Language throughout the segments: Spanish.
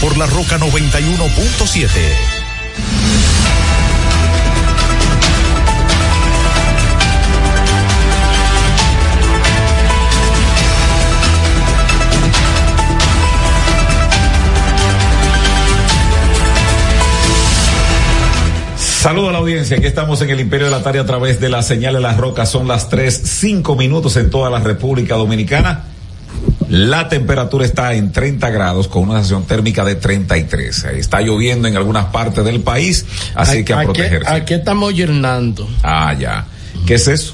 Por la Roca 91.7. Saludos a la audiencia, aquí estamos en el Imperio de la Tarde a través de la señal de las rocas, son las 3, 5 minutos en toda la República Dominicana. La temperatura está en 30 grados con una sensación térmica de 33. Está lloviendo en algunas partes del país, así que a protegerse. Aquí estamos llenando. Ah, ya. ¿Qué es eso?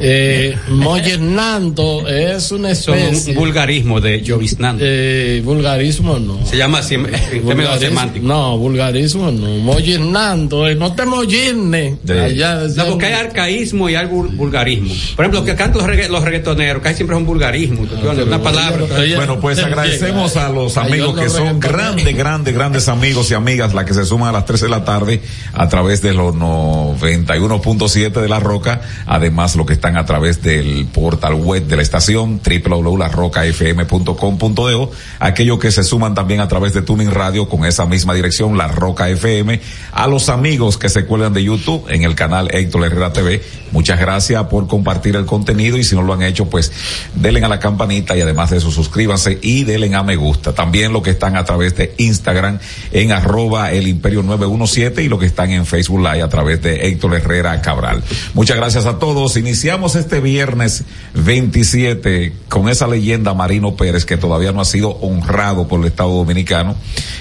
Eh, Mollernando es una Son especie. un vulgarismo de lloviznando. Eh, vulgarismo no. Se llama así en términos semánticos. No, vulgarismo no. Mollernando, eh, no te mollirne. De- Allá No, porque hay arcaísmo y hay vul- vulgarismo. Por ejemplo, lo que cantan los, regga- los reggaetoneros, casi siempre es un vulgarismo. una palabra. Oye, Bueno, pues llega. agradecemos a los amigos que son grandes, grandes, grandes amigos y amigas, las que se suman a las 3 de la tarde a través de los 91.7 de La Roca, además lo que a través del portal web de la estación www.larrocafm.com.de, aquellos que se suman también a través de Tuning Radio con esa misma dirección, La Roca FM, a los amigos que se cuelgan de YouTube en el canal Héctor Herrera TV, muchas gracias por compartir el contenido y si no lo han hecho, pues denle a la campanita y además de eso suscríbanse y denle a me gusta. También lo que están a través de Instagram en arroba el imperio 917 y lo que están en Facebook Live a través de Héctor Herrera Cabral. Muchas gracias a todos. Iniciamos este viernes 27 con esa leyenda Marino Pérez que todavía no ha sido honrado por el Estado Dominicano.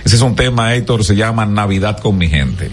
Ese es un tema, Héctor, se llama Navidad con mi gente.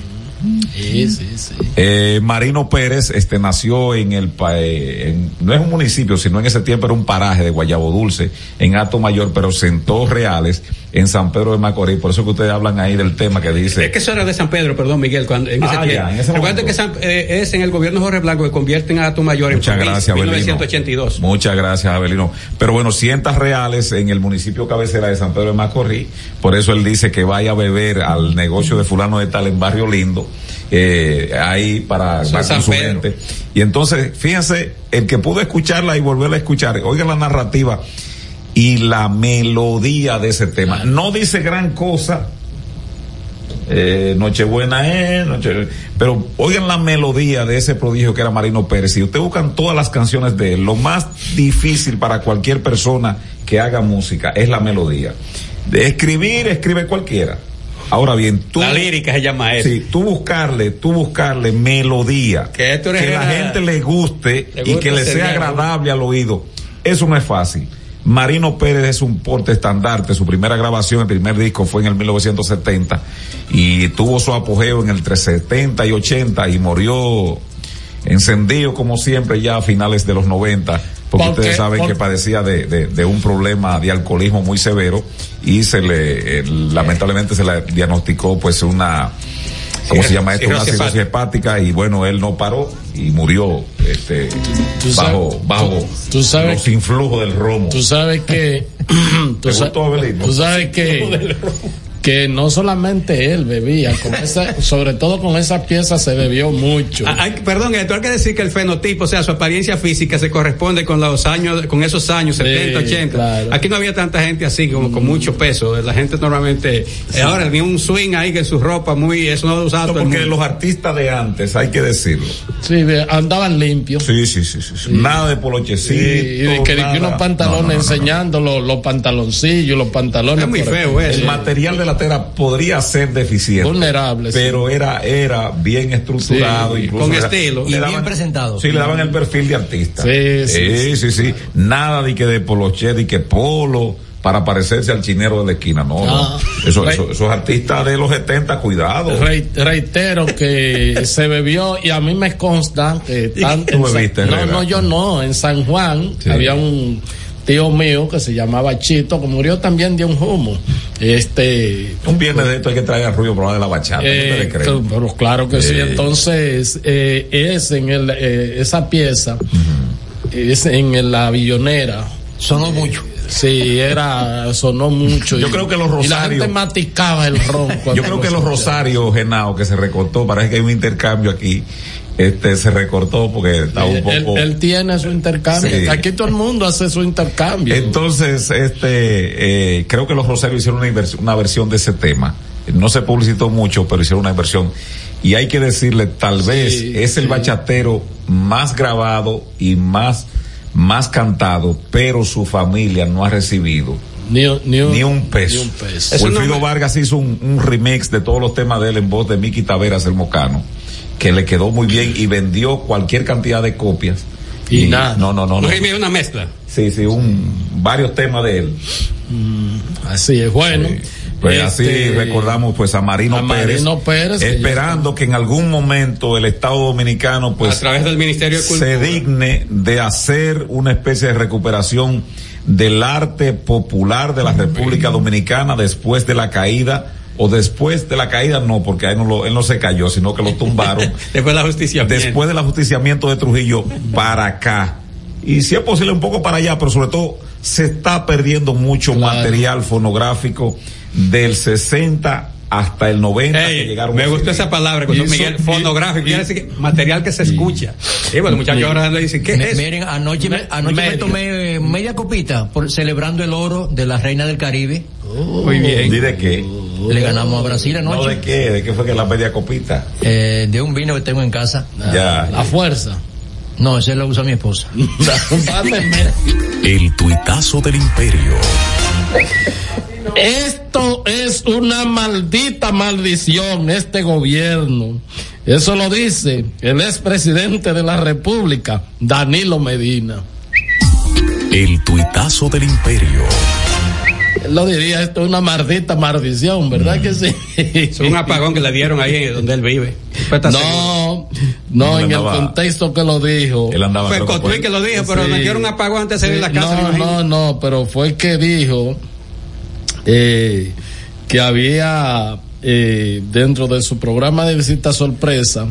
Sí, sí, sí. Eh, Marino Pérez, este, nació en el, eh, en- no es un municipio, sino en ese tiempo era un paraje de Guayabo Dulce, en Alto Mayor, pero sentó reales en San Pedro de Macorís. Por eso que ustedes hablan ahí del tema que dice. Es que eso era de San Pedro, perdón, Miguel, cuando, en ese Ah, tiempo. ya, en ese Recuerda que San- eh, es en el gobierno de Jorge Blanco que convierten a Mayor en Muchas provincia, gracias, Abelino. 1982. Muchas gracias, Abelino. Pero bueno, cientas reales en el municipio cabecera de San Pedro de Macorís. Por eso él dice que vaya a beber al negocio de fulano de tal en Barrio Lindo. Eh, ahí para, para San su gente. Y entonces, fíjense, el que pudo escucharla y volverla a escuchar, oigan la narrativa y la melodía de ese tema. No dice gran cosa, eh, Nochebuena es, Noche- pero oigan la melodía de ese prodigio que era Marino Pérez. Si ustedes buscan todas las canciones de él, lo más difícil para cualquier persona que haga música es la melodía. De escribir, escribe cualquiera. Ahora bien, tú. La lírica se llama eso. Sí, tú buscarle, tú buscarle melodía. Que Héctor la Herrera- gente le guste Le y que le sea agradable al oído. Eso no es fácil. Marino Pérez es un porte estandarte. Su primera grabación, el primer disco fue en el 1970 y tuvo su apogeo en el entre 70 y 80 y murió encendido como siempre ya a finales de los 90 porque ¿Por ustedes saben que padecía de, de- de un problema de alcoholismo muy severo y se le eh, lamentablemente se le diagnosticó pues una ¿cómo se llama esto? Una cirrosis hepática y bueno, él no paró y murió este Tú sabes- bajo bajo tú- tú sabes- los influjos del romo. Tú sabes que. tú, ¿Te sa- gustó, tú sabes que. Que no solamente él bebía, con esa, sobre todo con esa pieza se bebió mucho. Ah, hay- perdón, esto hay que decir que el fenotipo, o sea, su apariencia física se corresponde con los años, con esos años, Sí, 70, 80. claro. Aquí no había tanta gente así, como con mucho peso. La gente normalmente, eh, ahora había un swing ahí que su ropa muy, eso no lo usaba todo el porque mundo. los artistas de antes, hay que decirlo. Sí, andaban limpios. Sí, sí, sí, sí. sí. Nada de polochecito. Y que, unos pantalones No, no, no, no. enseñando los, los pantaloncillos, los pantalones. Es muy feo eso. El material de la tela podría ser deficiente. Vulnerable, sí. Pero era, era bien estructurado. Sí, incluso con era- estilo. le Y daban- bien presentado. Sí, le daban el perfil de artista. Sí, sí, sí, sí, sí. Nada de que de poloche, de que polo para parecerse al chinero de la esquina. No, Ah. no. Eso, Re- eso- esos artistas de los 70, cuidado. Re- reitero que se bebió y a mí me consta que tanto tú bebiste, no no yo no en San Juan Sí. había un tío mío que se llamaba Chito que murió también de un humo este Un viernes de esto hay que traer al Rubio Probable de la bachata. ¿qué eh, pero claro que sí Eh. entonces eh, es en el eh, esa pieza es en la billonera Sonó mucho. Sí, era, sonó mucho. Yo y- creo que los Y la Rosarios- gente maticaba el ron. Yo creo que lo los. Rosarios, Genao, que se recortó, parece que hay un intercambio aquí, este se recortó porque estaba un poco. él tiene su intercambio. Sí. Aquí todo el mundo hace su intercambio. Entonces, este, eh, creo que los Rosarios hicieron una, una versión de ese tema. No se publicitó mucho, pero hicieron una inversión. Y hay que decirle, tal vez es el sí. bachatero más grabado y más, más cantado, pero su familia no ha recibido ni, ni un, ni un peso. ni un peso. No Wilfrido me- Vargas hizo un, un remix de todos los temas de él en voz de Miki Taveras, el mocano, que le quedó muy bien y vendió cualquier cantidad de copias. Y nada. No, no, no. no. Y una mezcla. Sí, sí, un, varios temas de él. Así es, bueno. Pues así Este, recordamos pues a Marino, a Marino Pérez, ya esperando que en algún momento el Estado Dominicano a pues través del Ministerio de Cultura. se digne de hacer una especie de recuperación del arte popular de la República Dominicana después de la caída o después de la caída no porque ahí no lo, él no se cayó sino que lo tumbaron Después de la justicia. después del ajusticiamiento de Trujillo para acá. Y si es posible un poco para allá, pero sobre todo se está perdiendo mucho Claro. material fonográfico del 60 hasta el 90 Ey, que llegaron me gustó esa palabra Y Miguel, fonográfico, y- quiere decir que material que se escucha. Y bueno, muchachos ahora le dicen, ¿qué Me- es? Miren, anoche, me, anoche me media. tomé eh, media copita por, celebrando el oro de la reina del Caribe. Muy bien. ¿Y de qué? Le ganamos a Brasil No, anoche. ¿de qué? ¿De qué fue que la media copita? Eh, de un vino que tengo en casa. Ya. La fuerza. No, ese lo usa mi esposa. El tuitazo del imperio. Esto es una maldita maldición, este gobierno. Eso lo dice el expresidente de la República, Danilo Medina. El tuitazo del imperio. Él lo diría, esto es una maldita maldición, ¿verdad que sí? Es un apagón que le dieron ahí donde él vive. Seguro. No, no, en el contexto que lo dijo. Él andaba Fue Cotuí que lo dijo, pero Sí. le dieron un apagón antes de salir de la casa. no, no, no, pero fue que dijo eh, que había eh, dentro de su programa de visita sorpresa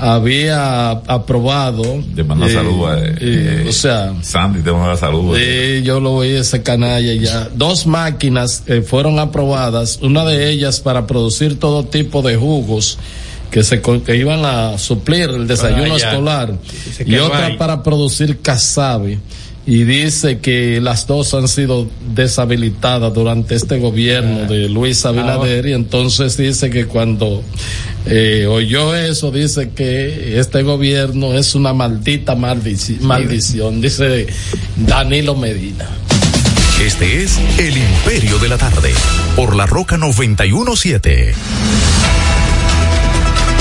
había aprobado Te manda eh, saludos a eh, eh, o sea Sandy, te manda saludos. Sí, yo lo oí ese canalla ya. Dos máquinas eh, fueron aprobadas, una de ellas para producir todo tipo de jugos que se co- que iban a suplir el desayuno Ah, escolar y otra ahí. para producir casabe y dice que las dos han sido deshabilitadas durante este gobierno de Luis Abinader y entonces dice que cuando eh, oyó eso dice que este gobierno es una maldita maldici- maldición dice Danilo Medina Este es El Imperio de la Tarde. Por la Roca 917.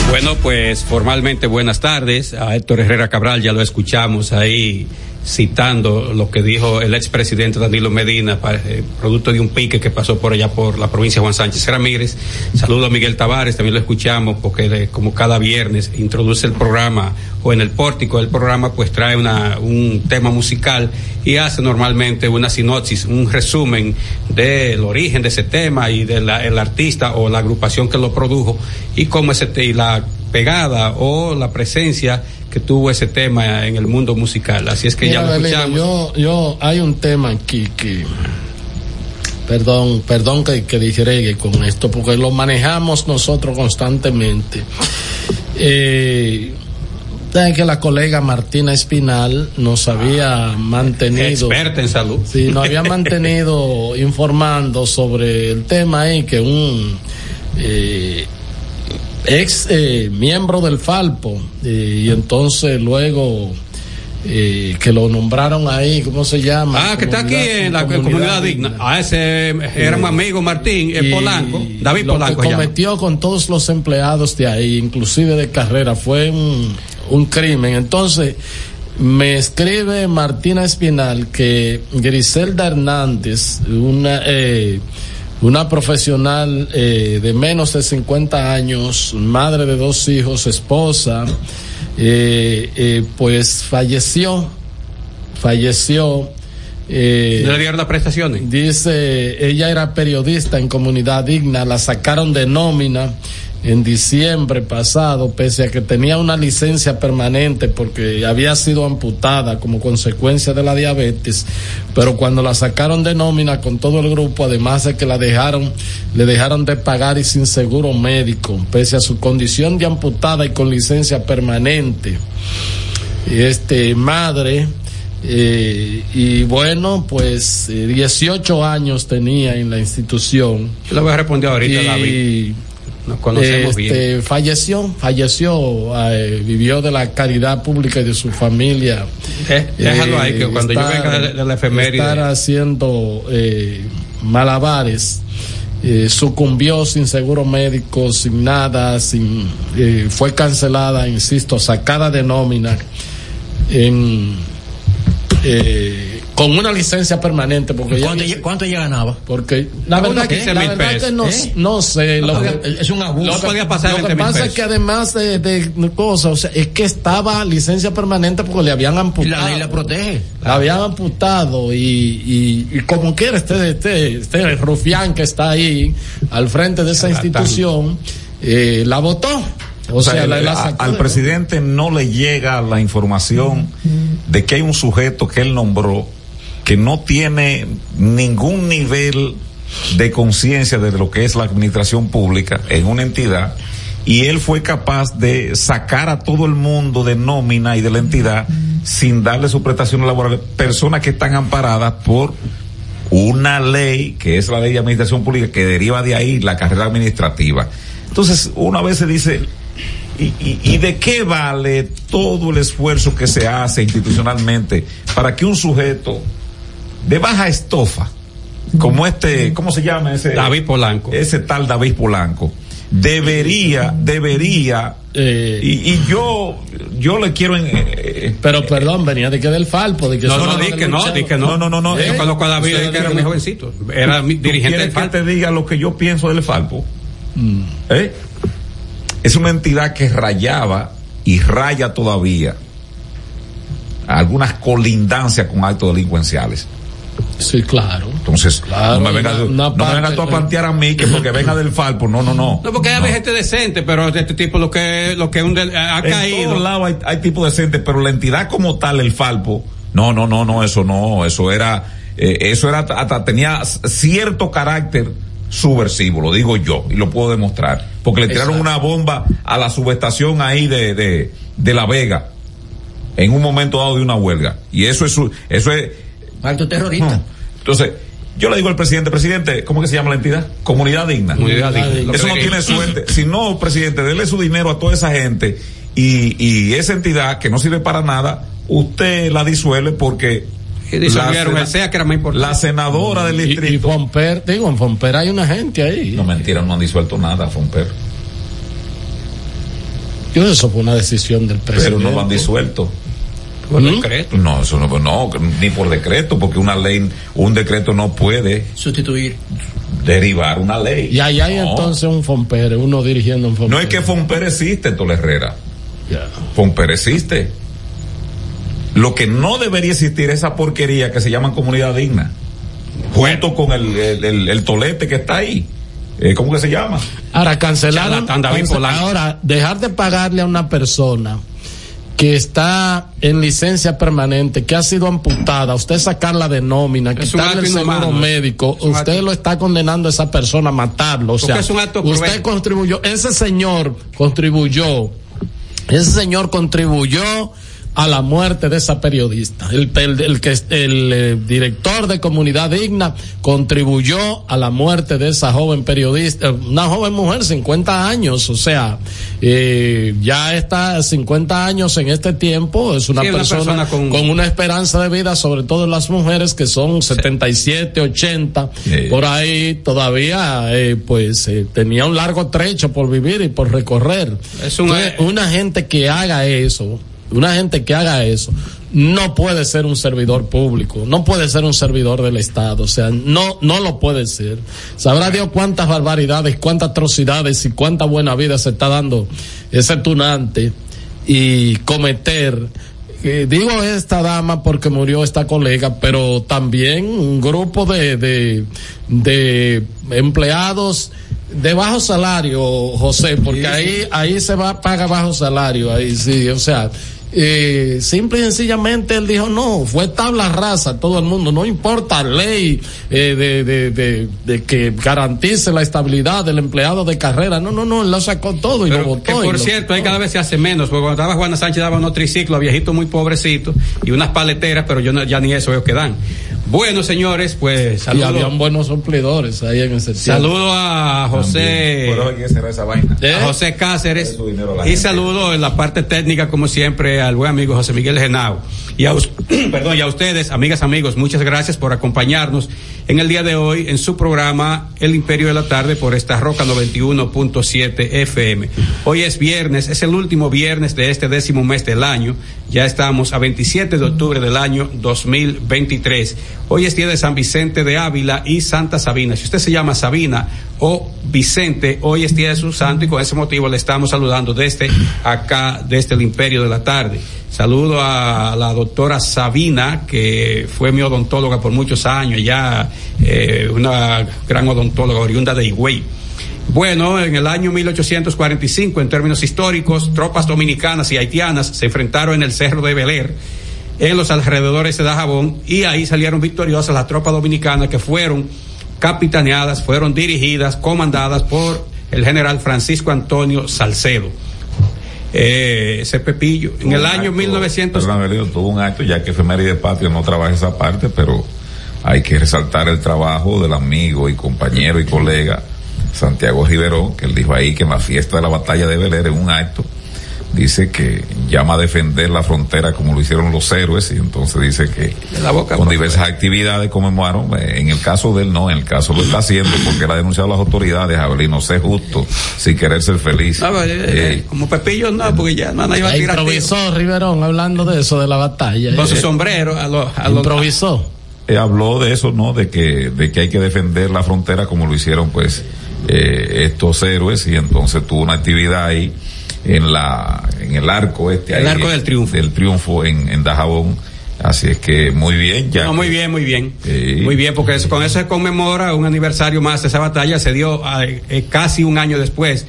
Bueno, pues formalmente buenas tardes. A Héctor Herrera Cabral ya lo escuchamos ahí citando lo que dijo el expresidente Danilo Medina, eh, producto de un pique que pasó por allá por la provincia de Juan Sánchez Ramírez. Saludo a Miguel Tavares, también lo escuchamos porque de- como cada viernes introduce el programa o en el pórtico del programa pues trae una, un tema musical y hace normalmente una sinopsis, un resumen del origen de ese tema y del el artista o la agrupación que lo produjo y cómo ese y pegada o la presencia que tuvo ese tema en el mundo musical. Así es que Mira, ya lo escuchamos. yo, yo, hay un tema aquí que, perdón, perdón que, que con esto, porque lo manejamos nosotros constantemente. Eh, que la colega Martina Espinal nos había mantenido. Experta en salud. Sí, nos había mantenido informando sobre el tema ahí que un eh, ex eh, miembro del Falpo eh, y entonces luego eh, que lo nombraron ahí, ¿cómo se llama? Ah, que está aquí en la comunidad, digna. Ah, ese era un amigo Martín, eh, Y Polanco, David lo Polanco. que llama. cometió con todos los empleados de ahí, inclusive de carrera, fue un, un crimen. Entonces, me escribe Martina Espinal que Griselda Hernández, una, eh, una profesional eh, de menos de 50 años, madre de dos hijos, esposa, eh, eh, pues falleció, falleció Eh, ¿No le dieron las prestaciones? Dice, ella era periodista en Comunidad Digna, la sacaron de nómina en diciembre pasado, pese a que tenía una licencia permanente porque había sido amputada como consecuencia de la diabetes, pero cuando la sacaron de nómina con todo el grupo, además de que la dejaron, le dejaron de pagar y sin seguro médico, pese a su condición de amputada y con licencia permanente. Este, madre, eh, y bueno, pues eh, 18 años tenía en la institución. Yo le voy a responder ahorita, y, David. Nos conocemos este, bien. Falleció, falleció, eh, vivió de la caridad pública y de su familia. Eh, déjalo ahí, que Eh, cuando yo estar- venga de, de la efeméride. Estar haciendo eh, malabares. eh, sucumbió sin seguro médico, sin nada, sin eh, fue cancelada, insisto, sacada de nómina en eh, con una licencia permanente porque ¿Cuánto, ella- cuánto ella ganaba? porque la verdad que 15 la verdad pesos. que no, ¿Eh? no sé lo que- es un abuso. No podía pasar lo 20 que pasa es que además de, de cosas, o sea, es que estaba licencia permanente porque le habían Y amputado. la ley la protege. La habían amputado y, y, y como quiera este, este, este rufián que está ahí al frente de esa institución, eh, la votó. O sea, la- el- la a- sacó al de- presidente no le llega la información de que hay un sujeto que él nombró que no tiene ningún nivel de conciencia de lo que es la administración pública en una entidad y él fue capaz de sacar a todo el mundo de nómina y de la entidad sin darle sus prestaciones laborales, personas que están amparadas por una ley que es la ley de administración pública que deriva de ahí la carrera administrativa. Entonces, una vez se dice, ¿y, y, y de qué vale todo el esfuerzo que se hace institucionalmente para que un sujeto de baja estofa, como este, ¿cómo se llama ese? David Polanco. Ese tal David Polanco, debería, debería, Eh, y, y yo, yo le quiero en, eh, pero perdón, venía de que del Falpo, de que No, no, di de que no, di que no. No, no, no, no. Yo ¿Eh? conozco a David, que era muy jovencito. Era mi ¿Tú dirigente del que FALPO. te diga lo que yo pienso del Falpo? Mm. ¿Eh? Es una entidad que rayaba y raya todavía algunas colindancias con actos delincuenciales. Sí, claro. Entonces, Claro, no me vengas no me vengas parte- tú a plantear a mí que porque venga del Falpo, no, no, no. No, porque hay gente decente, pero este tipo lo que, lo que un del- ha En caído. todos lados hay, hay tipos decentes, pero la entidad como tal, el Falpo, no, no, no, no, eso no, eso era, eh, eso era, hasta tenía cierto carácter subversivo, lo digo yo, y lo puedo demostrar, porque le tiraron Exacto. una bomba a la subestación ahí de, de, de La Vega, en un momento dado de una huelga, y eso es, su- eso es, Acto terrorista. entonces, yo le digo al presidente, presidente, ¿cómo que se llama la entidad? Comunidad digna. Comunidad digna, Eso no tiene suerte. Si no, presidente, dele su dinero a toda esa gente y, y esa entidad que no sirve para nada, usted la disuelve porque la, SEA, que era más importante. la senadora del Y, y distrito. Fomper, digo, en Fomper hay una gente ahí. no, mentira, no han disuelto nada, Fomper. Yo eso fue una decisión del presidente. Pero no lo han disuelto. Por ¿Mm? decreto. No, eso no, no, ni por decreto, porque una ley, un decreto no puede Sustituir. derivar una ley. Y ahí hay No. entonces un Fomper, uno dirigiendo un Fomper. No es que Fomper existe, Tole Herrera. Fomper existe. Lo que no debería existir es esa porquería que se llama comunidad digna. Junto con el, el, el- el tolete que está ahí. Eh, ¿Cómo que se llama? Ahora, cancelaron. Charlatán, David cance- Polanco. ahora, dejar de pagarle a una persona que está en licencia permanente, que ha sido amputada, usted sacarla de nómina, Es quitarle el seguro ¿eh? médico, usted acto- lo está condenando a esa persona a matarlo. O sea, es un acto usted cruel. contribuyó, ese señor contribuyó, ese señor contribuyó a la muerte de esa periodista. El, el, el que el eh, director de Comunidad Digna contribuyó a la muerte de esa joven periodista, una joven mujer, 50 años, o sea, eh, ya está 50 años en este tiempo, es una, Sí, una persona, persona con... con- una esperanza de vida, sobre todo las mujeres que son 77, 80, Sí. por ahí todavía, eh, pues, eh, tenía un largo trecho por vivir y por recorrer. Es un- Entonces, una gente que haga eso, una gente que haga eso, no puede ser un servidor público, no puede ser un servidor del Estado, o sea, no, no lo puede ser. Sabrá Dios cuántas barbaridades, cuántas atrocidades y cuánta buena vida se está dando ese tunante y cometer eh, digo esta dama porque murió esta colega, pero también un grupo de, de, de empleados de bajo salario, José, porque ahí, ahí se va, paga bajo salario, ahí sí, o sea, eh, simple y sencillamente él dijo no, fue tabla rasa todo el mundo, no importa ley eh, de, de, de, de que garantice la estabilidad del empleado de carrera, no, no, no, él lo sacó todo y Pero lo votó. por cierto, ahí cada vez se hace menos, porque cuando estaba Juana Sánchez daba unos triciclos, viejitos muy pobrecitos, y unas paleteras, pero yo no- ya ni eso veo que dan. Bueno, señores, pues y saludo, habían buenos suplidores ahí en ese saludo a José. Esa vaina. ¿Eh? a José Cáceres dinero y gente. saludo en la parte técnica como siempre al buen amigo José Miguel Genao y a, perdón, y a ustedes amigas amigos muchas gracias por acompañarnos en el día de hoy en su programa El Imperio de la Tarde por esta Roca 91.7 FM hoy es viernes es el último viernes de este décimo mes del año. Ya estamos a 27 de octubre del año 2023 hoy es día de San Vicente de Ávila y Santa Sabina. Si usted se llama Sabina o Vicente, hoy es día de su santo y con ese motivo le estamos saludando desde acá, desde el Imperio de la Tarde. Saludo a la doctora Sabina, que fue mi odontóloga por muchos años, ya eh, una gran odontóloga oriunda de Higüey. Bueno, en el año 1845, en términos históricos, tropas dominicanas y haitianas se enfrentaron en el Cerro de Beler, en los alrededores de Dajabón, y ahí salieron victoriosas las tropas dominicanas que fueron capitaneadas, fueron dirigidas, comandadas por el general Francisco Antonio Salcedo. Eh, ese Pepillo, en el año acto, 1900. Perdón, tuvo un acto, ya que Efeméride Patria no trabaja esa parte, pero hay que resaltar el trabajo del amigo y compañero y colega Santiago Riverón, que él dijo ahí que en la fiesta de la batalla de Beler, en un acto, dice que llama a defender la frontera como lo hicieron los héroes, y entonces dice que De la boca con para diversas actividades conmemoraron. Eh, En el caso de él no, en el caso lo está haciendo porque él ha denunciado a las autoridades, Avelino, sé justo, sin querer ser feliz. No, eh, eh, Eh, como Pepillo no, porque ya no iba a tirar improvisó Riverón hablando de eso, de la batalla. con su sombrero a los a los- improvisó. eh, habló de eso, ¿no? De que, de que hay que defender la frontera como lo hicieron, pues, eh, estos héroes y entonces tuvo una actividad ahí en la, en el arco este. El ahí, Arco del Triunfo. Del triunfo en, en Dajabón. Así es que muy bien, ya. No, muy bien, muy bien. Sí. Muy bien, porque eso- con eso se conmemora un aniversario más esa batalla. Se dio eh, eh, casi un año después.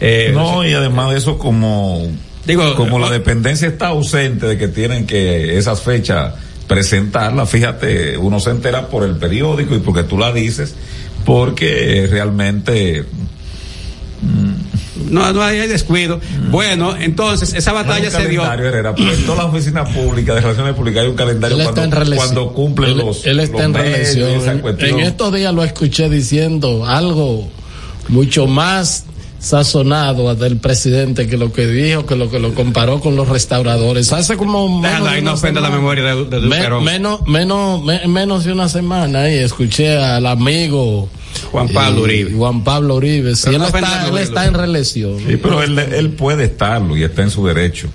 Eh, No, y además de eso, como, Digo, como la dependencia está ausente de que tienen que esas fechas presentarla, fíjate, uno se entera por el periódico y porque tú la dices, porque realmente no, no hay, descuido. Bueno, entonces esa batalla Hay un se dio. calendario, Herrera, porque en todas las oficinas públicas de relaciones públicas hay un calendario Él está cuando, cuando cumplen Él- los, Él está los en reelección. En- estos días lo escuché diciendo algo mucho más sazonado del presidente que lo que dijo, que lo que lo comparó con los restauradores. Hace como menos Déjalo de no ofenda la semana. memoria de, de menos, menos, me- menos de una semana y escuché al amigo Juan Pablo eh, Uribe. Juan Pablo Uribe. Sí, Pero él, no está, él está en reelección. Sí, pero él, él puede estarlo y está en su derecho.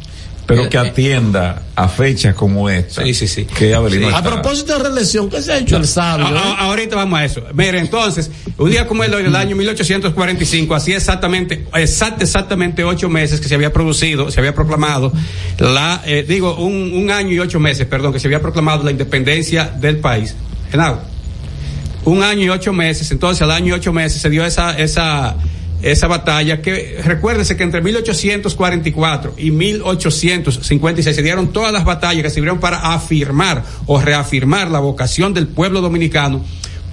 Pero que atienda a fechas como esta. Sí, sí, sí. Que Avelino A propósito de reelección, ¿qué se ha hecho el sabio? A- eh? a- ahorita vamos a eso. Mire, entonces, un día como el del año 1845, así exactamente, exact, exactamente ocho meses que se había producido, se había proclamado la, eh, digo, un, un año y ocho meses, perdón, que se había proclamado la independencia del país. Genao, un año y ocho meses, entonces al año y ocho meses se dio esa, esa, esa batalla que recuérdese que entre 1844 y 1856 se dieron todas las batallas que sirvieron para afirmar o reafirmar la vocación del pueblo dominicano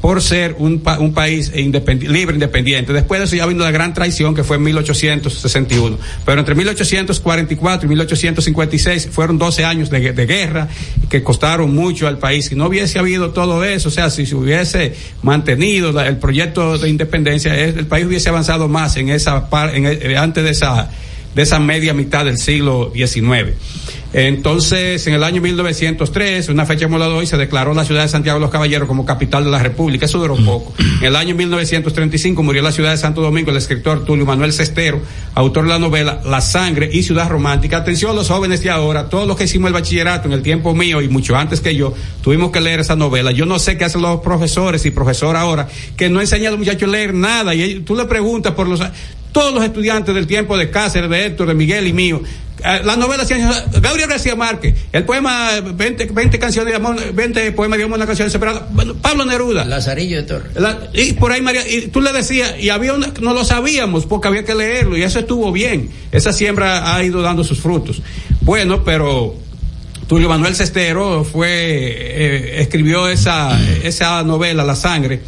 por ser un, pa- un país independi- libre, independiente. Después de eso ya vino la gran traición que fue en 1861. Pero entre 1844 y 1856 fueron 12 años de, gue- de guerra que costaron mucho al país. Si no hubiese habido todo eso, o sea, si se hubiese mantenido el proyecto de independencia, el país hubiese avanzado más en esa par- en, eh, antes de esa de esa media mitad del siglo XIX. Entonces, en el año 1903, una fecha como la de hoy, se declaró la ciudad de Santiago de los Caballeros como capital de la República. Eso duró poco. En el año 1935 murió la ciudad de Santo Domingo el escritor Tulio Manuel Cestero, autor de la novela La Sangre y Ciudad Romántica. Atención los jóvenes de ahora, todos los que hicimos el bachillerato en el tiempo mío y mucho antes que yo, tuvimos que leer esa novela. Yo no sé qué hacen los profesores y profesoras ahora, que no enseñan a los muchachos a leer nada. Y tú le preguntas por los todos los estudiantes del tiempo de Cáceres, de Héctor, de Miguel y mío, eh, la novela Gabriel García Márquez, el poema 20, 20 canciones de amor, 20 poemas de amor, una canción separada, Pablo Neruda. Lazarillo de Torres. La- y por ahí María, y tú le decías, y había una, no lo sabíamos porque había que leerlo y eso estuvo bien. Esa siembra ha ido dando sus frutos. Bueno, pero Tulio Manuel Cestero fue, eh, escribió esa, esa novela, La Sangre.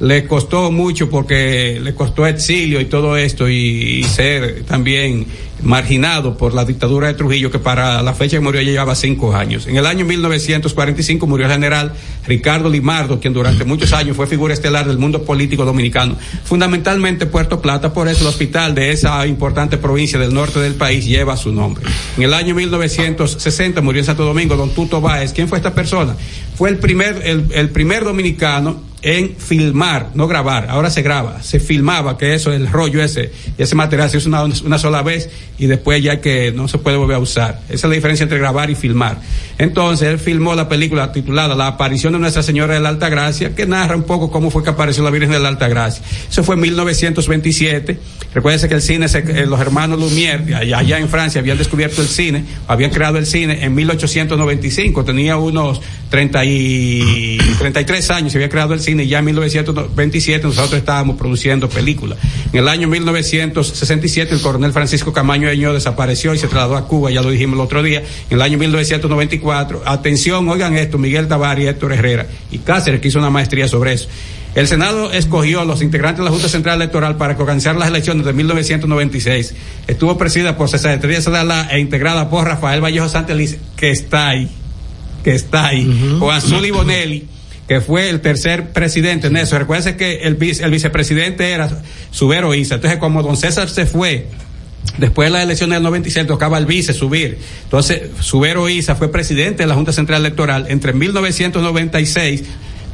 Le costó mucho porque le costó exilio y todo esto y, ser también marginado por la dictadura de Trujillo que para la fecha que murió llevaba cinco años. En el año 1945 murió el general Ricardo Limardo, quien durante muchos años fue figura estelar del mundo político dominicano, fundamentalmente Puerto Plata, por eso el hospital de esa importante provincia del norte del país lleva su nombre. En el año 1960 murió en Santo Domingo don Tuto Báez. ¿Quién fue esta persona? Fue el primer, el, el primer dominicano en filmar, no grabar, ahora se graba, se filmaba, que eso, el rollo ese, ese material se usa una, una sola vez y después ya que no se puede volver a usar. Esa es la diferencia entre grabar y filmar. Entonces, él filmó la película titulada La aparición de Nuestra Señora de la Alta Gracia, que narra un poco cómo fue que apareció la Virgen de la Alta Gracia. Eso fue en 1927. Recuérdense que el cine, se- eh, los hermanos Lumière, allá, allá en Francia, habían descubierto el cine, habían creado el cine en 1895. Tenía unos 30 y 33 años, se había creado el cine y ya en 1927 nosotros estábamos produciendo películas. En el año 1967 el coronel Francisco Camaño Eño desapareció y se trasladó a Cuba, ya lo dijimos el otro día. En el año 1994, atención, oigan esto, Miguel Tavares y Héctor Herrera y Cáceres que hizo una maestría sobre eso. El Senado escogió a los integrantes de la Junta Central Electoral para organizar las elecciones de 1996. Estuvo presidida por César Sadala e integrada por Rafael Vallejo Santeliz, que está ahí, que está ahí, o Azuli Bonelli, que fue el tercer presidente en eso. Recuerden que el, vice- el vicepresidente era Subero Isa. Entonces, como don César se fue, Después de las elecciones del 96 tocaba al vice subir. Entonces, Subero Isa fue presidente de la Junta Central Electoral entre 1996,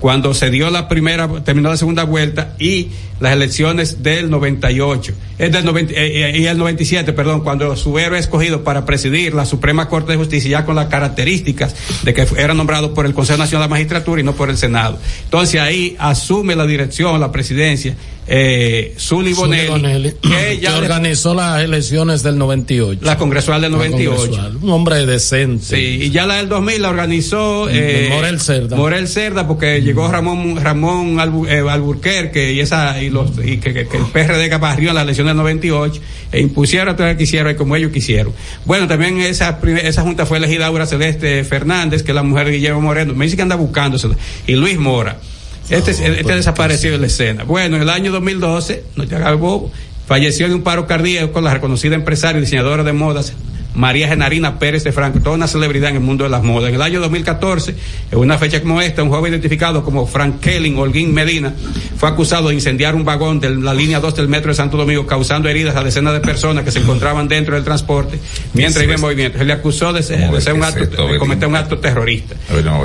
cuando se dio la primera, terminó la segunda vuelta, y las elecciones del 98, es del 90, eh, eh, y el 97, perdón, cuando Subero es escogido para presidir la Suprema Corte de Justicia, ya con las características de que era nombrado por el Consejo Nacional de la Magistratura y no por el Senado. Entonces ahí asume la dirección, la presidencia, eh, Zuli Bonelli, Bonelli, que organizó las elecciones del 98. la congresual del La 98. congresual. Un hombre decente. Sí, y ya la del 2000 la organizó eh, Morel Cerda. Morel Cerda, porque llegó Ramón Ramón Albu, eh, Alburquerque y esa y los y que, que- que el PRD en la elección del 98 e impusieron todo lo que quisieron y como ellos quisieron. Bueno, también esa esa junta fue elegida Aura Celeste Fernández, que es la mujer de Guillermo Moreno. Me dice que anda buscándosela. Y Luis Mora. Este, este desapareció de la escena. Bueno, en el año 2012, no te hagas bobo, falleció de un paro cardíaco la reconocida empresaria y diseñadora de modas María Genarina Pérez de Franco, toda una celebridad en el mundo de las modas. En el año 2014, en una fecha como esta, un joven identificado como Frank Kelling Holguín Medina fue acusado de incendiar un vagón de la línea 2 del metro de Santo Domingo, causando heridas a decenas de personas que se encontraban dentro del transporte mientras iba en movimiento. Se le acusó de ser, de ser un acto, de cometer un acto terrorista.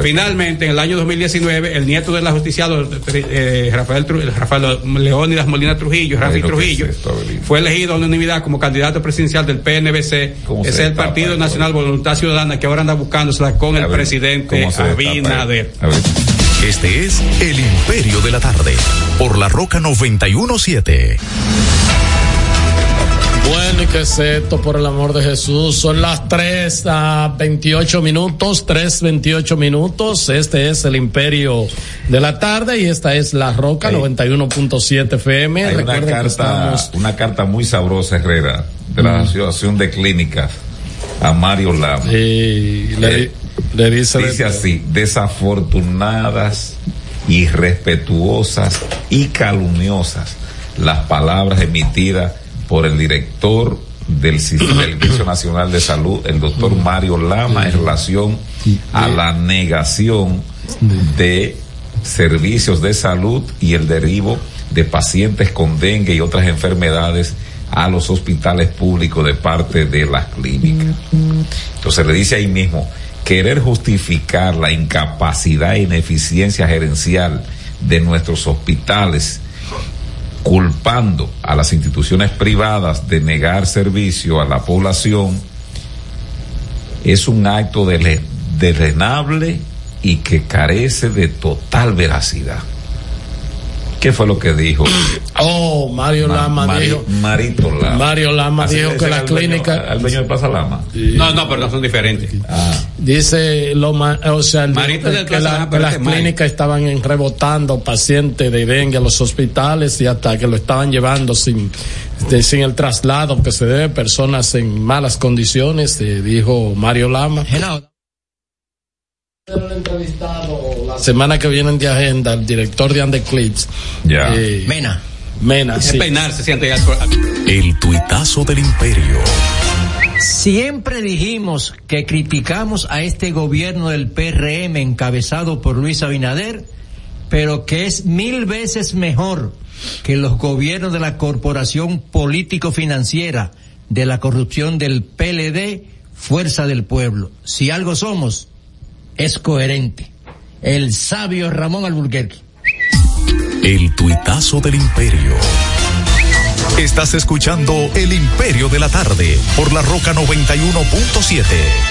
Finalmente, en el año 2019, el nieto del ajusticiado eh, Rafael, Tru- Rafael Leónidas Molina Trujillo, Rafi Bueno, ¿qué Trujillo, es esto, Abelino? fue elegido a unanimidad como candidato presidencial del PNBC. ¿Cómo Ese se es el Partido? Nacional Voluntad Ciudadana que ahora anda buscándosela con el presidente ¿cómo se destapa Abinader. Este es El Imperio de la Tarde, por la Roca 917. Bueno, y que es esto, por el amor de Jesús. Son las 3 a 28 minutos, 3, 28 minutos. Este es el Imperio de la Tarde y esta es La Roca Hay- 91.7 FM. Hay una Recuerden carta, estamos- una carta muy sabrosa, Herrera, de la Asociación de Clínicas a Mario Lama. y le, Eh, le dice, Dice así, desafortunadas, irrespetuosas y calumniosas las palabras emitidas por el director del Servicio Nacional de Salud, el doctor Mario Lama, en relación a la negación de servicios de salud y el derivo de pacientes con dengue y otras enfermedades a los hospitales públicos de parte de las clínicas. Entonces le dice ahí mismo, querer justificar la incapacidad e ineficiencia gerencial de nuestros hospitales, culpando a las instituciones privadas de negar servicio a la población, es un acto de desdenable y que carece de total veracidad. ¿Qué fue lo que dijo? Oh, Mario Ma- Lama Mari- dijo. Marito Lama. Mario Lama Así dijo que la al dueño- clínica. al dueño de Plaza Lama. No, no, pero no son diferentes. Ah, Dice lo o sea, Marito dijo del que, Plaza la- Lama, que las este clínicas estaban en- rebotando pacientes de dengue a los hospitales y hasta que lo estaban llevando sin de- sin el traslado que se debe personas en malas condiciones, eh, dijo Mario Lama. Un entrevistado la semana que viene de agenda el director de Andeclips. Ya. eh, Mena. Mena, Es sí. peinarse, siente ya. El tuitazo del imperio. Siempre dijimos que criticamos a este gobierno del PRM encabezado por Luis Abinader, pero que es mil veces mejor que los gobiernos de la corporación político-financiera de la corrupción del PLD, Fuerza del Pueblo. Si algo somos, es coherente. El sabio Ramón Alburquerque. El tuitazo del imperio. Estás escuchando El Imperio de la Tarde por la Roca 91.7.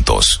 juntos.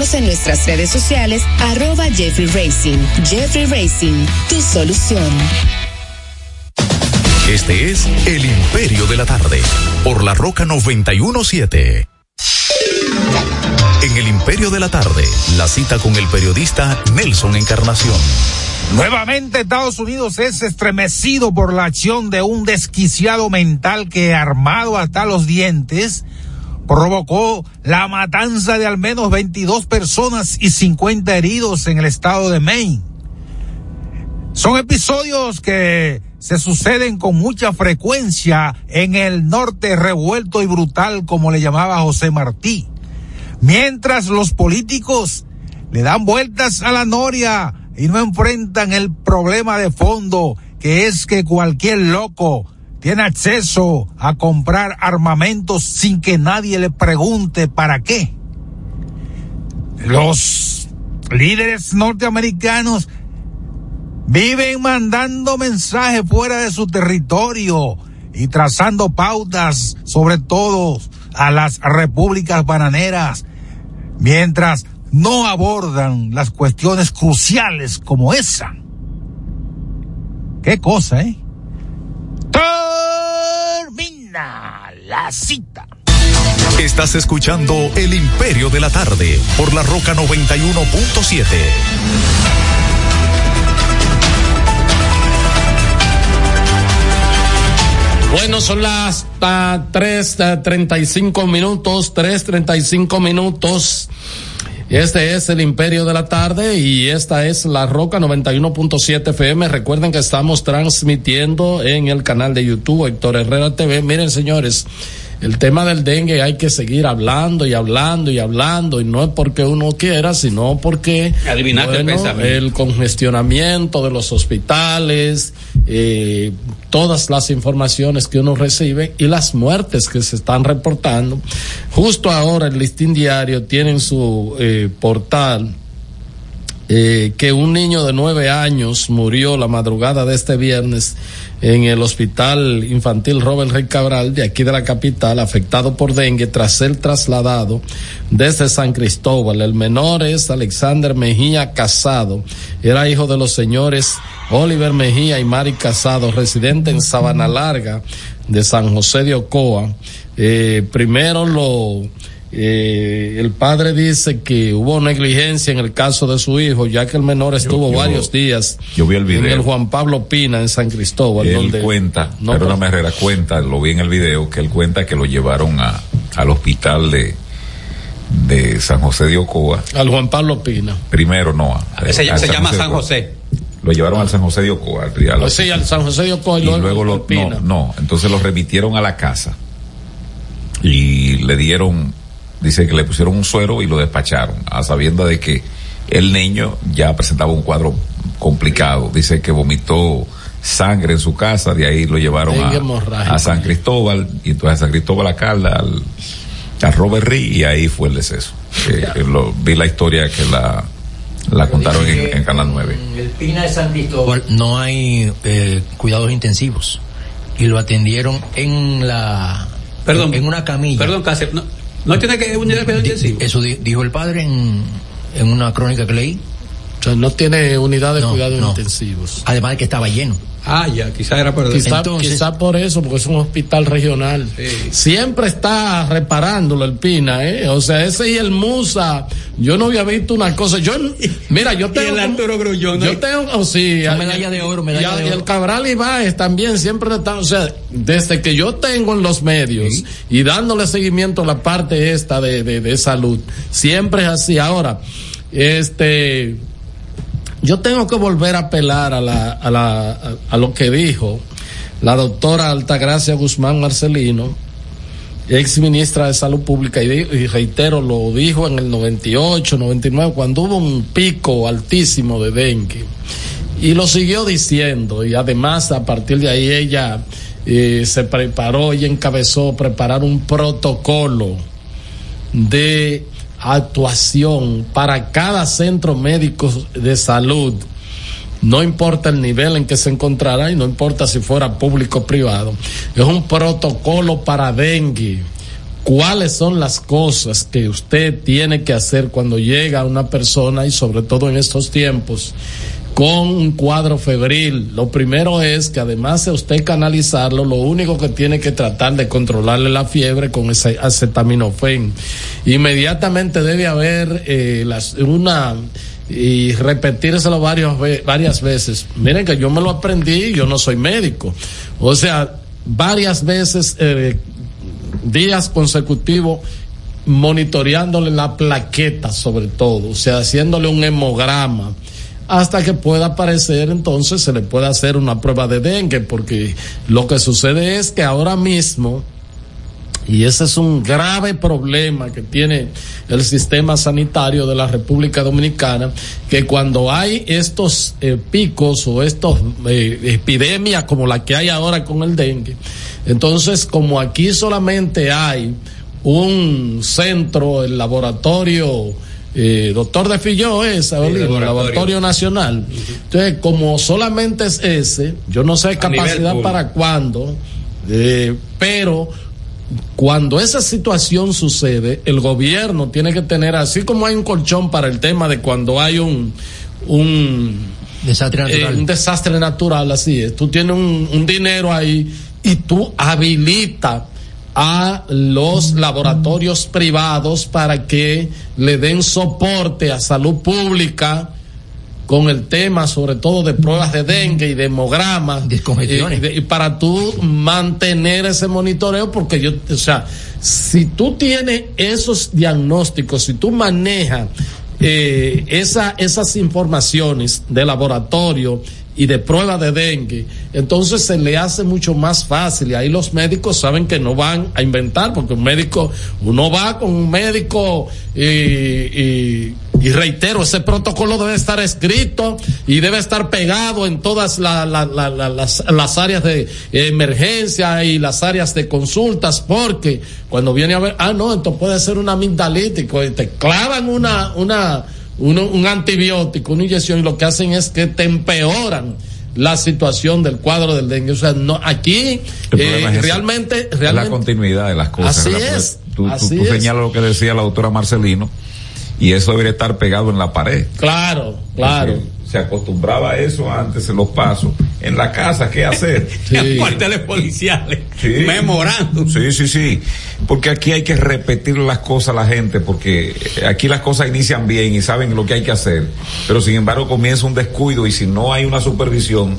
en nuestras redes sociales, arroba Jeffrey Racing. Jeffrey Racing, tu solución. Este es El Imperio de la Tarde por la Roca 917. En El Imperio de la Tarde, la cita con el periodista Nelson Encarnación. Nuevamente Estados Unidos es estremecido por la acción de un desquiciado mental que armado hasta los dientes provocó la matanza de al menos 22 personas y 50 heridos en el estado de Maine. Son episodios que se suceden con mucha frecuencia en el norte revuelto y brutal como le llamaba José Martí. Mientras los políticos le dan vueltas a la noria y no enfrentan el problema de fondo que es que cualquier loco tiene acceso a comprar armamentos sin que nadie le pregunte para qué. Los líderes norteamericanos viven mandando mensajes fuera de su territorio y trazando pautas sobre todo a las repúblicas bananeras, mientras no abordan las cuestiones cruciales como esa. Qué cosa, ¿eh? La cita. Estás escuchando El Imperio de la Tarde por la Roca 91.7. Bueno, son las tres treinta y cinco minutos, tres treinta y cinco minutos. Este es el Imperio de la Tarde y esta es la Roca 91.7 FM. Recuerden que estamos transmitiendo en el canal de YouTube Héctor Herrera TV. Miren, señores, el tema del dengue hay que seguir hablando y hablando y hablando y no es porque uno quiera, sino porque el bueno, pensamiento. el congestionamiento de los hospitales, eh, todas las informaciones que uno recibe y las muertes que se están reportando. Justo ahora el listín diario tiene en su eh, portal eh, que un niño de nueve años murió la madrugada de este viernes en el hospital infantil Robert Rey Cabral de aquí de la capital afectado por dengue tras ser trasladado desde San Cristóbal. El menor es Alexander Mejía Casado. Era hijo de los señores Oliver Mejía y Mari Casado, residente en Sabana Larga de San José de Ocoa. Eh, primero lo eh, el padre dice que hubo negligencia en el caso de su hijo, ya que el menor estuvo yo- varios días yo vi el video. en el Juan Pablo Pina en San Cristóbal. él donde cuenta, no perdóname Herrera, cuenta, lo vi en el video, que él cuenta que lo llevaron a, al hospital de, de San José de Ocoa. Al Juan Pablo Pina. Primero no. a- Se, al se llama San. José. Lo llevaron al San José de Ocoa. al- al Pues sí, al San José de Ocoa y y luego, luego lo, Pina. no, no, entonces lo remitieron a la casa y le dieron, dice que le pusieron un suero y lo despacharon, a sabienda de que el niño ya presentaba un cuadro complicado, dice que vomitó sangre en su casa, de ahí lo llevaron a, a San Cristóbal y entonces a San Cristóbal acá al, al, al Robert Reed y ahí fue el deceso. Eh, lo- vi la historia que la, la contaron en, en Canal 9. En el Pina de San Cristóbal no hay eh, cuidados intensivos y lo atendieron en la Perdón. en una camilla. Perdón, Cáceres, no, no tiene que unidad intensivo. Eso di- dijo el padre en, en una crónica que leí. O sea, no tiene unidad de No, cuidados no. intensivos. Además de que estaba lleno. Ah, ya, quizá era por Quizá, Entonces- quizá por eso, porque es un hospital regional. Siempre está reparándolo el Pina, ¿eh? O sea, ese y el Musa. Yo no había visto una cosa. Yo, mira, yo tengo. el Arturo Grullón, ¿no? Yo tengo, oh, sí. Y- medalla de oro, medalla y, de y oro. el Cabral Ibáez también siempre está, o sea, desde que yo tengo en los medios y dándole seguimiento a la parte esta de, de, de salud, siempre es así. Ahora, este, yo tengo que volver a apelar a la, a la, a, lo que dijo la doctora Altagracia Guzmán Marcelino, ex ministra de Salud Pública, y reitero, lo dijo en el 98, 99, cuando hubo un pico altísimo de dengue. Y lo siguió diciendo, y además a partir de ahí ella eh, se preparó y encabezó preparar un protocolo de actuación para cada centro médico de salud. No importa el nivel en que se encontrará y no importa si fuera público o privado. Es un protocolo para dengue. ¿Cuáles son las cosas que usted tiene que hacer cuando llega una persona y sobre todo en estos tiempos con un cuadro febril? Lo primero es que además de usted canalizarlo, lo único que tiene que tratar de controlarle la fiebre con ese acetaminofén. Inmediatamente debe haber eh, una y repetírselo varios, varias veces. Miren que yo me lo aprendí, yo no soy médico. O sea, varias veces, eh, días consecutivos, monitoreándole la plaqueta sobre todo, o sea, haciéndole un hemograma hasta que pueda aparecer, entonces se le puede hacer una prueba de dengue, porque lo que sucede es que ahora mismo, y ese es un grave problema que tiene el sistema sanitario de la República Dominicana, que cuando hay estos eh, picos o estos eh, epidemias como la que hay ahora con el dengue, entonces como aquí solamente hay un centro, el laboratorio, eh, doctor de Filló es, el laboratorio. laboratorio nacional. Entonces, como solamente es ese, yo no sé capacidad para cuándo, eh, pero cuando esa situación sucede, el gobierno tiene que tener, así como hay un colchón para el tema de cuando hay un, un Desastre eh, natural. un desastre natural, así es. Tú tienes un, un dinero ahí y tú habilitas a los laboratorios privados para que le den soporte a salud pública con el tema sobre todo de pruebas de dengue y de hemogramas. Y, de- y para tú mantener ese monitoreo porque yo o sea si tú tienes esos diagnósticos si tú manejas eh, esa, esas informaciones de laboratorio y de prueba de dengue, entonces se le hace mucho más fácil. Y ahí los médicos saben que no van a inventar porque un médico, uno va con un médico y, y, reitero, ese protocolo debe estar escrito y debe estar pegado en todas la- la- la- la- las, las áreas de emergencia y las áreas de consultas porque cuando viene a ver, ah no, esto puede ser una amigdalítico y te clavan una, una, uno- un antibiótico, una inyección y lo que hacen es que te empeoran la situación del cuadro del dengue. O sea, no, aquí eh, es realmente, Es la continuidad de las cosas. Así ¿verdad? es, Tú, tú- así tú es. señalas lo que decía la doctora Marcelino y eso debería estar pegado en la pared. Claro, claro. Porque Se acostumbraba a eso antes en los pasos. En la casa, ¿qué hacer? En cuarteles policiales. Memorando. Sí, sí, sí. Porque aquí hay que repetir las cosas a la gente, porque aquí las cosas inician bien y saben lo que hay que hacer. Pero sin embargo comienza un descuido y si no hay una supervisión,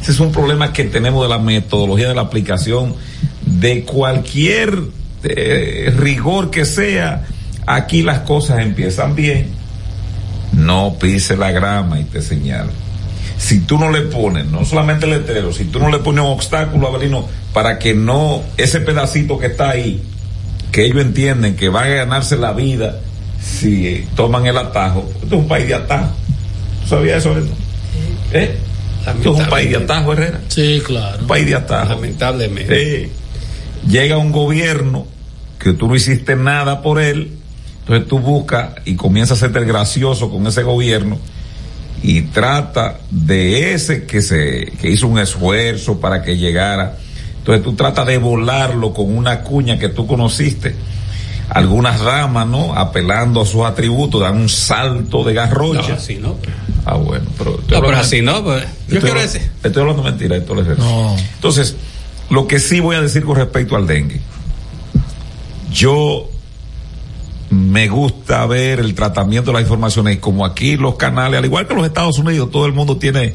ese es un problema que tenemos de la metodología de la aplicación de cualquier eh, rigor que sea. Aquí las cosas empiezan bien. No pise la grama y te señala si tú no le pones, no solamente el letrero, si tú no le pones un obstáculo, Avelino, para que no, ese pedacito que está ahí, que ellos entienden que van a ganarse la vida si toman el atajo, esto es un país de atajo. ¿Tú sabías eso, Avelino? ¿Eh? Esto es un país de atajo, Herrera. Sí, claro. Un país de atajo. Lamentablemente. Eh, llega un gobierno que tú no hiciste nada por él, entonces tú buscas y comienzas a hacerte el gracioso con ese gobierno y trata de ese que se que hizo un esfuerzo para que llegara. Entonces tú tratas de volarlo con una cuña que tú conociste. Algunas ramas, ¿no? Apelando a sus atributos, dan un salto de garrocha. No, así no. Ah, bueno, pero. estoy No, pero hablando- así no. pues, yo Estoy, quiero decir. estoy hablando mentira, esto les Entonces, lo que sí voy a decir con respecto al dengue. Yo me gusta ver el tratamiento de las informaciones y como aquí los canales, al igual que los Estados Unidos, todo el mundo tiene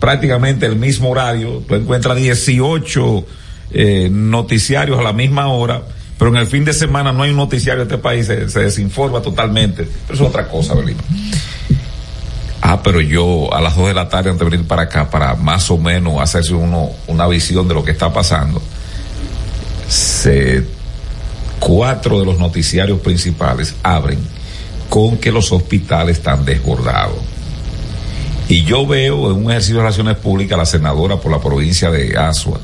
prácticamente el mismo horario. Tú encuentras 18 eh, noticiarios a la misma hora, pero en el fin de semana no hay un noticiario de este país, se, desinforma totalmente. Pero eso es otra cosa, Belino. Ah, pero yo a las dos de la tarde antes de venir para acá, para más o menos hacerse uno una visión de lo que está pasando, se, cuatro de los noticiarios principales abren con que los hospitales están desbordados. Y yo veo en un ejercicio de relaciones públicas a la senadora por la provincia de Asua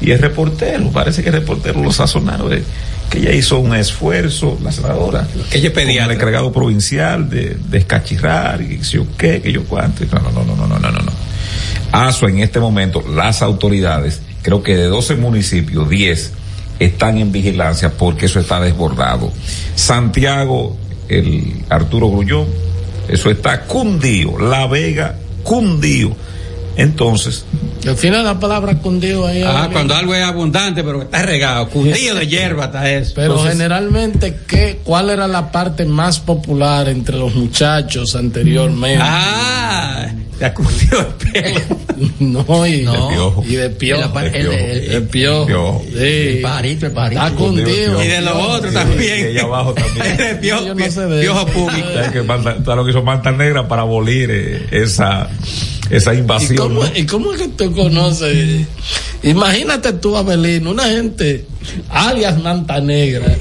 y el reportero, parece que el reportero lo sazonaron, eh, que ella hizo un esfuerzo, la senadora, ella pedía al encargado provincial de descachirrar, de y que yo qué, que yo cuánto, no, no, no, no, no, no, no. Asua en este momento, las autoridades, creo que de 12 municipios, 10 están en vigilancia porque eso está desbordado. Santiago, el Arturo Grullón, eso está cundido. La Vega, cundido. Entonces, Al final la palabra cundido ahí. Ah, cuando algo es abundante, pero está regado. Cundido de hierba está eso. Pero Entonces, generalmente, ¿qué, ¿cuál era la parte más popular entre los muchachos anteriormente? Ah, Le ha cundido el pelo. No, y, No. piojo. y de piojo. El el- el- El piojo. piojo. Sí. El pajarito, el pajarito. Está cundido. Y de los otros Y también. allá abajo también. De piojo, Yo no sé de piojo eso. público. ¿Sabes que Manta- ¿sabes lo que hizo Manta Negra para abolir eh, esa, esa ¿Y invasión? cómo, ¿no? ¿Y cómo es que tú conoces? Imagínate tú, Abelino, una gente, alias Manta Negra.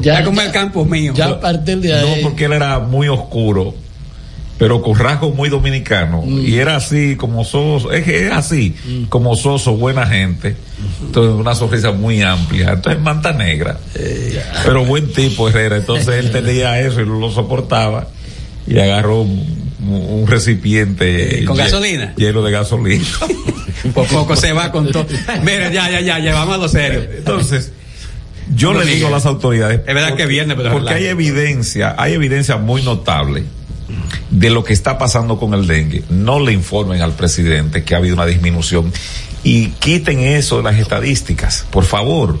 Ya como el campo mío. Ya a partir de ahí. No, porque él era muy oscuro, pero con rasgos muy dominicanos. Mm. Y era así, como soso, es que es así, como soso, buena gente. Entonces, una sonrisa muy amplia. Entonces, manta negra. Eh, pero buen tipo, Herrera. Entonces, él tenía eso y lo soportaba. Y agarró un, un recipiente. Eh, ¿Con gasolina? Lleno de gasolina. Por poco se va con todo. Mira, ya, ya, ya, ya, vamos a lo serio. Entonces, yo No le digo a las autoridades. Es verdad que viene, pero Porque hay evidencia, hay evidencia muy notable de lo que está pasando con el dengue. No le informen al presidente que ha habido una disminución y quiten eso de las estadísticas, por favor.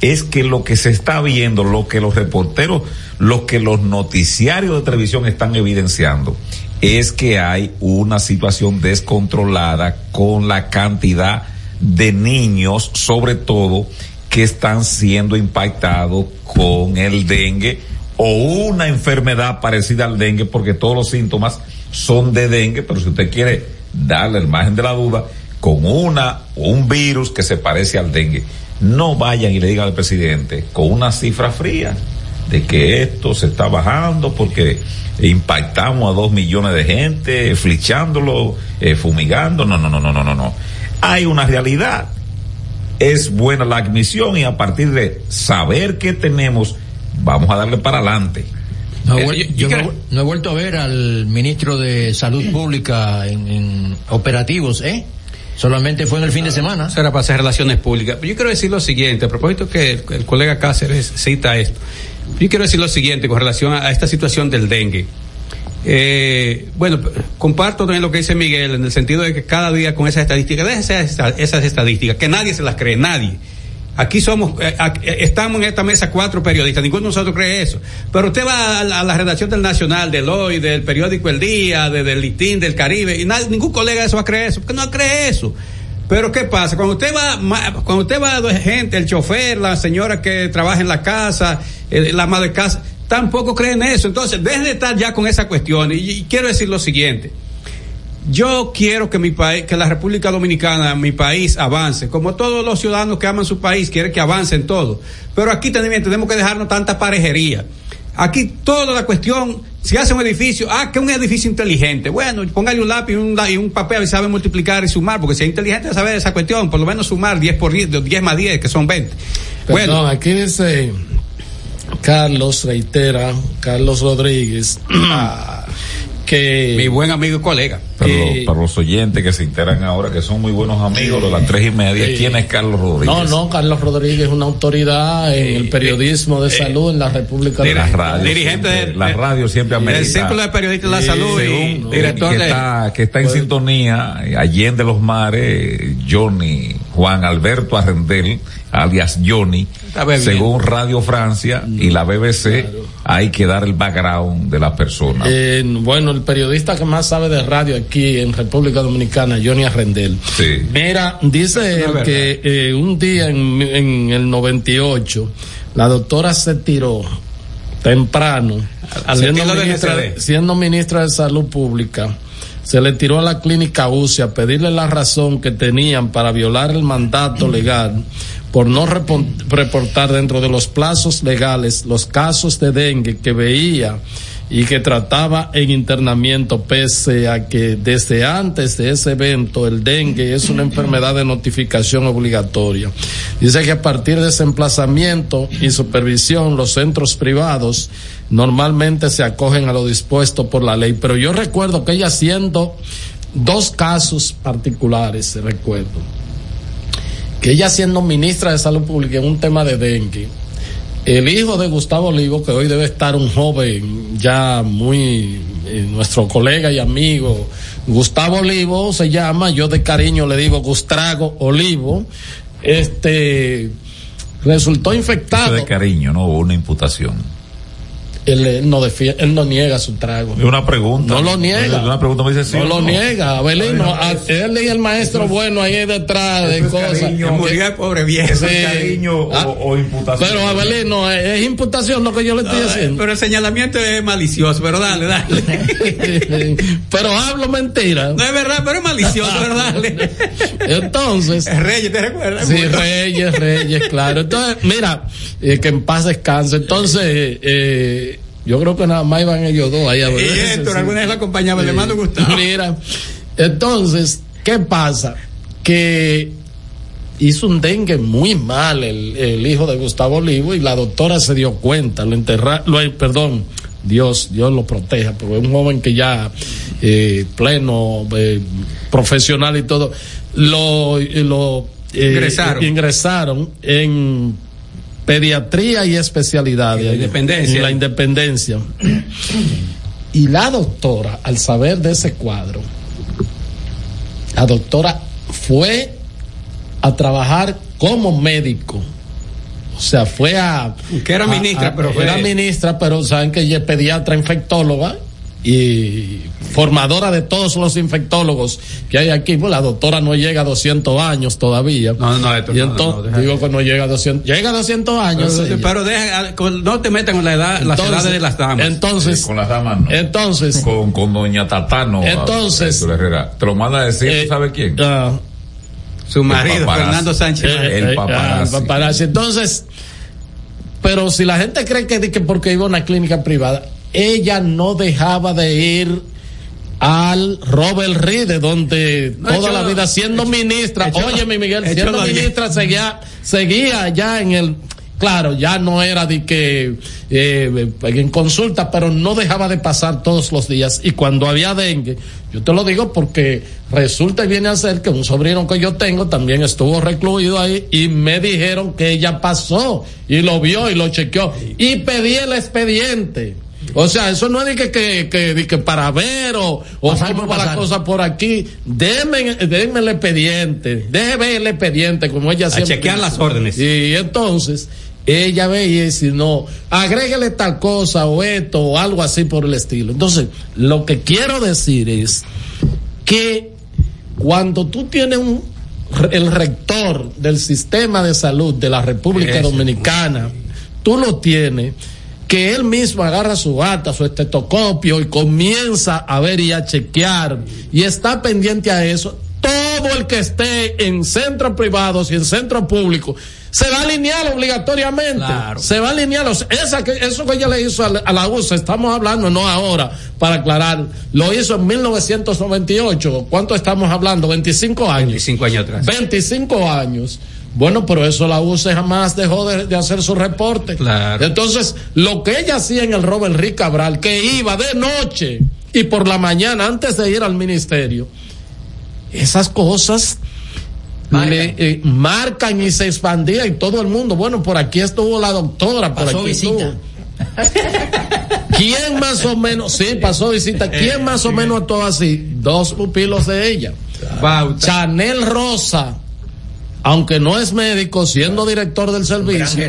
Es que lo que se está viendo, lo que los reporteros, lo que los noticiarios de televisión están evidenciando, es que hay una situación descontrolada con la cantidad de niños, sobre todo, que están siendo impactados con el dengue o una enfermedad parecida al dengue, porque todos los síntomas son de dengue, pero si usted quiere darle el margen de la duda, con una o un virus que se parece al dengue, no vayan y le digan al presidente con una cifra fría de que esto se está bajando porque impactamos a dos millones de gente, flichándolo, eh, fumigando, no, no, no, no, no, no, no. Hay una realidad es buena la admisión y a partir de saber qué tenemos, vamos a darle para adelante. No, he Eh, vuel- yo- yo yo no, creo- no he vuelto a ver al ministro de Salud Pública en, en operativos, ¿eh? Solamente fue en el fin de semana. Eso era para hacer relaciones públicas. Yo quiero decir lo siguiente, a propósito que el, el colega Cáceres cita esto. Yo quiero decir lo siguiente con relación a, a esta situación del dengue. Eh, bueno, comparto también lo que dice Miguel en el sentido de que cada día con esas estadísticas, déjense esas, esas estadísticas, que nadie se las cree, nadie. Aquí somos, eh, eh, estamos en esta mesa cuatro periodistas, ninguno de nosotros cree eso. Pero usted va a la, a redacción del Nacional, del Hoy, del periódico El Día, de- del Listín, del Caribe, y ningún colega de eso va a creer eso, porque no cree eso. Pero ¿qué pasa? Cuando usted va, cuando usted va a gente, el chofer, la señora que trabaja en la casa, la madre de casa, tampoco creen eso. Entonces, dejen de estar ya con esa cuestión. Y quiero decir lo siguiente. Yo quiero que mi país, que la República Dominicana, mi país, avance. Como todos los ciudadanos que aman su país, quieren que avancen todo. Pero aquí también tenemos que dejarnos tanta parejería. Aquí toda la cuestión, si hace un edificio, ah, que un edificio inteligente. Bueno, póngale un lápiz y un, la- y un papel y sabe multiplicar y sumar, porque si es inteligente sabe esa cuestión, por lo menos sumar 10 por 10, 10 más 10, que son 20. Perdón, Bueno, aquí dice Carlos, reitera, Carlos Rodríguez, que... mi buen amigo y colega. Para, los, para los oyentes que se enteran ahora, que son muy buenos amigos de las tres y media. ¿quién es Carlos Rodríguez? No, no, Carlos Rodríguez es una autoridad en el periodismo de salud en la República La Dominicana. radio, dirigente de- la radio siempre amerita. Círculo de Periodistas de la Salud según, director que de- está, que está en sintonía, eh, Allende los Mares, Johnny, Juan Alberto Arrendel, alias Johnny, según Radio Francia y la BBC, hay que dar el background de la persona. Eh, bueno, el periodista que más sabe de radio aquí en República Dominicana, Johnny Arrendel. Sí. Mira, dice él que eh, un día en, en el 98, la doctora se tiró temprano, siendo ministra, siendo ministra de Salud Pública, se le tiró a la clínica UCI a pedirle la razón que tenían para violar el mandato legal por no repo- reportar dentro de los plazos legales los casos de dengue que veía y que trataba en internamiento pese a que desde antes de ese evento el dengue es una enfermedad de notificación obligatoria. Dice que a partir de ese emplazamiento y supervisión los centros privados normalmente se acogen a lo dispuesto por la ley, pero yo recuerdo que ella haciendo dos casos particulares, recuerdo, que ella siendo ministra de Salud Pública en un tema de dengue, el hijo de Gustavo Olivo, que hoy debe estar un joven ya muy, eh, nuestro colega y amigo, Gustavo Olivo se llama, yo de cariño le digo Gustrago Olivo, este, resultó Eso infectado. de cariño, no hubo una imputación. Él, él no defie- él no niega su trago. Y una pregunta. No lo niega. Una pregunta me dice sí no lo niega, Abelino. a- él y el maestro bueno ahí detrás de cosas. Murió el pobre viejo. ¿Eso es Sí. cariño o, Ah, o imputación? Pero Abelino, es, es imputación lo que yo le estoy haciendo. Pero el señalamiento es malicioso, pero dale, dale. pero hablo mentira. No es verdad, pero es malicioso, pero dale. Entonces. Reyes, ¿te recuerdas? Sí, Reyes, Reyes, claro. Entonces, mira, eh, que en paz descanse. Entonces, eh, yo creo que nada más iban ellos dos ahí a ver. Y Héctor, Sí. alguna vez lo acompañaba, le Sí. mando Gustavo. Mira, entonces, ¿qué pasa? Que hizo un dengue muy mal el, el hijo de Gustavo Olivo y la doctora se dio cuenta, lo enterra, lo, perdón, Dios, Dios lo proteja, porque es un joven que ya eh, pleno, eh, profesional y todo, lo, lo eh, Ingresaron. ingresaron en pediatría y especialidades. La Independencia. En la independencia. Y la doctora, al saber de ese cuadro, la doctora fue a trabajar como médico. O sea, fue a. Que era a- ministra, a- pero fue- Era ministra, pero saben que ella es pediatra infectóloga y formadora de todos los infectólogos que hay aquí. Pues la doctora no llega a 200 años todavía. No, no, esto y no, no, entonces, deja- digo que no llega a 200. Llega a 200 años. Pero, ella. pero deja, con- no te metas con la edad, las edades de las damas. Entonces, con las damas no. entonces, con, con doña Tatano. Entonces- Herrera. Te lo manda a decir, Eh, ¿tú sabes quién? ah, Su marido, paparazzi. Fernando Sánchez. Eh, El eh, paparazzi. ah, el paparazzi. Entonces, pero si la gente cree que, que porque iba a una clínica privada, ella no dejaba de ir al Robert Reed, donde No, toda la vida siendo ministra, oye mi Miguel, siendo ministra seguía, seguía ya en el, claro, ya no era de que eh, en consulta, pero no dejaba de pasar todos los días. Y cuando había dengue, yo te lo digo porque resulta y viene a ser que un sobrino que yo tengo también estuvo recluido ahí y me dijeron que ella pasó y lo vio y lo chequeó y pedí el expediente. O sea, eso no es de que, que, que, de que para ver o, o Pasar cómo por va la pasar. cosa por aquí. Denme, denme el expediente. Déjeme el expediente, como ella siempre. chequear dice. las órdenes. Y entonces, ella veía y si no, agréguele tal cosa o esto o algo así por el estilo. Entonces, lo que quiero decir es que cuando tú tienes un, el rector del sistema de salud de la República. Dominicana, tú lo tienes, que él mismo agarra su bata, su estetoscopio y comienza a ver y a chequear y está pendiente a eso. Todo el que esté en centros privados y en centros públicos se va a alinear obligatoriamente. Claro. Se va a alinear. esa que, eso que ella le hizo a la, a la USA, estamos hablando, no ahora, para aclarar, lo hizo en 1998. ¿Cuánto estamos hablando? 25 años. 25 años atrás. 25 años. Bueno, pero eso la UCE jamás dejó de, de hacer su reporte. Claro. Entonces, lo que ella hacía en el Robert Rick Cabral, que iba de noche y por la mañana antes de ir al ministerio, esas cosas Marcan. le, eh, marcan y se expandía y todo el mundo. Bueno, por aquí estuvo la doctora, por Pasó aquí visita. estuvo. ¿Quién más o menos? Sí, pasó visita. ¿Quién más o menos actuó así? Dos pupilos de ella. Chanel Rosa, aunque no es médico, siendo director del servicio,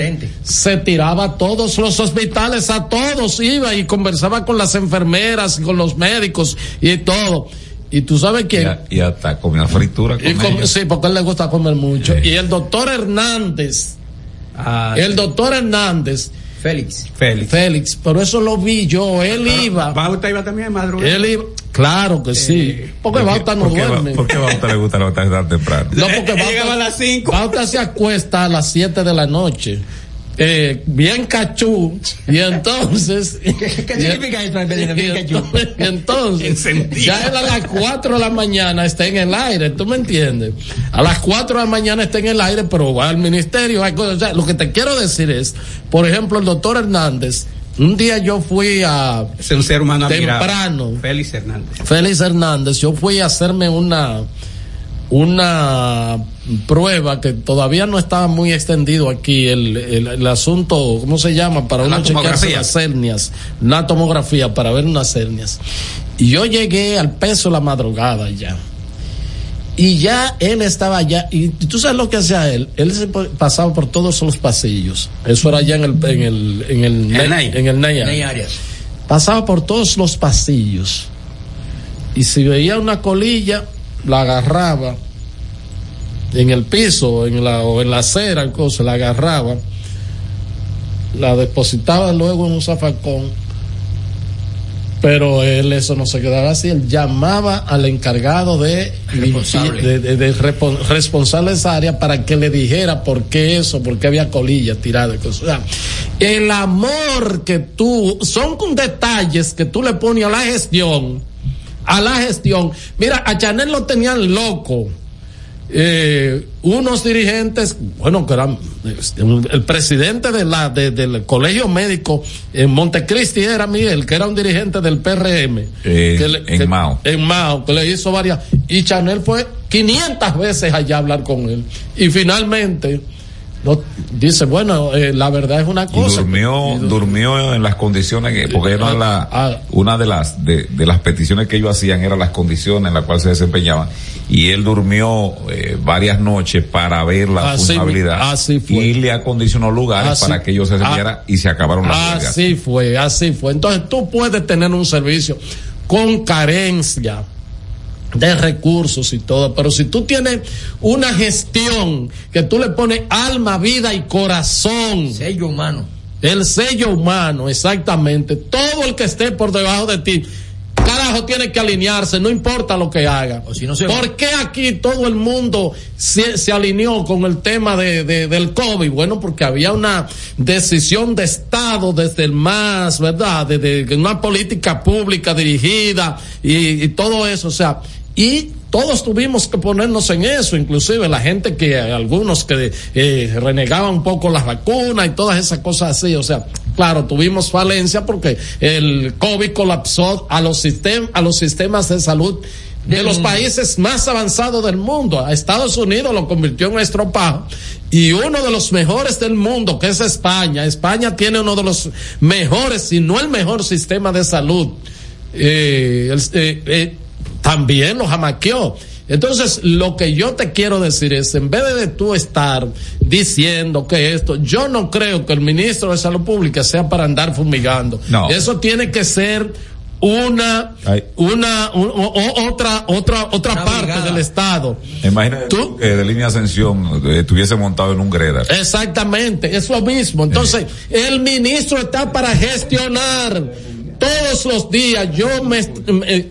se tiraba a todos los hospitales, a todos iba y conversaba con las enfermeras y con los médicos y todo. Y tú sabes Y, quién. a- y hasta comía fritura con Y com- sí, porque a él le gusta comer mucho. Sí. Y el doctor Hernández, Ah, el doctor Hernández, Félix. Félix. Félix, pero eso lo vi yo, él iba. Bauta iba también de madrugada. Él iba, claro que sí. Porque Bauta no ¿Por qué, duerme. ¿Por qué a usted le gusta levantarse tan temprano? No, porque Bauta- llegaba a las cinco. Bauta se acuesta a las 7 de la noche. Eh, bien cachú. Y entonces. ¿Qué, qué significa eso, entonces, y entonces, ya él a las 4 de la mañana está en el aire, ¿tú me entiendes? A las 4 de la mañana está en el aire, pero va al ministerio. hay cosas. O sea, lo que te quiero decir es, por ejemplo, el doctor Hernández, un día yo fui a Es un ser humano temprano, Félix Hernández. Félix Hernández, yo fui a hacerme una una prueba que todavía no estaba muy extendido aquí el, el, el asunto, ¿cómo se llama? Para uno La chequearse tomografía. las hernias, una tomografía para ver unas hernias. Y yo llegué al peso de la madrugada ya. Y ya él estaba allá, y tú sabes lo que hacía él, él se pa- pasaba por todos los pasillos, eso era allá en el, en el, en el, El Ney- Ney. en el Ney Ney Arias. Arias. Pasaba por todos los pasillos, y si veía una colilla, la agarraba en el piso, en la, o en la acera, cosa, la agarraba, la depositaba luego en un zafacón, pero él eso no se quedaba así, él llamaba al encargado de, Responsable. de, de- de repo- responsable de esa área para que le dijera por qué eso, por qué había colillas tiradas. O sea, el amor que tú, son con detalles que tú le pones a la gestión, a la gestión. Mira, a Chanel lo tenían loco. Eh, unos dirigentes, bueno, que eran este, el presidente de la, de- del colegio médico en Montecristi era Miguel, que era un dirigente del PRM. Eh, que le- en que- Mao. En Mao, que le hizo varias. Y Chanel fue 500 veces allá a hablar con él. Y finalmente, no, dice, bueno, eh, la verdad es una Y cosa. durmió, durmió en las condiciones que, porque era la, una de las, de, de las peticiones que ellos hacían era las condiciones en las cuales se desempeñaban. Y él durmió eh, varias noches para ver la Así- así fue. Y le acondicionó lugares Así- para que ellos se desempeñaran y se acabaron las huelgas. Así fue, así fue. Entonces tú puedes tener un servicio con carencia de recursos y todo, pero si tú tienes una gestión que tú le pones alma, vida y corazón. Sello humano. El sello humano, exactamente. Todo el que esté por debajo de ti, carajo, tiene que alinearse, no importa lo que haga. ¿Por qué aquí todo el mundo se, se alineó con el tema de, de- del COVID? Bueno, porque había una decisión de Estado desde el más, ¿verdad? De, de una política pública dirigida y, y todo eso, o sea, y todos tuvimos que ponernos en eso, inclusive la gente que, algunos que eh, renegaban un poco las vacunas y todas esas cosas así, o sea, claro, tuvimos falencia porque el COVID colapsó a los, sistem a los sistemas de salud de los mundo. países más avanzados del mundo. A Estados Unidos lo convirtió en estropajo y uno de los mejores del mundo, que es España. España tiene uno de los mejores, si no el mejor sistema de salud. Eh, eh, eh, también lo jamaqueó. Entonces, lo que yo te quiero decir es, en vez de tú estar diciendo que esto, yo no creo que el ministro de Salud Pública sea para andar fumigando. No. Eso tiene que ser una, una, un- o- o- otra, otra, otra parte del Estado. Imagínate tú que de línea ascensión eh, estuviese montado en un greda. Exactamente, es lo mismo. Entonces, el ministro está para gestionar todos los días. Yo me,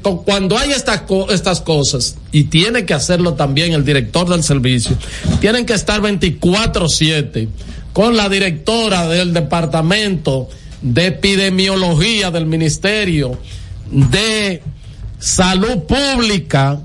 cu- cuando hay estas estas cosas y tiene que hacerlo también el director del servicio, tienen que estar 24/7 con la directora del departamento de epidemiología del ministerio de salud pública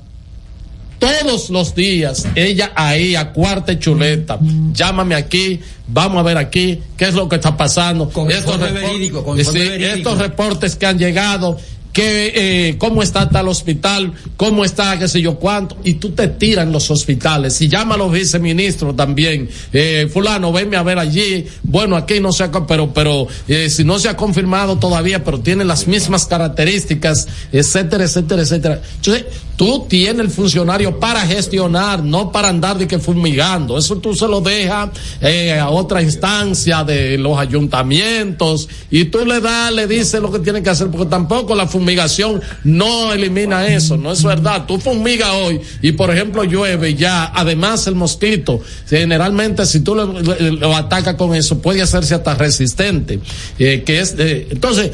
todos los días, ella ahí a cuarta y chuleta, llámame aquí, vamos a ver aquí qué es lo que está pasando. Con estos, verídico, con Sí, estos reportes que han llegado, que eh, cómo está tal hospital, cómo está qué sé yo cuánto, y tú te tiran los hospitales, y llama a los viceministros también, eh, fulano, venme a ver allí, bueno, aquí no se ha, pero, pero, eh, si no se ha confirmado todavía, pero tiene las mismas características, etcétera, etcétera, etcétera. Entonces, tú tienes el funcionario para gestionar, no para andar de que fumigando, eso tú se lo dejas eh, a otra instancia de los ayuntamientos, y tú le das, le dices lo que tiene que hacer, porque tampoco la fumigación no elimina eso, no es verdad. Tú fumigas hoy y por ejemplo llueve ya, además el mosquito, generalmente si tú lo, lo- atacas con eso puede hacerse hasta resistente, eh, que eh, entonces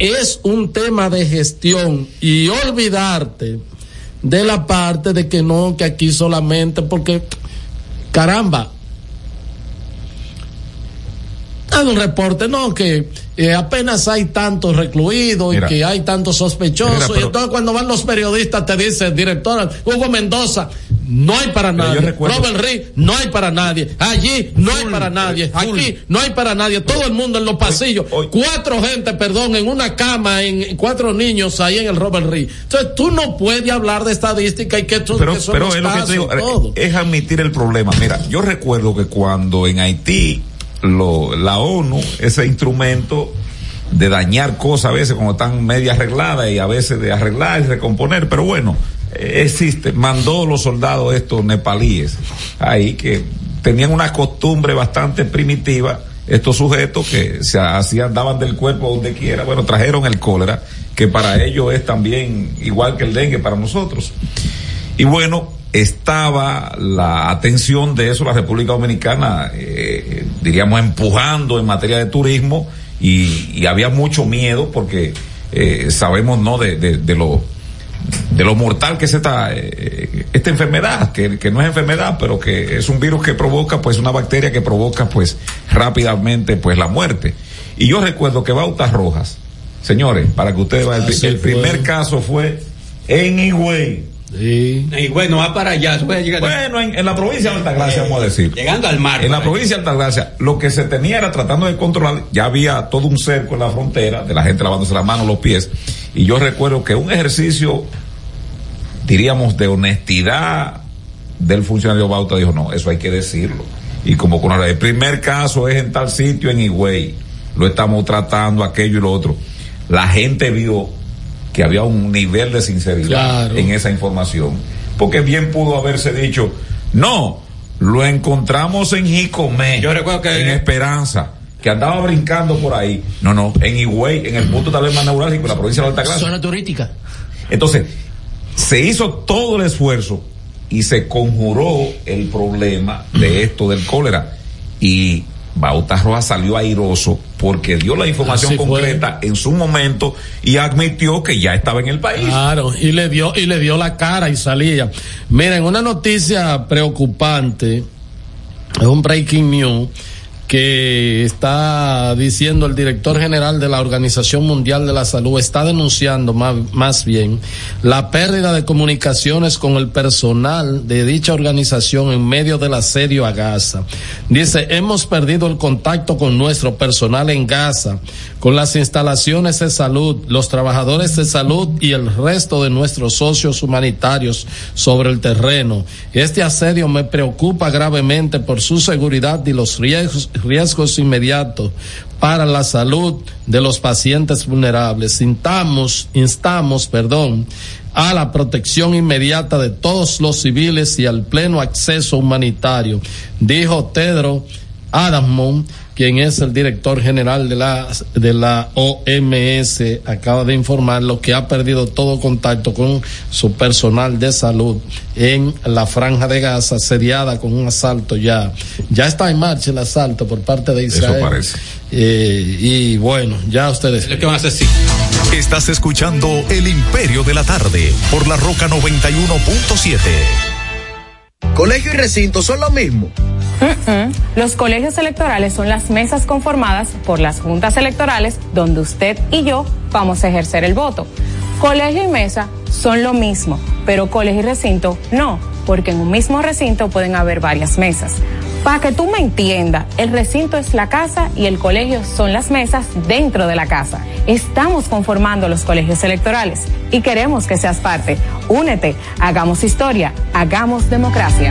es un tema de gestión y olvidarte de la parte de que no, que aquí solamente porque caramba, hay un reporte, no, que eh, apenas hay tantos recluidos Mira. y que hay tantos sospechosos. Mira, pero- y entonces cuando van los periodistas te dicen, directora, Hugo Mendoza, no hay para nadie. recuerdo- Robert Reed, no hay para nadie. Allí no hay para nadie. Aquí no hay para nadie. Todo el mundo en los pasillos. Cuatro gente, perdón, en una cama, en cuatro niños ahí en el Robert Reed. Entonces tú no puedes hablar de estadística y que, tú, pero, que son pero los es lo que te digo, es admitir el problema. Mira, yo recuerdo que cuando en Haití lo, la ONU, ese instrumento de dañar cosas a veces cuando están media arregladas y a veces de arreglar y recomponer, pero bueno, eh, existe, mandó los soldados estos nepalíes ahí que tenían una costumbre bastante primitiva, estos sujetos que se hacían, daban del cuerpo donde quiera, bueno, trajeron el cólera, que para ellos es también igual que el dengue para nosotros. Y bueno, estaba la atención de eso la República Dominicana, eh, diríamos, empujando en materia de turismo y, y había mucho miedo porque eh, sabemos, ¿no?, de, de, de lo de lo mortal que es esta, eh, esta enfermedad, que, que no es enfermedad, pero que es un virus que provoca, pues, una bacteria que provoca, pues, rápidamente, pues, la muerte. Y yo recuerdo que Bautas Rojas, señores, para que ustedes vayan, el, Así el primer caso fue en Higüey. Y bueno, va para allá. voy a llegar- Bueno, en, en la provincia de Altagracia, vamos a decir. Llegando al mar. En la ahí. provincia de Altagracia, lo que se tenía era tratando de controlar, ya había todo un cerco en la frontera, de la gente lavándose las manos, los pies, y yo recuerdo que un ejercicio, diríamos, de honestidad del funcionario Bauta dijo, no, eso hay que decirlo. Y como con el primer caso es en tal sitio en Higüey, lo estamos tratando, aquello y lo otro. La gente vio que había un nivel de sinceridad Claro. en esa información. Porque bien pudo haberse dicho, no, lo encontramos en Jicomé, Yo recuerdo que- en Esperanza, que andaba brincando por ahí. No, no, en Higüey, en el punto tal vez más neurálgico, en la provincia de Altagracia. Zona turística. Entonces, se hizo todo el esfuerzo y se conjuró el problema de esto del cólera. Y Bauta Rojas salió airoso porque dio la información Así fue. concreta en su momento y admitió que ya estaba en el país. Claro, y le dio, y le dio la cara y salía. Miren, una noticia preocupante, es un breaking news que está diciendo el director general de la Organización Mundial de la Salud, está denunciando más, más bien la pérdida de comunicaciones con el personal de dicha organización en medio del asedio a Gaza. Dice, hemos perdido el contacto con nuestro personal en Gaza, con las instalaciones de salud, los trabajadores de salud y el resto de nuestros socios humanitarios sobre el terreno. Este asedio me preocupa gravemente por su seguridad y los riesgos, riesgos inmediatos para la salud de los pacientes vulnerables. Instamos, instamos, perdón, a la protección inmediata de todos los civiles y al pleno acceso humanitario, dijo Tedro Adamon, quien es el director general de la, de la OMS, acaba de informar lo que ha perdido todo contacto con su personal de salud en la franja de Gaza, asediada con un asalto ya. Ya está en marcha el asalto por parte de Eso Israel. parece. Eh, y bueno, ya ustedes. ¿Qué van a hacer? Sí. Estás escuchando El Imperio de la Tarde por la Roca 91.7. Colegio y recinto son lo mismo. Los colegios electorales son las mesas conformadas por las juntas electorales donde usted y yo vamos a ejercer el voto. Colegio y mesa son lo mismo, pero colegio y recinto no, porque en un mismo recinto pueden haber varias mesas. Para que tú me entiendas, el recinto es la casa y el colegio son las mesas dentro de la casa. Estamos conformando los colegios electorales y queremos que seas parte. Únete, hagamos historia, hagamos democracia.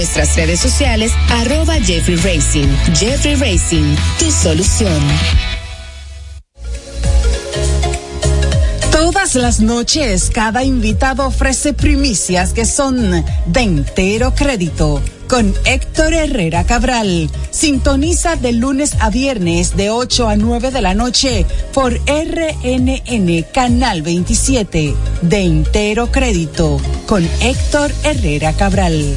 nuestras redes sociales, arroba Jeffrey Racing. Jeffrey Racing, tu solución. Todas las noches, cada invitado ofrece primicias que son de entero crédito. Con Héctor Herrera Cabral. Sintoniza de lunes a viernes de 8 a 9 de la noche por RNN Canal 27. De entero crédito. Con Héctor Herrera Cabral.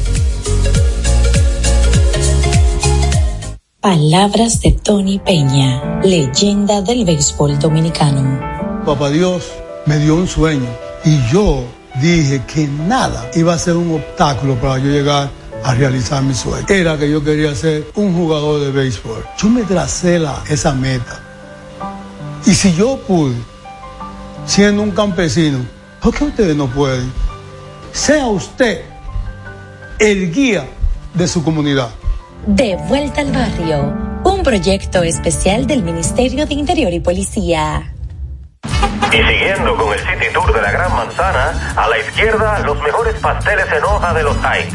Palabras de Tony Peña, leyenda del béisbol dominicano. Papá Dios me dio un sueño y yo dije que nada iba a ser un obstáculo para yo llegar a realizar mi sueño. Era que yo quería ser un jugador de béisbol. Yo me tracé la, esa meta Y si yo pude, siendo un campesino, ¿por qué ustedes no pueden? Sea usted el guía de su comunidad. De vuelta al barrio, un proyecto especial del Ministerio de Interior y Policía. Y siguiendo con el City Tour de la Gran Manzana, a la izquierda los mejores pasteles en hoja de los Heights.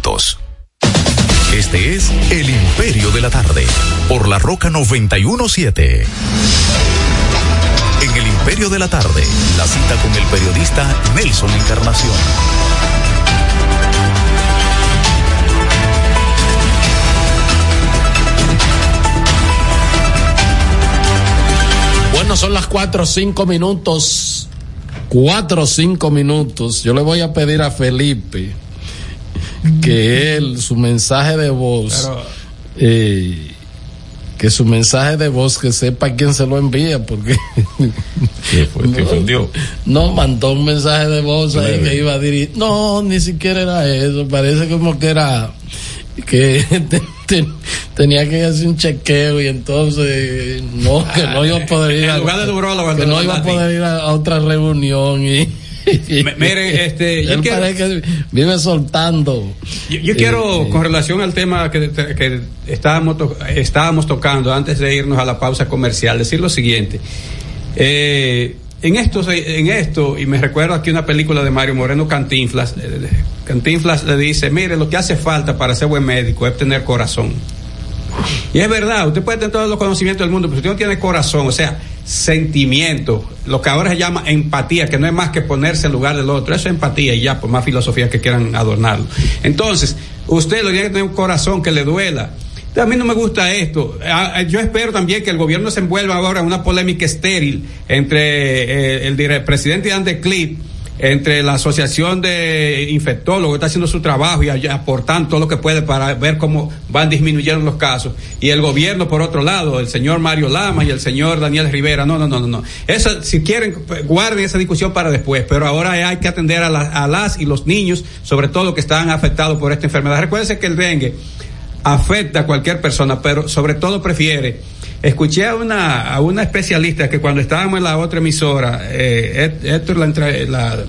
Este es El Imperio de la Tarde, por la Roca 917. En El Imperio de la Tarde, la cita con el periodista Nelson Encarnación. Bueno, son las cuatro o cinco minutos. Cuatro o cinco minutos. Yo le voy a pedir a Felipe que él, su mensaje de voz, eh, que su mensaje de voz, que sepa quién se lo envía, porque ¿Qué fue? ¿Qué ofendió? no mandó un mensaje de voz ahí que iba a dirigir. No, ni siquiera era eso. Parece como que era que te- te- tenía que hacer un chequeo y entonces no, que no iba a poder ir En a, que no iba a poder ir a, a otra reunión y Mire, este, yo quiero- que vive soltando. Yo, yo quiero, Eh, con relación al tema que, que estábamos, to- estábamos tocando antes de irnos a la pausa comercial, decir lo siguiente. Eh, en esto, en esto, y me recuerdo aquí una película de Mario Moreno Cantinflas, eh, Cantinflas le dice, mire, lo que hace falta para ser buen médico es tener corazón. Y es verdad, usted puede tener todos los conocimientos del mundo, pero si usted no tiene corazón, o sea, sentimiento, lo que ahora se llama empatía, que no es más que ponerse en lugar del otro, eso es empatía y ya, por más filosofía que quieran adornarlo. Entonces, usted lo tiene que tener un corazón que le duela. A mí no me gusta esto. Ah, ah, Yo espero también que el gobierno se envuelva ahora en una polémica estéril entre eh, el presidente de Andeclip entre la asociación de infectólogos está haciendo su trabajo y aportando todo lo que puede para ver cómo van disminuyendo los casos y el gobierno por otro lado el señor Mario Lama y el señor Daniel Rivera no no no no no eso si quieren pues, guarden esa discusión para después pero ahora hay que atender a, la- a las y los niños sobre todo que están afectados por esta enfermedad recuérdense que el dengue afecta a cualquier persona, pero sobre todo prefiere. Escuché a una, a una especialista que cuando estábamos en la otra emisora, eh, Hé- Héctor la, entre- la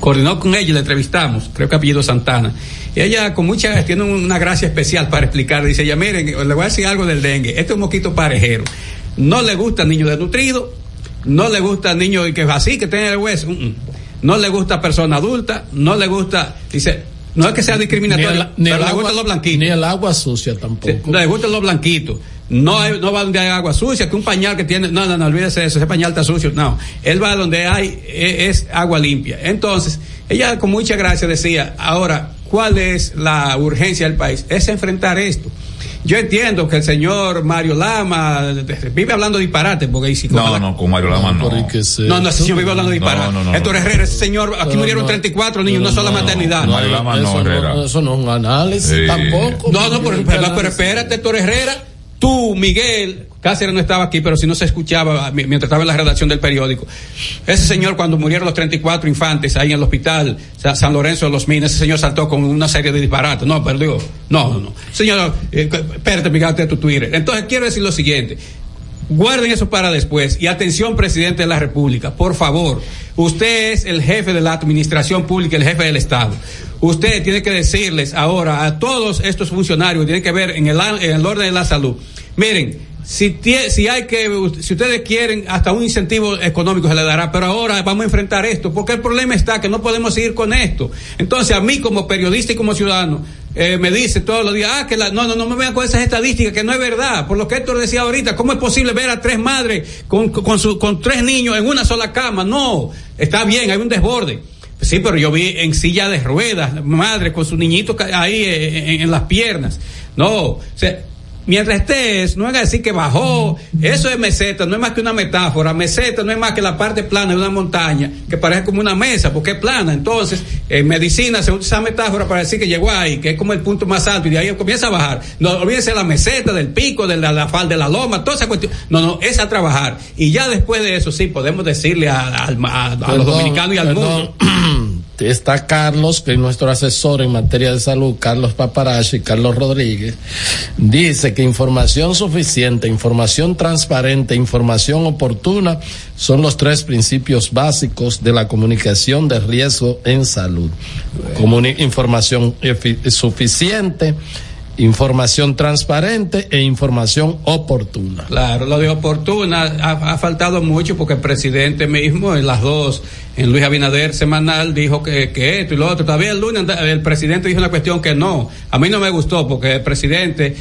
coordinó con ella y la entrevistamos, creo que apellido Santana. Y ella con mucha, tiene una gracia especial para explicar, dice ella, miren, le voy a decir algo del dengue, este es un mosquito parejero. No le gusta niño desnutrido, no le gusta niño que es así, que tiene el hueso, mm. no le gusta persona adulta, no le gusta, dice, no es que sea discriminatorio, Ni el- ni pero el le agua- gustan los blanquitos. Ni el agua sucia tampoco. Sí, le gustan los blanquitos. No, hay- no va donde hay agua sucia, que un pañal que tiene, no, no, no, olvídese de eso, ese pañal está sucio, no. Él va donde hay, e- es, agua limpia. Entonces, ella con mucha gracia decía, ahora, ¿cuál es la urgencia del país? Es enfrentar esto. Yo entiendo que el señor Mario Lama vive hablando disparate, porque si No, no, con Mario Lama no. no, no, ese señor vive hablando disparate. No, no, no, Héctor no. Herrera, ese señor, aquí murieron no, 34 niños, no solo no, maternidad. no, Mario Lama no, eso, Herrera. no, eso no es un análisis Sí. tampoco. No, no, pero, pero, pero espérate, Héctor Herrera, tú, Miguel, Cáceres no estaba aquí, pero si no se escuchaba mi- mientras estaba en la redacción del periódico. Ese señor, cuando murieron los 34 infantes ahí en el hospital Sa- San Lorenzo de los Minas, ese señor saltó con una serie de disparates. No, pero no, no, no. Señor, eh, espérate, fíjate tu Twitter. Entonces, quiero decir lo siguiente. Guarden eso para después. Y atención, presidente de la República, por favor. Usted es el jefe de la administración pública, el jefe del Estado. Usted tiene que decirles ahora a todos estos funcionarios, tienen que ver en el, en el orden de la salud. Miren, si, si hay que, si ustedes quieren, hasta un incentivo económico se le dará, pero ahora vamos a enfrentar esto, porque el problema está que no podemos seguir con esto. Entonces, a mí como periodista y como ciudadano, eh, me dice todos los días, ah, que la, no, no, no me vean con esas estadísticas, que no es verdad. Por lo que Héctor decía ahorita, ¿cómo es posible ver a tres madres con, con, su- con tres niños en una sola cama? No, está bien, hay un desborde. Sí, pero yo vi en silla de ruedas, madre con su niñito ahí eh, en, en las piernas. No, o sea, mientras estés, no haga decir que bajó. Eso es meseta, no es más que una metáfora. Meseta no es más que la parte plana de una montaña, que parece como una mesa, porque es plana. Entonces, en medicina se usa esa metáfora para decir que llegó ahí, que es como el punto más alto, y de ahí comienza a bajar. No olvídense de la meseta, del pico, de la, la falda de la loma, toda esa cuestión. No, no, es a trabajar. Y ya después de eso, sí, podemos decirle a, a- a- a los dominicanos y al perdón. mundo. Está Carlos, que es nuestro asesor en materia de salud, Carlos Paparachi, Carlos Rodríguez, dice que información suficiente, información transparente, información oportuna son los tres principios básicos de la comunicación de riesgo en salud. Comuni- información suficiente, información transparente e información oportuna. Claro, lo de oportuna ha, ha faltado mucho porque el presidente mismo en las dos, en Luis Abinader semanal, dijo que, que esto y lo otro. Todavía el lunes el presidente dijo una cuestión que no. A mí no me gustó porque el presidente,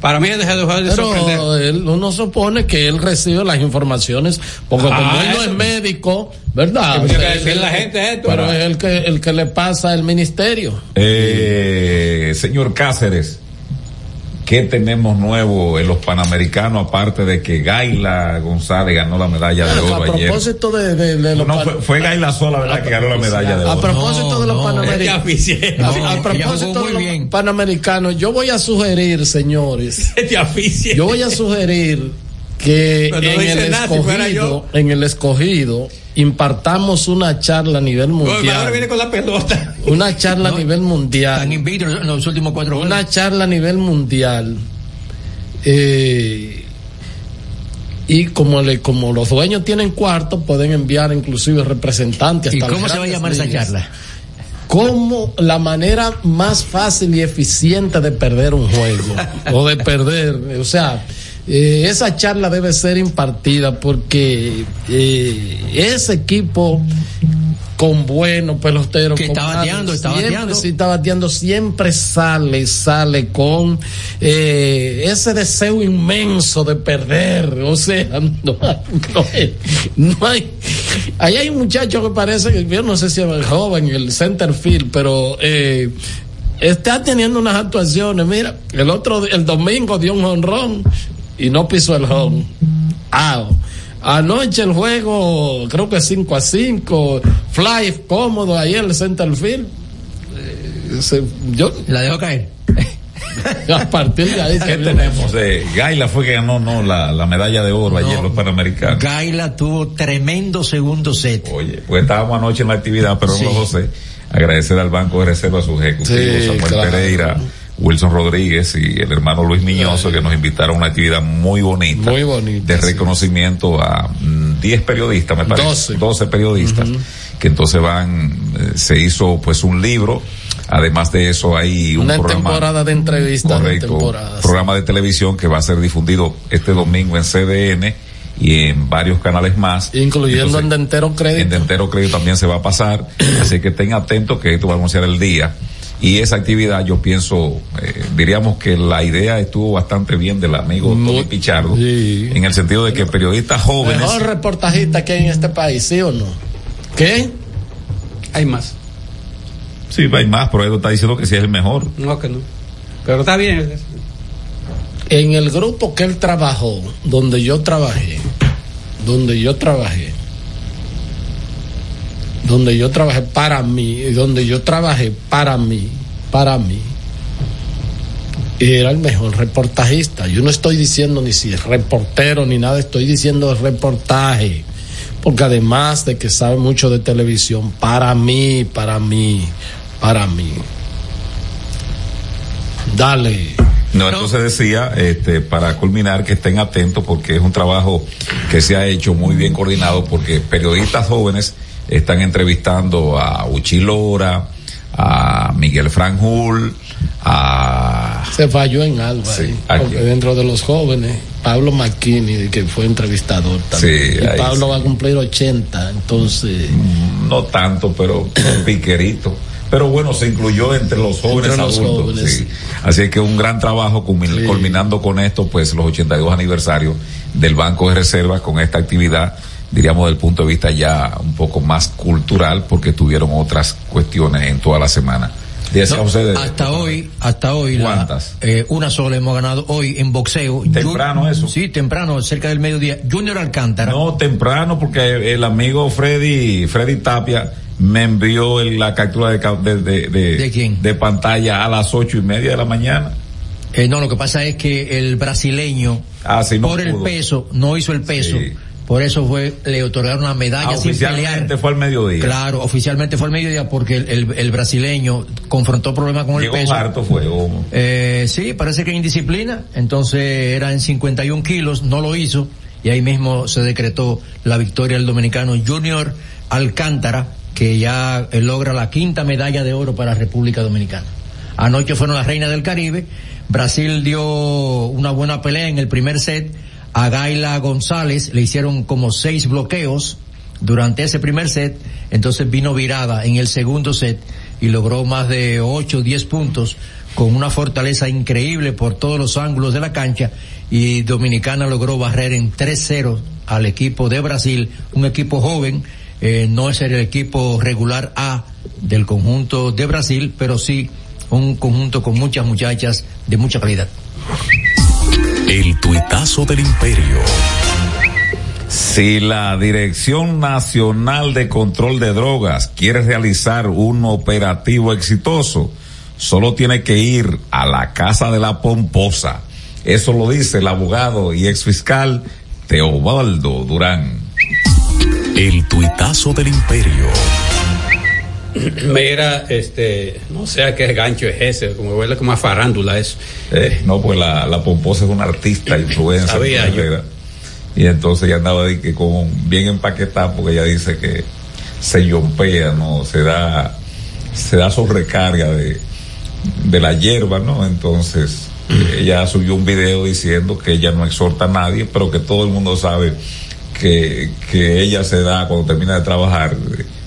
para mí deja de dejar de sorprender. Pero él, uno supone que él recibe las informaciones, porque Ah, como él no es médico, ¿verdad? Que tiene que O sea, decirle él- la gente esto. Pero es el que, el que le pasa el ministerio. Eh, señor Cáceres, ¿qué tenemos nuevo en los Panamericanos aparte de que Gaila González ganó la medalla de a oro ayer? propósito de, de- de los No, pan- fue, fue Gaila sola, ¿verdad? Que ganó la medalla de a oro. propósito de los panamericanos. A, a propósito de los panamericanos, yo voy a sugerir, señores, yo voy a sugerir que no en el nada, si fuera escogido, en el escogido, impartamos una charla a nivel No, ahora mundial. viene con la pelota. Una charla a nivel mundial. En los últimos cuatro juegos. Una charla a nivel mundial. Eh, y como le, como los dueños tienen cuarto, pueden enviar inclusive representantes. ¿Y hasta cómo se va a llamar esa charla? Como la manera más fácil y eficiente de perder un juego o de perder, o sea, eh, esa charla debe ser impartida porque eh, ese equipo con buenos peloteros Que está bateando, está siempre, bateando. sí está bateando siempre sale sale con eh, ese deseo inmenso de perder o sea no, no hay- no hay ahí hay un muchacho que parece que yo no sé si es joven el center field pero eh, está teniendo unas actuaciones mira el otro el domingo dio un honrón y no pisó el home Ah, Anoche el juego, creo que 5 a 5, fly cómodo ahí en el center field. Eh, se- yo La dejó caer. a partir de ahí ¿Qué tenemos? Eh, Gaila fue que ganó no, la, la medalla de oro ayer en los Panamericanos. Gaila tuvo tremendo segundo set. Oye, pues estábamos anoche en la actividad, pero Sí. no José, agradecer al Banco de Reserva a sus ejecutivos, Sí, Samuel claro. Pereira, Wilson Rodríguez y el hermano Luis Miñoso, que nos invitaron a una actividad muy bonita. Muy bonita, De sí. reconocimiento a mm, 10 periodistas, me parece. 12. periodistas, que entonces van, eh, se hizo pues un libro, además de eso hay un Una programa. temporada de entrevistas de Correcto. temporadas. Programa de televisión que va a ser difundido este domingo en CDN y en varios canales más. Incluyendo Entonces, en Dentero Crédito. en Dentero Crédito también se va a pasar. así que estén atentos que esto va a anunciar el día. Y esa actividad yo pienso, eh, diríamos que la idea estuvo bastante bien del amigo Tony Pichardo, en el sentido de que periodistas jóvenes, Mejor reportajista que hay en este país, ¿sí o no? ¿Qué? Hay más. sí, hay más, pero él está diciendo que sí es el mejor. No, que no. Pero está bien. En el grupo que él trabajó, donde yo trabajé, donde yo trabajé, donde yo trabajé para mí, y donde yo trabajé para mí, para mí, era el mejor reportajista. Yo no estoy diciendo ni si es reportero ni nada, estoy diciendo reportaje. Porque además de que sabe mucho de televisión, para mí, para mí, para mí. Dale. No, entonces decía, este, para culminar, que estén atentos porque es un trabajo que se ha hecho muy bien coordinado porque periodistas jóvenes están entrevistando a Uchilora, a Miguel Franjul, a... Se falló en algo Sí, ahí, dentro de los jóvenes, Pablo McKinney, que fue entrevistador también. Sí, y Pablo sí. va a cumplir 80, entonces... No tanto, pero piquerito. Pero bueno, se incluyó entre los jóvenes Entre los adultos. jóvenes. sí. Así que un gran trabajo culmin- culminando con esto, pues los 82 aniversarios del Banco de Reservas con esta actividad, diríamos desde el punto de vista ya un poco más cultural, porque tuvieron otras cuestiones en toda la semana. No, hasta hoy, hasta hoy, eh, una sola hemos ganado hoy en boxeo. Temprano eso. Sí, temprano, cerca del mediodía. Junior Alcántara. No, temprano, porque el amigo Freddy, Freddy Tapia me envió el- la captura de, ca- de, de, de- de pantalla a las ocho y media de la mañana. Eh, no, lo que pasa es que el brasileño, Ah, sí, no por el peso, no hizo el peso. Por eso fue, le otorgaron una medalla Ah, sin pelear. oficialmente fue al mediodía. Claro, oficialmente fue al mediodía porque el, el- el brasileño confrontó problemas con Llegó el peso. harto fue. o- Eh, sí, parece que indisciplina. Entonces era en 51 kilos, no lo hizo. Y ahí mismo se decretó la victoria del dominicano Junior Alcántara, que ya eh, logra la quinta medalla de oro para República Dominicana. Anoche fueron las reinas del Caribe. Brasil dio una buena pelea en el primer set. A Gaila González le hicieron como seis bloqueos durante ese primer set. Entonces vino virada en el segundo set y logró más de 8 o 10 puntos con una fortaleza increíble por todos los ángulos de la cancha y Dominicana logró barrer en 3-0 al equipo de Brasil, un equipo joven, eh, no es el equipo regular A del conjunto de Brasil, pero sí un conjunto con muchas muchachas de mucha calidad. El tuitazo del imperio. Si la Dirección Nacional de Control de Drogas quiere realizar un operativo exitoso, solo tiene que ir a la Casa de la Pomposa. Eso lo dice el abogado y exfiscal Teobaldo Durán. El tuitazo del imperio. Mira, este, no sé a qué gancho es ese, como huele como a farándula eso. Eh, no, pues la, la Pomposa es una artista, influencer. Sabía yo. Y entonces ya andaba de que con bien empaquetada porque ella dice que se yompea, ¿no? Se da, se da sobrecarga de, de la hierba, ¿no? Entonces, ella subió un video diciendo que ella no exhorta a nadie, pero que todo el mundo sabe que, que ella se da, cuando termina de trabajar,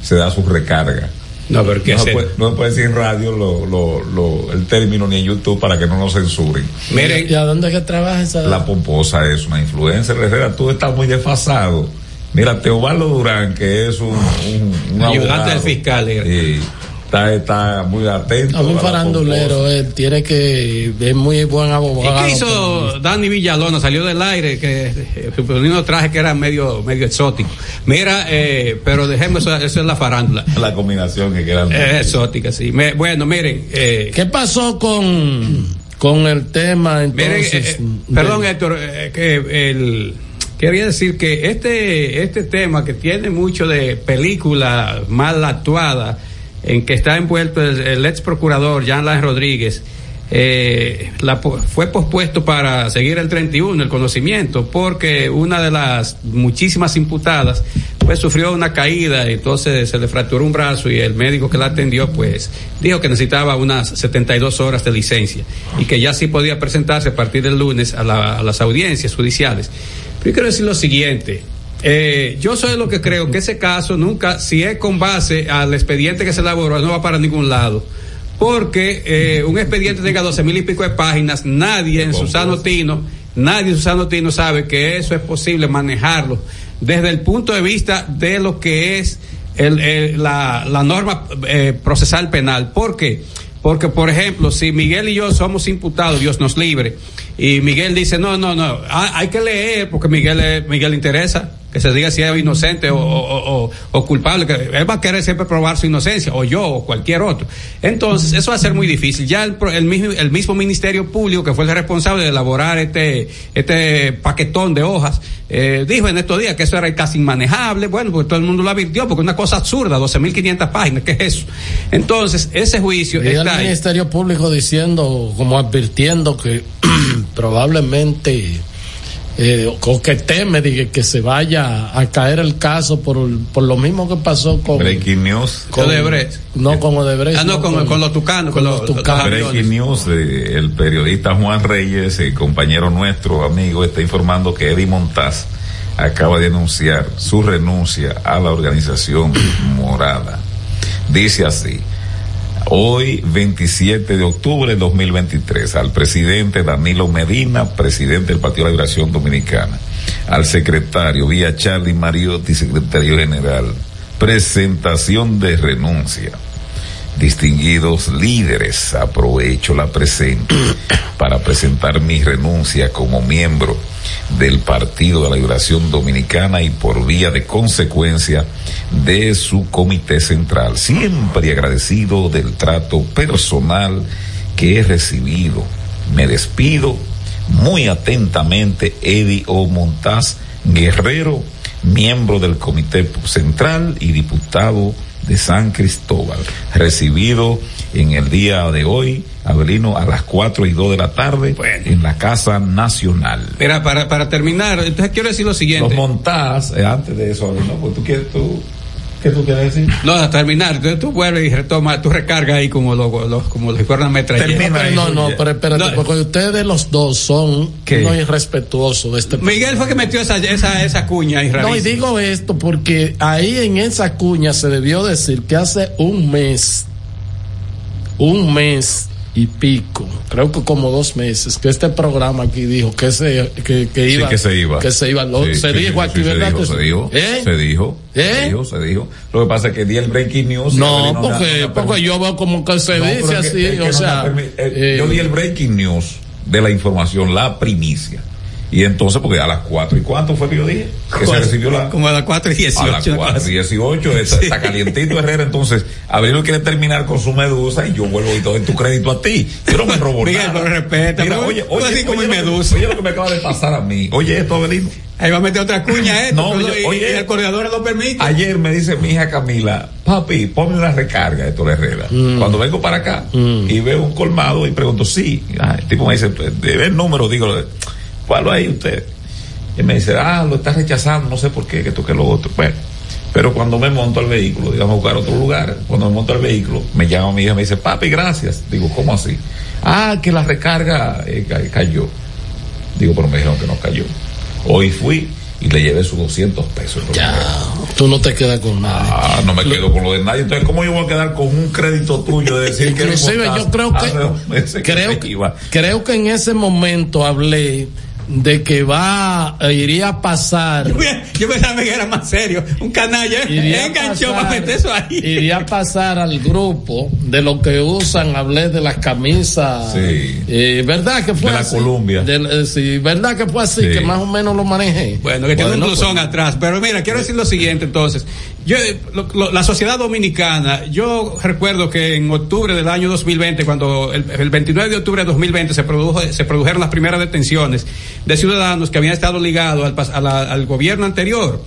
se da su recarga. No, pero ¿qué no, se puede, no puede decir en radio lo, lo, lo, el término ni en YouTube para que no nos censuren. Miren, ¿Y a dónde es que trabaja esa? La pomposa es una influencer, Herrera, tú estás muy desfasado. Mira, Teobaldo Durán, que es un, un, un Ayudante abogado, del fiscal, y está, está muy atento. A un farandulero, él tiene que, es muy buen ¿Y abogado. qué hizo Dani Villalona? Salió del aire, que eh, suponiendo traje que era medio, medio exótico. Mira, eh, pero dejemos eso, eso es la farándula. La combinación que quedan. Eh, exótica, sí. Me- bueno, miren. Eh, ¿Qué pasó con, con el tema Miren, entonces? eh, eh, perdón, Héctor, eh, que el, quería decir que este, este tema que tiene mucho de película mal actuada, en que está envuelto el, ex procurador Jean Láez Rodríguez, eh, la fue pospuesto para seguir el 31, el conocimiento, porque una de las muchísimas imputadas pues sufrió una caída, y entonces se le fracturó un brazo y el médico que la atendió pues dijo que necesitaba unas 72 horas de licencia y que ya sí podía presentarse a partir del lunes a, la- a las audiencias judiciales. Pero yo quiero decir lo siguiente. Eh, yo soy lo que creo que ese caso nunca, si es con base al expediente que se elaboró, no va para ningún lado. Porque eh, un expediente tenga doce mil y pico de páginas, nadie en su sano tino, nadie en su sano tino sabe que eso es posible manejarlo desde el punto de vista de lo que es el- la, la norma eh, procesal penal. ¿Por qué? Porque, por ejemplo, si Miguel y yo somos imputados, Dios nos libre, y Miguel dice, no, no, no, ha- hay que leer, porque Miguel, Miguel interesa, que se diga si es inocente o, o- o- o culpable, que él va a querer siempre probar su inocencia, o yo, o cualquier otro. Entonces, eso va a ser muy difícil. Ya el, el mismo, el mismo Ministerio Público, que fue el responsable de elaborar este, este paquetón de hojas, eh, dijo en estos días que eso era casi inmanejable. Bueno, porque todo el mundo lo advirtió, porque es una cosa absurda, 12.500 páginas, ¿qué es eso? Entonces, ese juicio Y el está ahí. Ministerio Público diciendo, como advirtiendo que probablemente, eh, o que teme de que se vaya a caer el caso por, por lo mismo que pasó con. Breaking news. con Odebrecht. No con Odebrecht. Ah, no, con- con los tucanos, Con con los los- tucanos. Breaking news, eh, el periodista Juan Reyes, el compañero nuestro, amigo, está informando que Eddie Montaz acaba de anunciar su renuncia a la organización morada. Dice así, hoy 27 de octubre de 2023, al presidente Danilo Medina, presidente del Partido de la Liberación Dominicana, al secretario Vía Charlie Mariotti, secretario general, presentación de renuncia. Distinguidos líderes, aprovecho la presente para presentar mi renuncia como miembro del Partido de la Liberación Dominicana y por vía de consecuencia de su comité central. Siempre agradecido del trato personal que he recibido. Me despido muy atentamente, Eddie O. Montaz Guerrero, miembro del comité central y diputado de San Cristóbal, recibido en el día de hoy, Abelino, a las cuatro y dos de la tarde, en la Casa Nacional. Mira, para, para terminar, entonces quiero decir lo siguiente. Los montás, eh, antes de eso, Abelino, pues tú quieres, tú, ¿qué tú quieres decir? No, a terminar, entonces tú vuelves y retomas, tú recargas ahí como los, los, como los metralleta. No, no, pero espérate, porque ustedes los dos son unos irrespetuosos de este Miguel fue que metió esa, esa, esa cuña ahí No, y digo esto porque ahí en esa cuña se debió decir que hace un mes, un mes y pico, creo que como dos meses, que este programa aquí dijo que se, que, que Sí, iba, que se iba. que se iba, Lo- Sí, se sí, dijo sí, aquí, sí. Se dijo, se dijo, ¿Eh? se dijo, ¿Eh? se dijo, se dijo. Lo que pasa es que di el breaking news. No, porque, porque yo veo como que se No, dice así, que- o no sea, permi- eh, eh, yo di el breaking news de la información, la primicia. Y entonces, porque a las cuatro y cuánto fue que yo dije, que se Como- recibió la. como a las cuatro y dieciocho, A las una cuatro cosa. y dieciocho, está, está calientito Herrera. Entonces, Abril quiere terminar con su medusa y yo vuelvo y doy tu crédito a ti. Yo no me robo Miguel, nada. pero respeta, Mira, oye, oye, así como oye, lo que- medusa. Oye, lo que me acaba de pasar a mí. Oye, esto, Abelino. Ahí va a meter otra cuña esto, No, pero yo- y- oye. y el coordinador lo permite. Ayer me dice mi hija Camila, papi, ponme una recarga de Tole Herrera. Mm. Cuando vengo para acá y veo un colmado y pregunto, sí, Ah, el tipo me dice, ve el número, digo, ¿cuál ahí usted? Y me dice, ah, lo está rechazando, no sé por qué, que esto que lo otro. Bueno, pero cuando me monto al vehículo, digamos, a buscar otro lugar, cuando me monto al vehículo, me llama mi hija y me dice, papi, gracias. Digo, ¿cómo así? Ah, que la recarga eh, ca- cayó. Digo, pero me dijeron que no cayó. Hoy fui y le llevé sus 200 pesos. Ya, tú no te quedas con nada. Ah, no me quedo con lo de nadie. Entonces, ¿cómo yo voy a quedar con un crédito tuyo de decir que Inclusive yo creo que que creo se que, iba? creo que en ese momento hablé de que va eh, iría a pasar Yo, yo pensaba que era más serio. Un canalla iría a enganchó pasar- para meter eso ahí. iría a pasar al grupo de lo que usan hablé de las camisas Sí. eh, verdad que fue De la así? Columbia. De- eh, sí verdad que fue así Sí. que más o menos lo manejé Bueno, que tiene un Bueno, blusón pues, atrás. Pero mira, quiero decir lo siguiente entonces. Yo, lo- la sociedad dominicana, yo recuerdo que en octubre del año 2020, cuando el, el 29 de octubre de 2020 se, produjo, se produjeron las primeras detenciones de ciudadanos que habían estado ligados al, pas- a la- al gobierno anterior.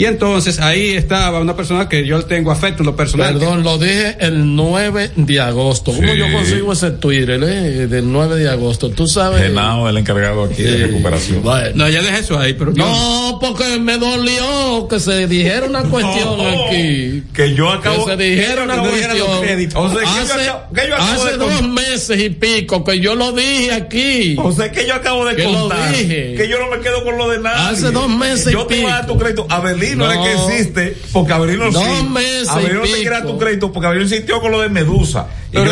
Y entonces ahí estaba una persona que yo tengo afecto en lo personal. Perdón, lo dije el 9 de agosto. ¿Cómo Sí. yo consigo ese Twitter eh, del 9 de agosto? Tú sabes. Genao, el encargado aquí de recuperación. bueno. No, ya dejé eso ahí, pero yo- No, porque me dolió que se dijera una cuestión No, aquí. Que yo acabo. que se dijera una que los cuestión. O sea, que yo hace acabo- que yo acabo hace de dos meses y pico que yo lo dije aquí. O sea, que yo acabo de Que lo contar dije. que yo no me quedo con lo de nadie. Hace dos meses y Yo te iba a dar tu pico. crédito. No. es que existe, porque Abelino Dos sí. meses y Abelino te pico. tu crédito, porque Abelino insistió con lo de Medusa. Pero,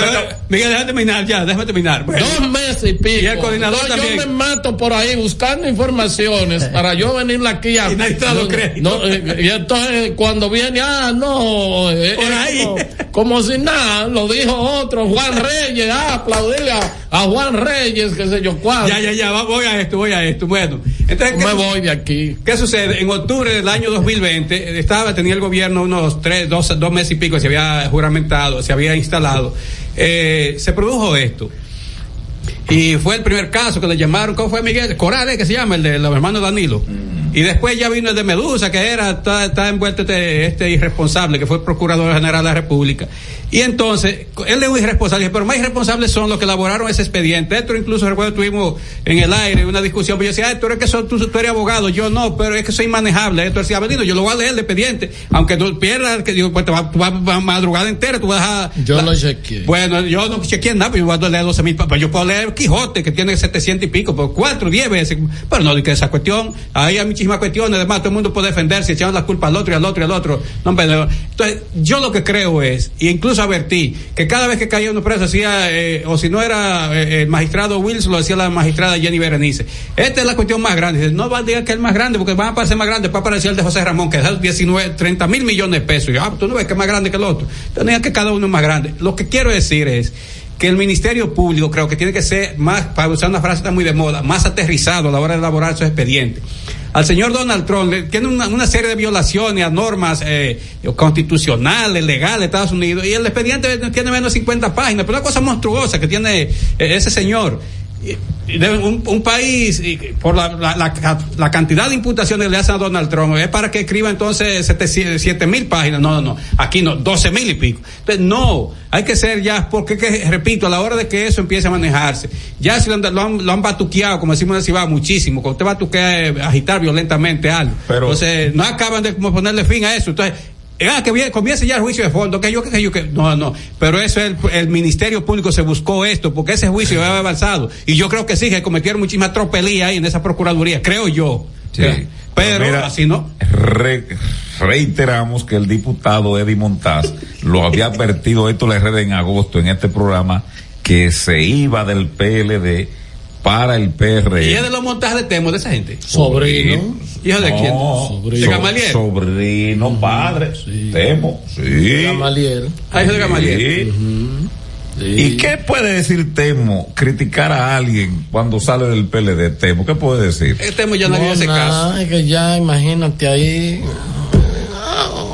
Miguel, déjame terminar ya, déjame terminar. Bueno. Dos meses y pico. Y el coordinador No, también. Yo me mato por ahí buscando informaciones para yo venir aquí a. Y no, créditos. no, eh, y entonces cuando viene, ah, no. eh, Por eh, ahí. Como, como si nada, lo dijo otro, Juan Reyes, ah, aplaudirle a, a Juan Reyes, qué sé yo cuándo. Ya, ya, ya, voy a esto, voy a esto. Bueno, entonces, ¿qué Me voy de aquí. ¿Qué sucede? En octubre del año 2020 eh, estaba tenía el gobierno unos tres, dos, dos meses y pico, se había juramentado, se había instalado. Eh, se produjo esto. Y fue el primer caso que le llamaron, ¿cómo fue Miguel? Corales, que se llama, el de los hermanos Danilo. Y después ya vino el de Medusa, que era, está, está envuelto este, este irresponsable, que fue el procurador general de la República. Y entonces, él es un irresponsable, pero más irresponsables son los que elaboraron ese expediente. Esto incluso recuerdo tuvimos en el aire una discusión, pero yo decía, "Ay, tú eres que son, tú, tú eres abogado, yo no, pero es que soy manejable. Esto decía, venido, yo lo voy a leer el expediente, aunque tú pierdas, que digo, pues te vas, vas, vas madrugada entera, tú vas a... Yo la- lo chequeé. bueno, yo no chequeé nada, pero yo voy a leer 12 mil, pero yo puedo leer Quijote, que tiene 700 y pico, por cuatro, diez veces, pero no, que esa cuestión, ahí hay muchísimas cuestiones, además todo el mundo puede defenderse, echando la culpa al otro y al otro y al otro. No, no. Entonces, yo lo que creo es, y incluso advertí, que cada vez que caía uno preso, decía, eh, o si no era eh, el magistrado Wilson, lo decía la magistrada Jenny Berenice. Esta es la cuestión más grande. Dice, no va a decir que es más grande, porque van a parecer más grande, va a aparecer el de José Ramón, que es 19, 30 mil millones de pesos. Y yo, ah, tú no ves que es más grande que el otro. Tenía que cada uno es más grande. Lo que quiero decir es, que el Ministerio Público creo que tiene que ser más, para usar una frase que está muy de moda, más aterrizado a la hora de elaborar sus expedientes. Al señor Donald Trump le- tiene una, una serie de violaciones a normas eh, constitucionales, legales de Estados Unidos, y el expediente tiene menos de 50 páginas, pero una cosa monstruosa que tiene eh, ese señor. De un, un país, y por la, la, la- la cantidad de imputaciones que le hacen a Donald Trump, es para que escriba entonces 7 mil páginas. No, no, no. Aquí no, 12 mil y pico. Entonces, no, hay que ser ya, porque, que, repito, a la hora de que eso empiece a manejarse, ya si lo han, lo han, lo han batuqueado, como decimos en Cibao, muchísimo. Cuando usted batuquea, eh, agitar violentamente algo. Pero- entonces, no acaban de como ponerle fin a eso. Entonces, Ah, que bien, comience ya el juicio de fondo, que yo, que yo, que no, no, pero eso el, el Ministerio Público se buscó esto, porque ese juicio había avanzado, y yo creo que sí, que cometieron muchísima tropelía ahí en esa Procuraduría, creo yo. Sí. Pero Mira, así no. re- reiteramos que el diputado Eddie Montaz lo había advertido Héctor Herrera en agosto en este programa que se iba del PLD para el PRM. Y es de los montajes de Temo de esa gente. Sobrino. ¿Hijo de No, quién? sobrino. ¿De Gamaliel? Sobrino, padre. Temo. Sí. Gamaliel. Ah, hijo de Gamaliel. Sí. ¿Y qué puede decir Temo? Criticar a alguien cuando sale del PLD, Temo. ¿Qué puede decir? El Temo ya no, dio ese nada, caso. Es que ya, imagínate ahí.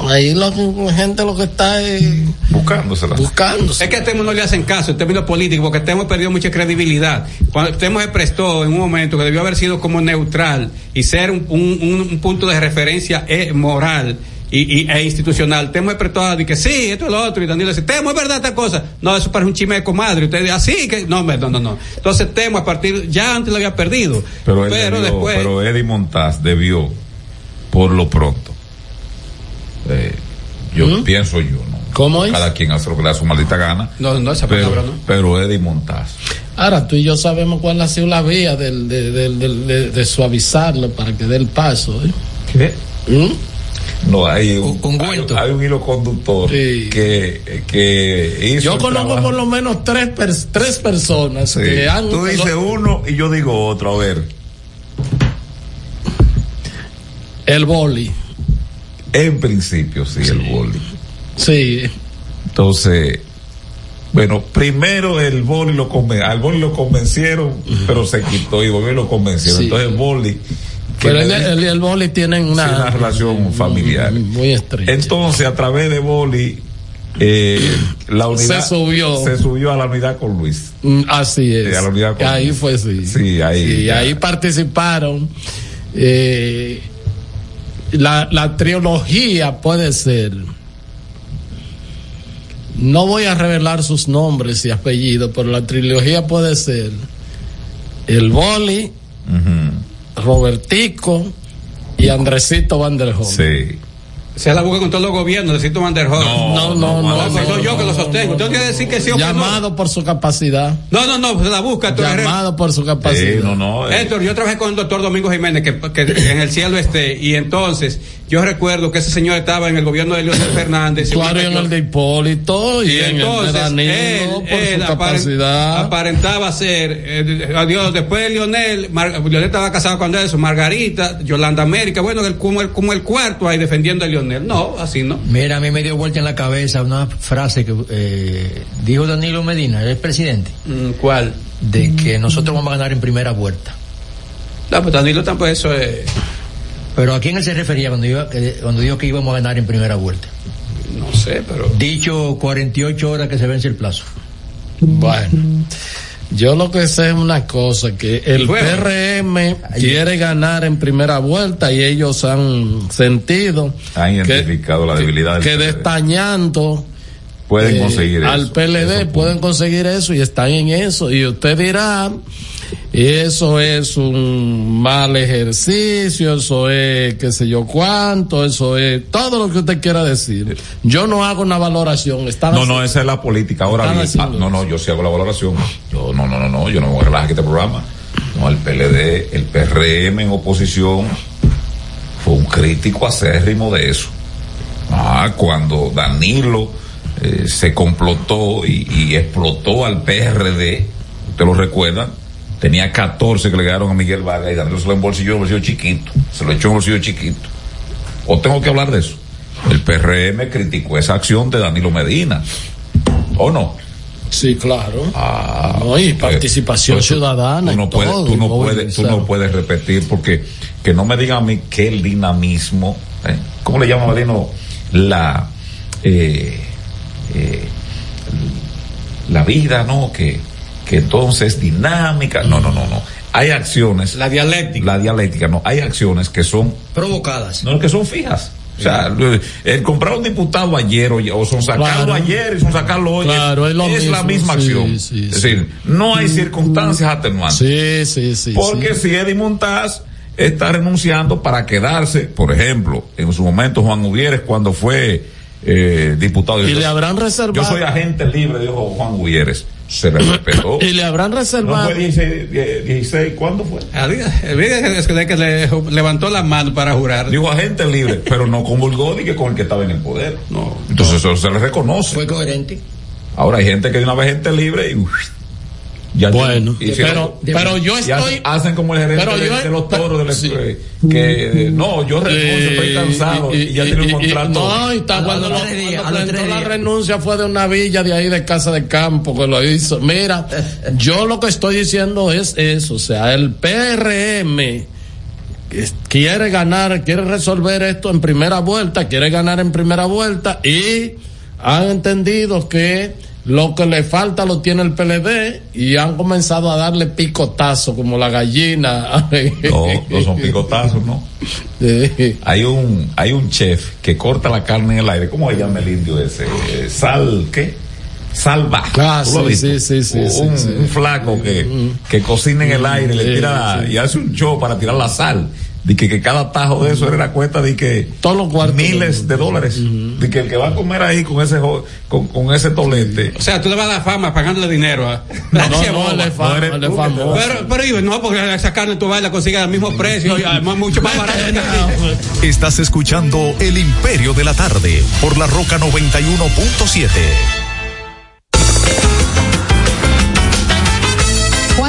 Ahí la gente lo que está es Buscándosela. buscándose. Es que a Temo no le hacen caso en términos políticos, porque Temo perdió mucha credibilidad. Cuando Temo se prestó en un momento que debió haber sido como neutral y ser un, un- un- un punto de referencia eh, moral y, y- e institucional. Temo a decir que sí, esto es lo otro, y Danilo dice, Temo, es verdad esta cosa. No, eso parece un chisme de comadre. Usted dice, así que, no, no, no, no. Entonces Temo a partir, ya antes lo había perdido. Pero, él pero debió- después. pero Eddie Montaz debió, por lo pronto, eh, yo pienso yo, ¿no? ¿Cómo es? Cada quien hace lo que le da su maldita gana. no, no, esa Pero, palabra no. pero Eddie Montaz. Ahora tú y yo sabemos cuál ha sido la vía del- de, del- del- de- de suavizarlo para que dé el paso. ¿eh? ¿Qué? ¿Mm? No, hay un, Un hay, un hilo conductor Sí. que, que hizo. Yo conozco por lo menos tres, tres personas Sí. que han. Tú dices lo- uno y yo digo otro, a ver. el boli. En principio, sí, el boli. Sí. Entonces, bueno, primero el boli lo conven al boli lo convencieron, pero se quitó y volvió y lo convencieron. Sí. Entonces el boli Pero el, el, el boli tienen sí, una, relación familiar. muy estrecha. Entonces, a través de boli eh, la unidad Se subió. se subió a la unidad con Luis. Mm, Así es. Sí, a la unidad con- ahí fue, sí. Sí, ahí. Y ya. ahí participaron. eh, la, la trilogía puede ser. No voy a revelar sus nombres y apellidos, pero la trilogía puede ser el Boli. Robertico y Andresito Van der Hoek. Sí. Se la busca con todos los gobiernos, necesito Manderhol. No, no, no. No, soy yo que lo sostengo. Usted tiene que decir que sí o que no. Llamado por su capacidad. No, no, no, se la busca. Llamado por su Sí, capacidad. no, no. eh. Héctor, yo trabajé con el doctor Domingo Jiménez, que, que en el cielo esté, y entonces yo recuerdo que ese señor estaba en el gobierno de Leonel Fernández. Claro, y en el de Hipólito y, Y en entonces, el de Danilo él, por él su capacidad. aparentaba ser, eh, adiós, después de Lionel, Mar- Lionel estaba casado con eso, Margarita, Yolanda América, bueno, el- como, el, como el cuarto ahí defendiendo a Lionel. No, así no. Mira, a mí me dio vuelta en la cabeza una frase que eh, dijo Danilo Medina, el presidente. Mm, ¿Cuál? De que nosotros vamos a ganar en primera vuelta. No, pues Danilo tampoco eso es. Pero ¿a quién él se refería cuando, iba, que- cuando dijo que íbamos a ganar en primera vuelta? No sé, pero. Dicho 48 horas que se vence el plazo. Bueno, yo lo que sé es una cosa, que el. PRM quiere ganar en primera vuelta y ellos han sentido Han identificado la debilidad del que destañando Pueden eh, conseguir eso. al PLD pueden conseguir eso y están en eso y usted dirá eso es un mal ejercicio eso es qué sé yo cuánto eso es todo lo que usted quiera decir yo no hago una valoración están No, haciendo- no, esa es la política. Ahora bien, ah, no, no, yo sí hago la valoración. Yo, no, no, no, no, yo no me voy a relajar este programa. No, el PLD, el PRM en oposición fue un crítico acérrimo de eso. Ah, cuando Danilo eh, se complotó y, y explotó al PRD, usted lo recuerda, tenía 14 que le quedaron a Miguel Vargas y Danilo se lo embolsilló en bolsillo chiquito, se lo echó en bolsillo chiquito. ¿O tengo que hablar de eso? El PRM criticó esa acción de Danilo Medina. ¿O no? Sí, claro. Ah, No, y participación pues, ciudadana Tú y no, puedes, todo, tú, no puedes, tú movilizar. no puedes repetir porque que no me digan a mí que el dinamismo, ¿eh? ¿cómo le llama Medino? La, eh, eh, la vida, ¿no? Que, que entonces es dinámica. No, no, no, no. Hay acciones. La dialéctica. La dialéctica, no. Hay acciones que son Provocadas. no, que son fijas. O sea, el comprar un diputado ayer o, o son sacarlo Claro. ayer y son sacarlo hoy Claro, es lo la mismo, misma sí, acción. sí, es sí. decir, no hay circunstancias atenuantes. Sí, sí, sí. Porque si Eddie Montaz está renunciando para quedarse, por ejemplo, en su momento Juan Uvieres cuando fue eh, diputado. Y dijo, le habrán reservado. Yo soy agente libre, dijo Juan Uvieres. Se le respetó. Y le habrán no reservado. fue 16, 16, ¿cuándo fue? El día que- es que- que le levantó la mano para jurar. Dijo agente libre, pero no comulgó ni que con el que estaba en el poder. No. Entonces eso se le reconoce. Fue coherente. Ahora hay gente que de una vez gente libre y uf, ya Bueno, pero, pero yo estoy. hacen como el gerente pero de, yo- de los toros del sí. que eh, no yo renuncio estoy cansado y, ya tiene un contrato no, y está, A cuando, lo- tres días, cuando a los tres presentó la días. renuncia fue de una villa de ahí de casa de campo que lo hizo. Mira, yo lo que estoy diciendo es eso, o sea, el PRM quiere ganar, quiere resolver esto en primera vuelta, quiere ganar en primera vuelta y han entendido que lo que le falta lo tiene el PLD y han comenzado a darle picotazo como la gallina. no, no son picotazos no Sí. hay un hay un chef que corta la carne en el aire ¿cómo se llama el indio ese? Sal ¿qué? salva Ah, ¿Tú lo has sí, sí, sí, sí, un, sí, un flaco que, que cocina en el aire le tira y hace un show para tirar la sal de que, que cada tajo de eso era la cuenta de que Todos los cuartos miles de dólares de que el que va a comer ahí con ese con, con ese tolete O sea, tú le vas a dar fama pagándole dinero a. No, Gracias, no, fam- No eres él es tú, famoso. Pero, pero no, porque esa carne tú vas y la consigues al mismo precio y además mucho más barato. Estás escuchando El Imperio de la Tarde por la Roca 91.7.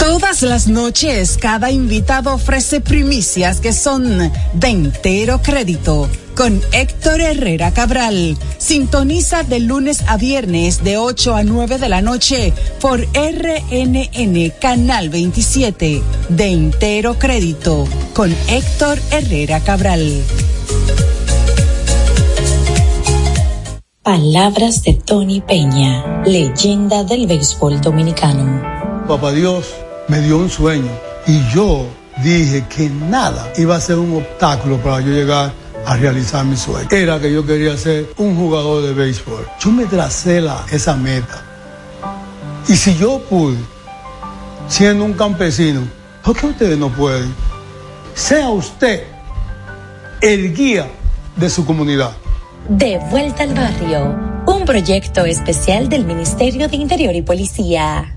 Todas las noches, cada invitado ofrece primicias que son de entero crédito. Con Héctor Herrera Cabral. Sintoniza de lunes a viernes de 8 a 9 de la noche por RNN Canal 27. De entero crédito. Con Héctor Herrera Cabral. Palabras de Tony Peña, leyenda del béisbol dominicano. Papá Dios me dio un sueño y yo dije que nada iba a ser un obstáculo para yo llegar a realizar mi sueño. Era que yo quería ser un jugador de béisbol. Yo me tracé la, esa meta. Y si yo pude, siendo un campesino, ¿por qué ustedes no pueden? Sea usted el guía de su comunidad. De vuelta al barrio, un proyecto especial del Ministerio de Interior y Policía.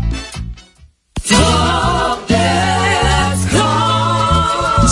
骄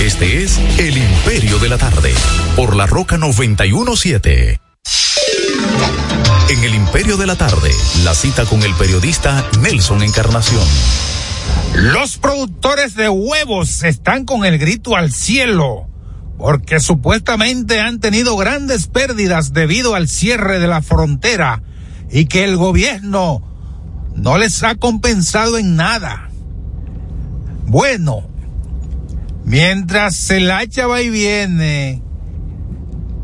Este es El Imperio de la Tarde, por la Roca 917. En El Imperio de la Tarde, la cita con el periodista Nelson Encarnación. Los productores de huevos están con el grito al cielo porque supuestamente han tenido grandes pérdidas debido al cierre de la frontera y que el gobierno no les ha compensado en nada. Bueno, mientras el hacha va y viene,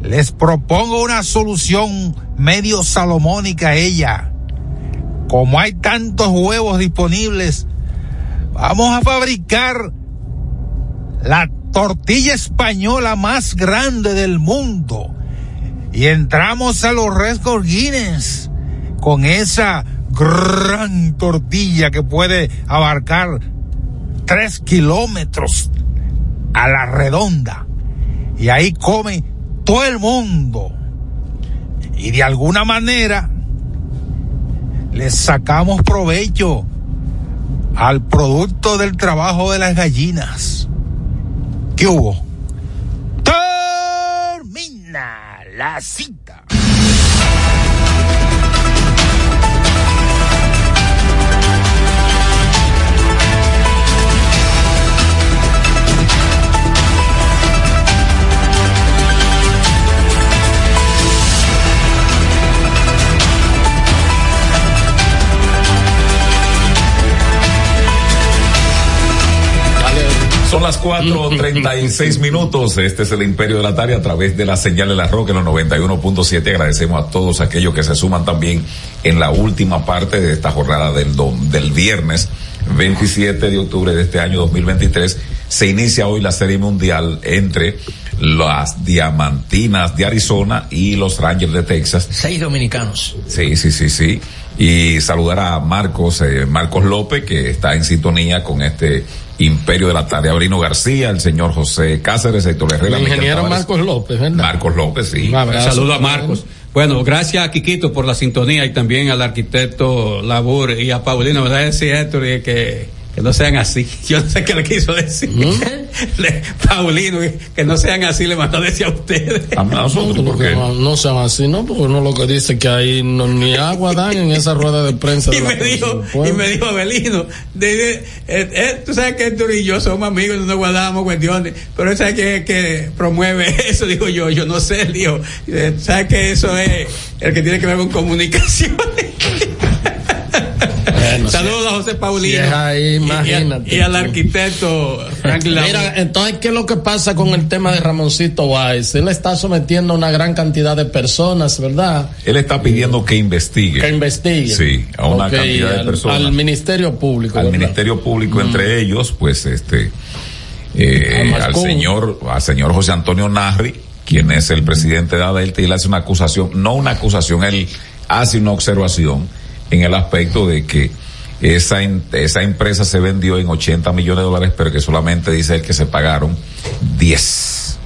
les propongo una solución medio salomónica a ella. Como hay tantos huevos disponibles, vamos a fabricar la tortilla española más grande del mundo. Y entramos a los récords Guinness con esa gran tortilla que puede abarcar tres kilómetros a la redonda. Y ahí come todo el mundo. Y de alguna manera les sacamos provecho al producto del trabajo de las gallinas. ¿Qué hubo? Termina la cita. Son las 4.36 minutos. Este es el Imperio de la Tarde a través de la señal de la Roca en los 91.7. Agradecemos a todos aquellos que se suman también en la última parte de esta jornada del, del viernes 27 de octubre de este año 2023. Se inicia hoy la Serie Mundial entre las Diamantinas de Arizona y los Rangers de Texas. Seis dominicanos. Sí, sí, sí, sí. Y saludar a Marcos, eh, Marcos López, que está en sintonía con este Imperio de la Tarde. Abrino García, el señor José Cáceres, Héctor Herrera, El ingeniero Tavares. Marcos López, ¿verdad? Marcos López, sí. Saludo a Marcos. Bueno, gracias a Quiquito por la sintonía y también al arquitecto Labur y a Paulino, ¿verdad? Decir esto y que, que no sean así. Yo no sé qué le quiso decir. Le- Paulino, que, que no sean así, le mandó a decir a ustedes. A nosotros, ¿por qué? No, no sean así, ¿no? Porque uno lo que dice que ahí no, ni agua dan en esa rueda de prensa. Y me dijo, y me dijo Abelino, de- de- eh, eh, tú sabes que Héctor y yo somos amigos, no nos guardamos cuestiones, pero él sabe que, que promueve eso, digo yo, yo no sé, digo, eh, sabes que eso es el que tiene que ver con comunicación. Saludos a José Paulino. Si es ahí, Y- y a- Y, al arquitecto. Mira, entonces, ¿qué es lo que pasa con el tema de Ramoncito Báez? Él está sometiendo a una gran cantidad de personas, ¿verdad? Él está pidiendo que investigue. Que investigue. Sí, a una cantidad de al- personas. Al Ministerio Público. al ¿verdad? Ministerio Público, entre ellos, pues este, eh, al señor, al señor José Antonio Narri, quien es el presidente de Adelta, y él hace una acusación, no una acusación, él hace una observación en el aspecto de que esa, en- esa empresa se vendió en 80 millones de dólares, pero que solamente dice él que se pagaron 10.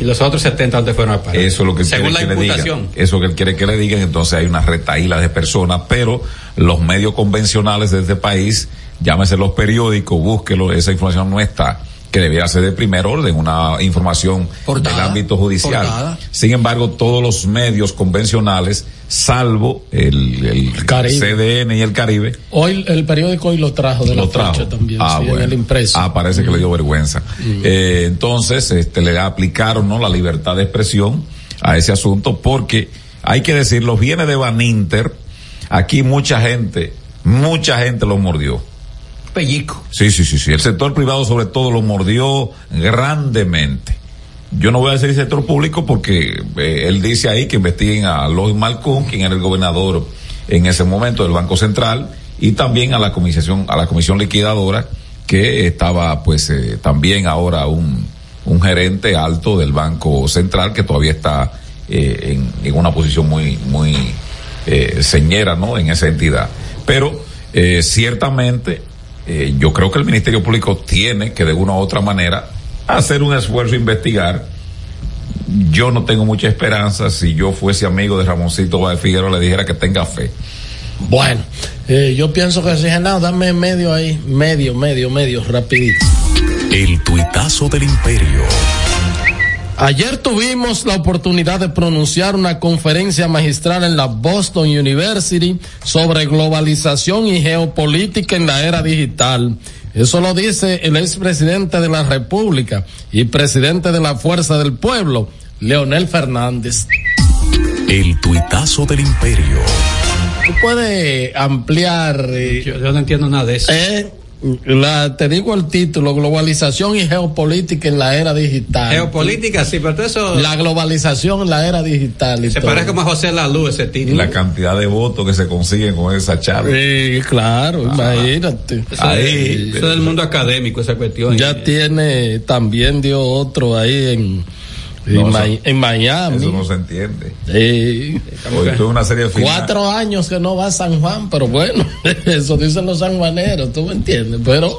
Y los otros 70 ¿dónde fueron a parar? Eso es lo que él Según quiere la que le digan. imputación. Eso que él quiere que le digan. Entonces hay una retaíla de personas, pero los medios convencionales de este país, llámese los periódicos, búsquelo, esa información no está que debiera ser de primer orden, una información Portada, del ámbito judicial. portada. Sin embargo, todos los medios convencionales, salvo el, el Caribe. CDN y el Caribe, Hoy el periódico hoy lo trajo de la lo trajo. fecha también, Ah, sí, en el impreso. Ah, parece que le dio vergüenza. Eh, entonces, este, le aplicaron, ¿no? La libertad de expresión a ese asunto porque hay que decir, los bienes de Baninter, aquí mucha gente, mucha gente los mordió. Pellico. Sí, sí, sí, sí. El sector privado sobre todo lo mordió grandemente. Yo no voy a decir sector público porque eh, él dice ahí que investiguen a Lois Malcón, quien era el gobernador en ese momento del Banco Central, y también a la comisión, a la comisión liquidadora, que estaba pues eh, también ahora un, un gerente alto del Banco Central que todavía está eh, en, en una posición muy, muy señera, ¿no? En esa entidad. Pero ciertamente eh, yo creo que el Ministerio Público tiene que de una u otra manera hacer un esfuerzo a investigar. Yo no tengo mucha esperanza. Si yo fuese amigo de Ramoncito Báez Figueroa, le dijera que tenga fe. Bueno, eh, yo pienso que si no, dame medio ahí, medio, medio, medio, rapidito. El tuitazo del imperio. Ayer tuvimos la oportunidad de pronunciar una conferencia magistral en la Boston University sobre globalización y geopolítica en la era digital. Eso lo dice el expresidente de la República y presidente de la Fuerza del Pueblo, Leonel Fernández. El tuitazo del imperio. ¿Tú puedes ampliar? eh, Yo, yo no entiendo nada de eso. eh, la, te digo el título, globalización y geopolítica en la era digital. Geopolítica, sí, pero todo eso La globalización en la era digital. y se todo. parece como a José Lalu ese Y título. la cantidad de votos que se consiguen con esa charla. Sí, claro, imagínate. Eso, Ahí. es, eso es del mundo académico, esa cuestión. Ya tiene, también dio otro ahí en, en, No, Ma- eso- en Miami. Eso no se entiende. Sí. Hoy tuve una serie final. Cuatro años que no va a San Juan, pero bueno, eso dicen los sanjuaneros, tú me entiendes, pero...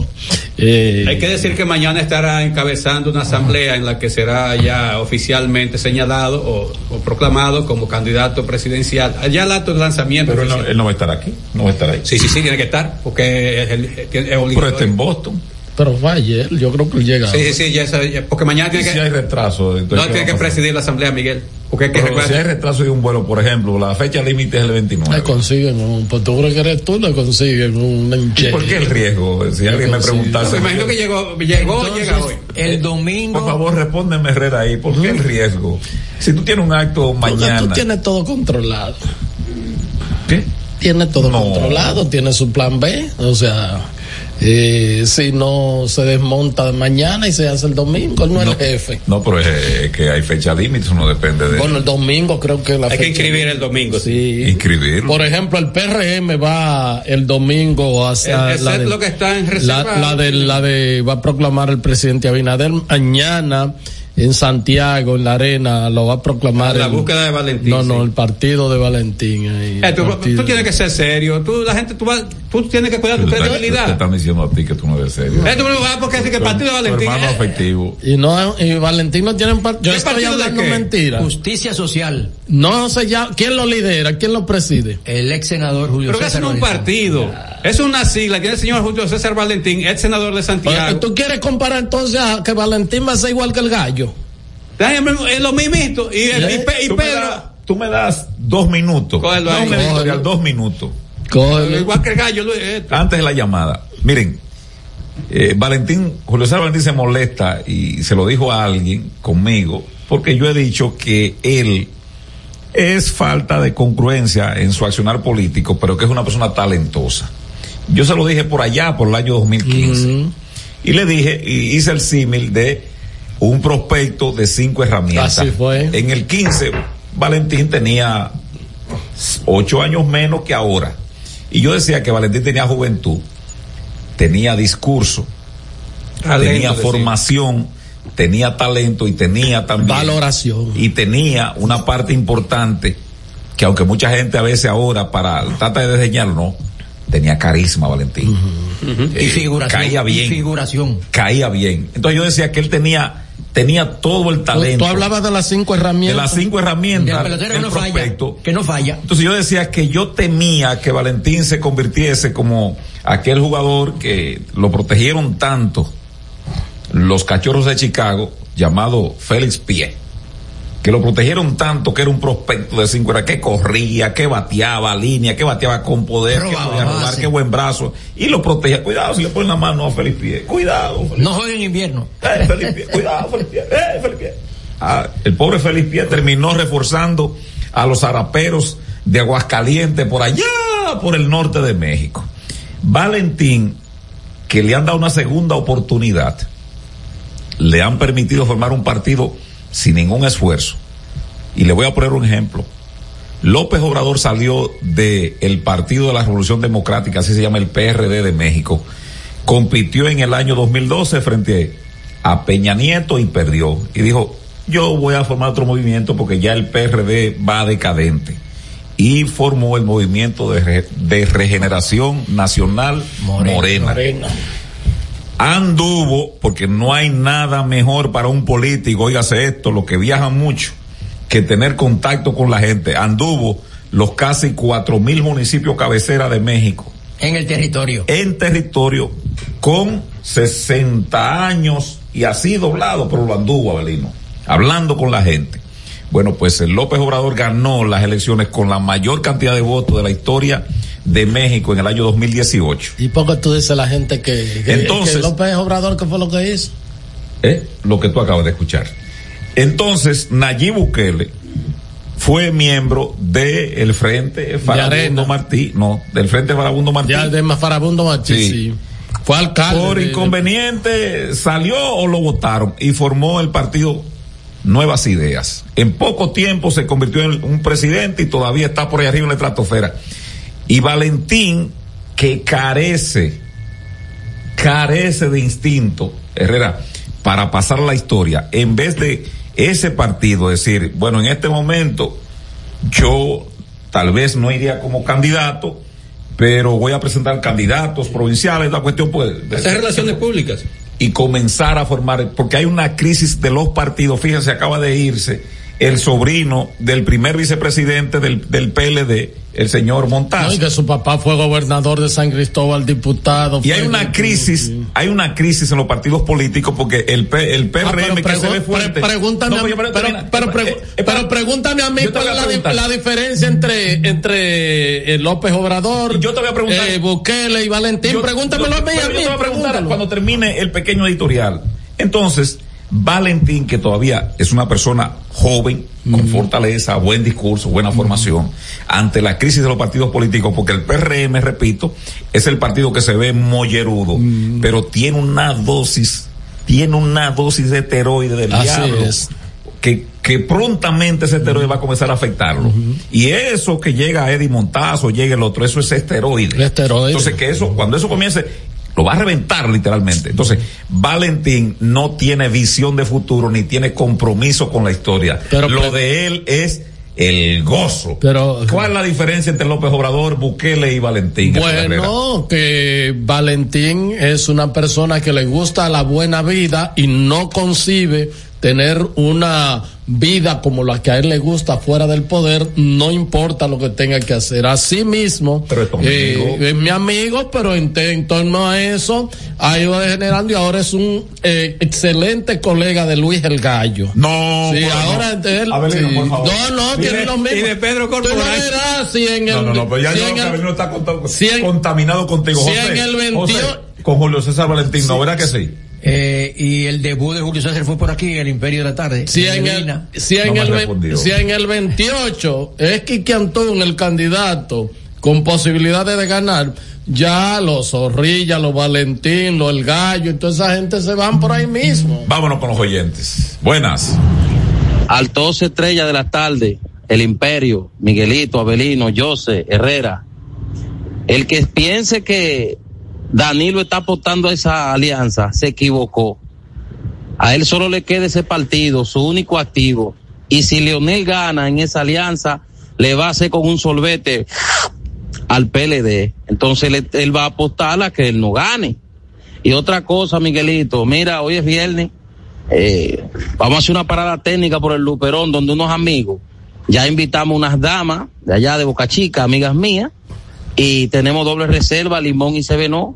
eh, Hay que decir que mañana estará encabezando una asamblea en la que será ya oficialmente señalado o, o proclamado como candidato presidencial. Allá el acto de lanzamiento. Pero él no, oficial. él no va a estar aquí. No va a estar ahí. Sí, sí, sí, tiene que estar, porque es, el- es Pero está en Boston. Pero fue ayer, yo creo que llega. Sí, sí, sí, ya ya- porque mañana tiene Si que, hay retraso. entonces, no ¿qué tiene va que presidir la asamblea, Miguel. Porque es que Pero si hay retraso de un vuelo, por ejemplo, la fecha límite es el 29. Le consiguen un, pues tú crees que eres tú, le consiguen un ¿Y cheque. por qué el riesgo? Si alguien me preguntase. me imagino que llegó, llegó, Entonces, llega hoy. el domingo. Por favor, respóndeme, Herrera, ahí. ¿Por qué el riesgo? Si tú tienes un acto mañana. Tú tienes todo controlado. ¿Qué? Tiene todo No. controlado, tiene su plan B, o sea, Eh, si no se desmonta mañana y se hace el domingo, él no, es el jefe. No, pero es, es que hay fecha límite, eso no depende de. Bueno, el domingo creo que la Hay que fecha- inscribir el domingo. Sí. Inscribirlo. Por ejemplo, el PRM va el domingo hacia El- la ese de, es lo que está en la, reserva. la de la de va a proclamar el presidente Abinader mañana en Santiago en la arena lo va a proclamar La el- búsqueda de Valentín, No, no, sí. el partido de Valentín. ahí, Eh, tú, partido. tú tienes que ser serio. Tú, la gente, tú, vas- tú tienes que cuidar tu están- te credibilidad. están diciendo a ti que tú no eres serio. Tú me lo porque es que el partido de Valentín. hermano afectivo. Y no y Valentín no tiene par- yo ¿Qué estoy partido de hablando mentira. Justicia social. No sé ya quién lo lidera, quién lo preside. El ex senador Julio Pero que eso César no es un partido. Es una sigla. Tiene el señor Julio César Valentín, ex senador de Santiago. ¿Tú quieres comparar entonces a que Valentín va a ser igual que el gallo? Déjame, Es lo mismito. Y, y, ¿Eh? Y Pedro. tú me das dos minutos. No un editorial, Cógelo. dos minutos. Igual que el gallo. Luis, eh. Antes de la llamada. Miren, eh, Valentín, Julio César Valentín se molesta y se lo dijo a alguien conmigo, porque yo he dicho que él es falta de congruencia en su accionar político, pero que es una persona talentosa. Yo se lo dije por allá, por el año 2015. Y le dije, y hice el símil de un prospecto de cinco herramientas. Así fue. En el 15, Valentín tenía ocho años menos que ahora. Y yo decía que Valentín tenía juventud, tenía discurso, Talento, tenía formación, tenía talento y tenía también Valoración. y tenía una parte importante que aunque mucha gente a veces ahora para trata de desdeñarlo, no, tenía carisma Valentín. Eh, Y figuración. Caía Y bien, figuración. caía bien. Entonces yo decía que él tenía tenía todo el talento. tú hablabas de las cinco de herramientas. las cinco el herramientas del no falla. Que no falla. Entonces yo decía que yo temía que Valentín se convirtiese como aquel jugador que lo protegieron tanto los cachorros de Chicago, llamado Félix Pie, que lo protegieron tanto que era un prospecto de cinco, era que corría, que bateaba línea, que bateaba con poder, Robaba que podía robar, que buen brazo, y lo protegía. Cuidado si le ponen la mano a Félix Pie, cuidado. Félix No juega en invierno. eh, Feliz Pie, cuidado, Feliz Pie, eh, Feliz Pie. Ah, el pobre Feliz Pie terminó reforzando a los araperos de Aguascalientes por allá, por el norte de México. Valentín, que le han dado una segunda oportunidad, le han permitido formar un partido sin ningún esfuerzo. Y le voy a poner un ejemplo. López Obrador salió del Partido de la Revolución Democrática, así se llama el PRD de México. Compitió en el año 2012 frente a Peña Nieto y perdió. Y dijo, yo voy a formar otro movimiento porque ya el PRD va decadente. Y formó el movimiento de, Re- de regeneración nacional morena. Morena. Anduvo, porque no hay nada mejor para un político, oígase esto, lo que viaja mucho, que tener contacto con la gente. Anduvo los casi cuatro mil municipios cabecera de México En el territorio. en territorio con 60 años y así doblado, pero lo anduvo Abelino, hablando con la gente. Bueno, pues el López Obrador ganó las elecciones con la mayor cantidad de votos de la historia de México en el año 2018. ¿Y por qué tú dices a la gente que, que, Entonces- que López Obrador, ¿qué fue lo que hizo? ¿eh? lo que tú acabas de escuchar. Entonces, Nayib Bukele fue miembro del Frente Farabundo. Martí, no, del Frente Farabundo Martí. Ya de Farabundo Martí, Sí. sí. Fue alcalde. Por inconveniente salió o lo votaron y formó el partido Nuevas Ideas. En poco tiempo se convirtió en un presidente y todavía está por ahí arriba en la estratosfera. Y Valentín, que carece, carece de instinto, Herrera, para pasar la historia, en vez de ese partido decir, bueno, en este momento yo tal vez no iría como candidato, pero voy a presentar candidatos provinciales, la cuestión pues... de- Hacer relaciones públicas. y comenzar a formar, porque hay una crisis de los partidos. Fíjense, acaba de irse el sobrino del primer vicepresidente del, del PLD, el señor No, Montaz. y que su papá fue gobernador de San Cristóbal, diputado. Y hay una crisis, hay una crisis en los partidos políticos porque el, P- el PRM Ah, pero que se ve fuerte. pre- pregúntame, No, a mí- pero- pero, Eh, eh, pero pregúntame a mí cuál es la, diferencia entre entre eh, López Obrador, Yo te voy a preguntar. eh, Bukele y Valentín. Yo- Pregúntamelo yo- a mí, a yo mí, te voy a preguntar pregúntalo. cuando termine el pequeño editorial. Entonces, Valentín, que todavía es una persona joven, con fortaleza, buen discurso, buena formación, ante la crisis de los partidos políticos, porque el PRM, repito, es el partido que se ve mollerudo, pero tiene una dosis, tiene una dosis de esteroide del Así diablo. es. Que, que prontamente ese esteroide va a comenzar a afectarlo. Y eso que llega a Eddie Montazo, llega el otro, eso es esteroide. Entonces que eso, cuando eso comience, lo va a reventar literalmente. Entonces, Valentín no tiene visión de futuro ni tiene compromiso con la historia. lo de él es el gozo. Pero, ¿Cuál es la diferencia entre López Obrador, Bukele y Valentín? Bueno, que Valentín es una persona que le gusta la buena vida y no concibe tener una vida como la que a él le gusta fuera del poder, no importa lo que tenga que hacer. Así mismo, eh, es mi amigo, pero en, en torno a eso ha ido degenerando y ahora es un eh, excelente colega de Luis el Gallo. No, sí, bueno, ahora no. él, Abelino, sí. por favor. no, no, Y tiene de- lo mismo. y de Pedro Tú Corporal. verás si en el, No, no, no, pero ya si creo el- está conta- si en- contaminado contigo, si José. en el 21 José, con Julio César Valentín, ¿no? ¿Verdad que sí? Eh, y el debut de Julio César fue por aquí, el Imperio de la Tarde. Si en, el, si, en el, si en el 28 es Quique Antón el candidato con posibilidades de ganar, ya los Zorrilla, los Valentín, los El Gallo, y toda esa gente se van por ahí mismo. Vámonos con los oyentes. Buenas. Altos Estrella de la Tarde, El Imperio, Miguelito, Abelino, Jose, Herrera. El que piense que Danilo está apostando a esa alianza se equivocó. A él solo le queda ese partido, su único activo. Y si Leonel gana en esa alianza, le va a hacer con un solvete al PLD. Entonces él va a apostar a que él no gane. Y otra cosa, Miguelito, mira, hoy es viernes. Eh, vamos a hacer una parada técnica por el Luperón, donde unos amigos, ya invitamos unas damas de allá de Boca Chica, amigas mías, y tenemos doble reserva, limón y cebenó.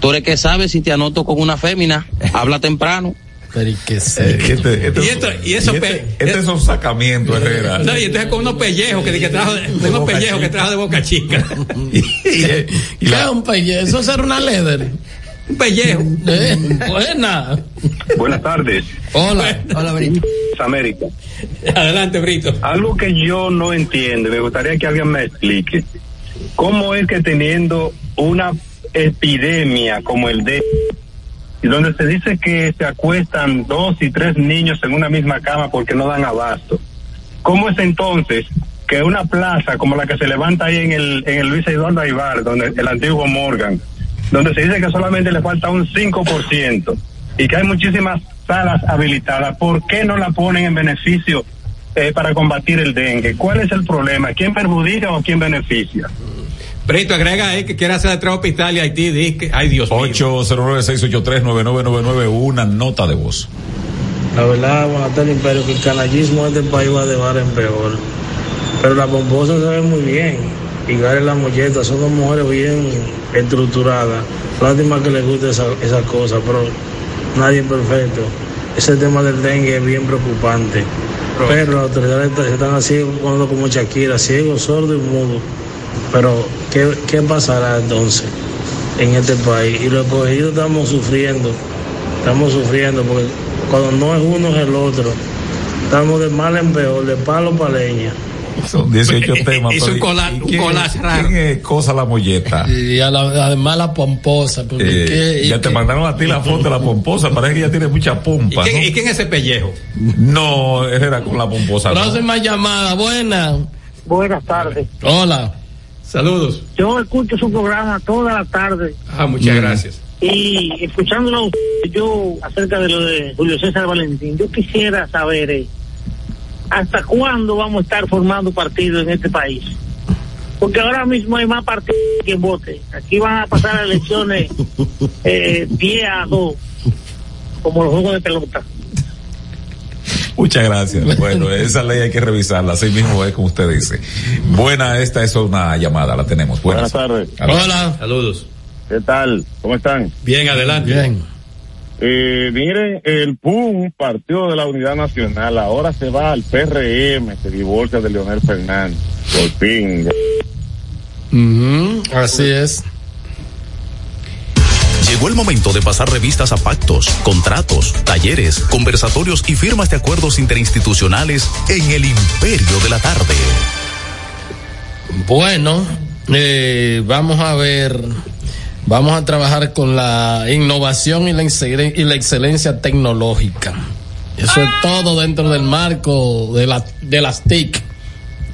Tú eres que sabes si te anoto con una fémina, habla temprano. Pero y que Eh, que este- este- Y esto- y eso este, pe- este es un sacamiento, Herrera. No, y entonces con unos pellejos que, que trajo de, unos pellejos que trajo de Boca Chica. ¿Qué es un pellejo? Eso será una leather. Un pellejo. Eh, buena. Buenas tardes. Hola. Hola, Brito. América. Adelante, Brito. Algo que yo no entiendo, me gustaría que alguien me explique. ¿Cómo es que teniendo una epidemia como el de donde se dice que se acuestan dos y tres niños en una misma cama porque no dan abasto. ¿Cómo es entonces que una plaza como la que se levanta ahí en el, en el Luis Eduardo Aibar, donde el antiguo Morgan, donde se dice que solamente le falta un 5% y que hay muchísimas salas habilitadas, ¿por qué no la ponen en beneficio eh, para combatir el dengue? ¿Cuál es el problema? ¿Quién perjudica o quién beneficia? Brito, agrega ahí que quiere hacer de tres hospitales y Haití, dice que, ay Dios mío. 809-683-9999, una nota de voz. La verdad, tardes, Imperio, que el canallismo de este país va de bar en peor. Pero la pomposa se ve muy bien. Y Gary la molleta son dos mujeres bien estructuradas. Lástima que les guste esa, esa cosa, pero nadie es perfecto. Ese tema del dengue es bien preocupante. Pero las autoridades se están así cuando como Shakira, ciego, sordo y mudo. Pero, ¿qué, qué pasará entonces en este país? Y los escogidos estamos sufriendo, estamos sufriendo porque cuando no es uno es el otro. Estamos de mal en peor, de palo para leña. Son 18 temas. Pero un ¿y- cola- y un quién- collage raro. ¿Quién es cosa la molleta? Y a la- además la pomposa. Porque Eh, qué- y ya te mandaron a ti la foto de la pomposa, parece que ya tiene mucha ¿Y pompa. quién, ¿no? y quién es ese pellejo? No, era con la pomposa. ¿no? Próxima llamada, buena. Buenas tardes. Hola. Saludos. Yo escucho su programa toda la tarde Ah, muchas gracias. y escuchándolo yo acerca de lo de Julio César Valentín, yo quisiera saber eh, hasta cuándo vamos a estar formando partidos en este país. Porque ahora mismo hay más partidos que vote. Aquí van a pasar elecciones eh, 10 a 2, como los juegos de pelota. Muchas gracias. Bueno, esa ley hay que revisarla, así mismo es como usted dice. Buena, esta es una llamada, la tenemos. Buenas, tardes. Hola. Saludos. ¿Qué tal? ¿Cómo están? Bien, adelante. Bien. Eh, miren, el PUM, Partido de la Unidad Nacional, ahora se va al PRM, se divorcia de Leonel Fernández. Por fin. Así es. Llegó el momento de pasar revistas a pactos, contratos, talleres, conversatorios y firmas de acuerdos interinstitucionales en el imperio de la tarde. Bueno, eh, vamos a ver, vamos a trabajar con la innovación y la, excelen- y la excelencia tecnológica. Eso es todo dentro del marco de, la, de las TIC.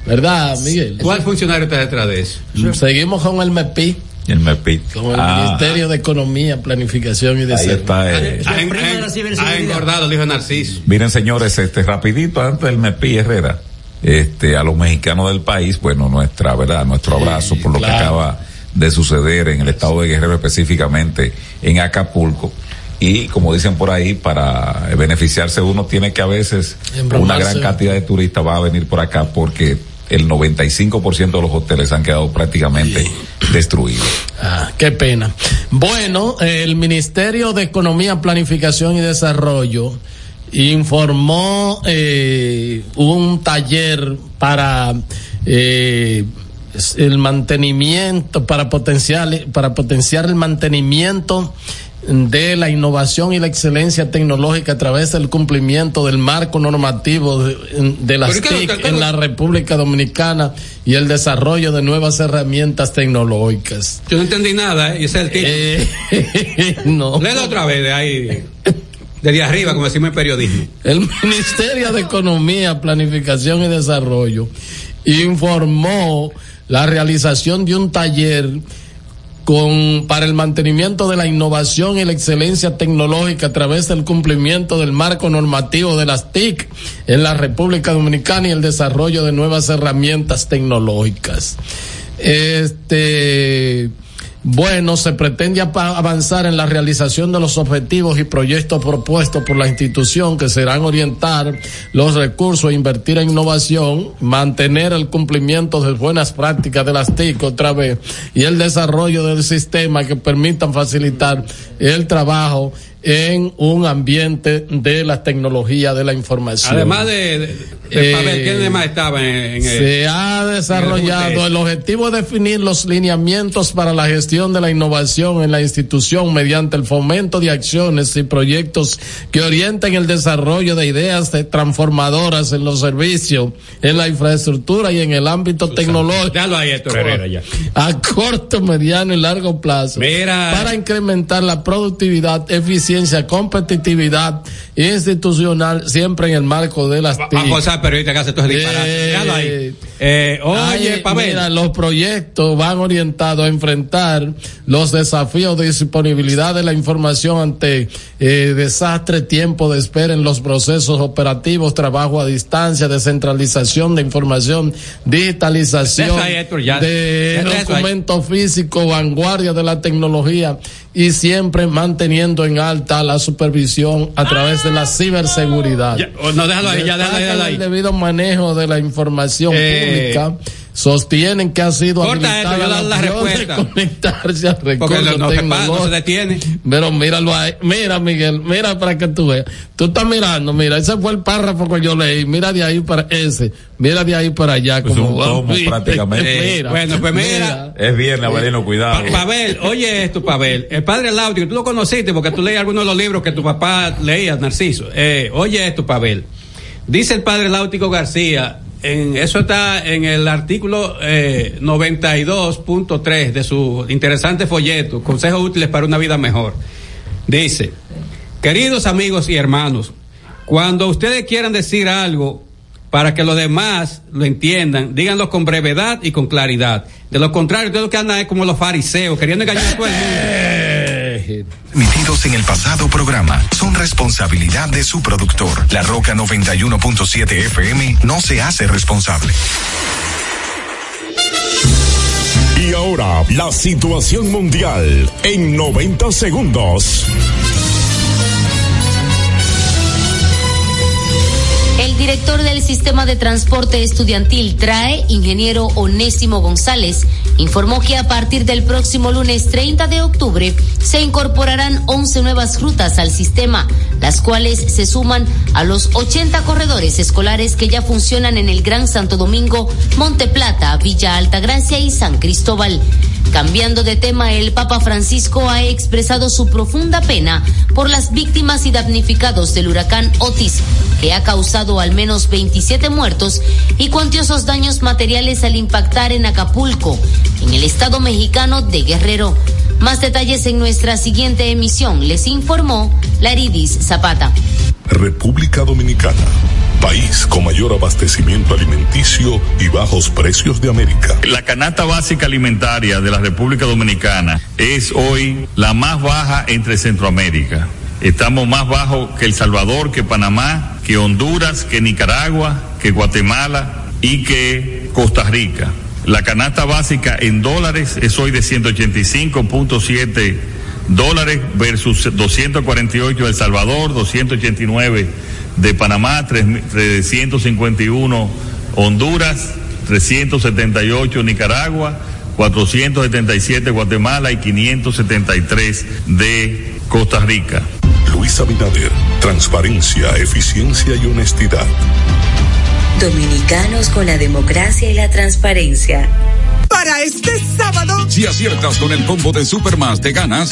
¿Verdad, Miguel? ¿Cuál funcionario está detrás de eso? Seguimos con el MEPI, El MEPIT. con el Ah, Ministerio de Economía, Planificación y Ahí Desarrollo. está. eh. Ha, ha- ha engordado, dijo Narciso. Miren, señores, este rapidito antes del MEPI Herrera, este, a los mexicanos del país, bueno, nuestra, verdad, nuestro abrazo por lo que acaba de suceder en el estado de Guerrero, específicamente en Acapulco. Y como dicen por ahí, para beneficiarse uno tiene que a veces una gran cantidad de turistas va a venir por acá porque el 95% de los hoteles han quedado prácticamente destruidos. Ah, qué pena. Bueno, el Ministerio de Economía, Planificación y Desarrollo informó eh, un taller para eh, el mantenimiento, para potenciar, para potenciar el mantenimiento de la innovación y la excelencia tecnológica a través del cumplimiento del marco normativo de, de las Pero, ¿qué- TIC en la República Dominicana y el desarrollo de nuevas herramientas tecnológicas. Yo no entendí nada, ¿eh? y ese es el título. no. Léelo otra vez de ahí. Desde arriba, como decimos en periodismo. El Ministerio de Economía, Planificación y Desarrollo informó la realización de un taller con para el mantenimiento de la innovación y la excelencia tecnológica a través del cumplimiento del marco normativo de las TIC en la República Dominicana y el desarrollo de nuevas herramientas tecnológicas. Este bueno, se pretende avanzar en la realización de los objetivos y proyectos propuestos por la institución que serán orientar los recursos e invertir en innovación, mantener el cumplimiento de buenas prácticas de las TIC otra vez y el desarrollo del sistema que permitan facilitar el trabajo en un ambiente de la tecnología de la información. Además de, de, de Eh, Pavel, ¿quién demás estaba en, en se el- ha en el desarrollado el objetivo es definir los lineamientos para la gestión de la innovación en la institución mediante el fomento de acciones y proyectos que orienten el desarrollo de ideas de- transformadoras en los servicios, en la infraestructura y en el ámbito tecnológico. Déjalo ahí, Héctor Herrera, ya. A corto, mediano y largo plazo. Mira. Para incrementar la productividad, eficiencia, competitividad institucional, siempre en el marco de las TIC. Vamos a periodista que hace todo ese disparate. Déjalo ahí. Eh, oye, Pavel. mira, los proyectos van orientados a enfrentar los desafíos de disponibilidad de la información ante eh, desastre, tiempo de espera en los procesos operativos, trabajo a distancia, descentralización de información, digitalización de Deja eso ahí. documento físico, vanguardia de la tecnología y siempre manteniendo en alta la supervisión a través de la ciberseguridad. Ya, oh, no, déjalo ahí, ya, déjalo ahí. El debido manejo de la información Eh, pública sostienen que ha sido Corta esto, yo la- la opción de respuesta. conectarse a recursos no, no se no detiene. Pero míralo ahí, mira Miguel, mira para que tú veas. Tú estás mirando, mira, ese fue el párrafo que yo leí, mira de ahí para ese, mira de ahí para allá. Pues como un tomo prácticamente. Mira, Bueno, pues mira. Es viernes, Avelino, cuidado. Pa- Pavel, oye esto, Pavel. El padre Laudio, tú lo conociste porque tú leías algunos de los libros que tu papá leía, Narciso. Eh, oye esto, Pavel. Dice el padre Láutico García, en, eso está en el artículo eh, 92.3 de su interesante folleto, Consejos útiles para una vida mejor. Dice, queridos amigos y hermanos, cuando ustedes quieran decir algo para que los demás lo entiendan, díganlo con brevedad y con claridad. De lo contrario, ustedes lo que andan es como los fariseos, queriendo engañar a todo el mundo. Emitidos en el pasado programa son responsabilidad de su productor. La Roca 91.7 FM no se hace responsable. Y ahora, la situación mundial en 90 segundos. El director del Sistema de Transporte Estudiantil TRAE, ingeniero Onésimo González, informó que a partir del próximo lunes 30 de octubre se incorporarán 11 nuevas rutas al sistema, las cuales se suman a los 80 corredores escolares que ya funcionan en el Gran Santo Domingo, Monte Plata, Villa Altagracia y San Cristóbal. Cambiando de tema, el Papa Francisco ha expresado su profunda pena por las víctimas y damnificados del huracán Otis, que ha causado al menos 27 muertos y cuantiosos daños materiales al impactar en Acapulco, en el estado mexicano de Guerrero. Más detalles en nuestra siguiente emisión, les informó Laridis Zapata. República Dominicana, país con mayor abastecimiento alimenticio y bajos precios de América. La canasta básica alimentaria de la República Dominicana es hoy la más baja entre Centroamérica. Estamos más bajos que El Salvador, que Panamá, que Honduras, que Nicaragua, que Guatemala y que Costa Rica. La canasta básica en dólares es hoy de 185.7 dólares versus 248 de El Salvador, 289 de Panamá, 351 Honduras, 378 Nicaragua, 477 Guatemala y 573 de Costa Rica. Luis Abinader, transparencia, eficiencia y honestidad. Dominicanos con la democracia y la transparencia. Para este sábado, si aciertas con el combo de Supermas, te ganas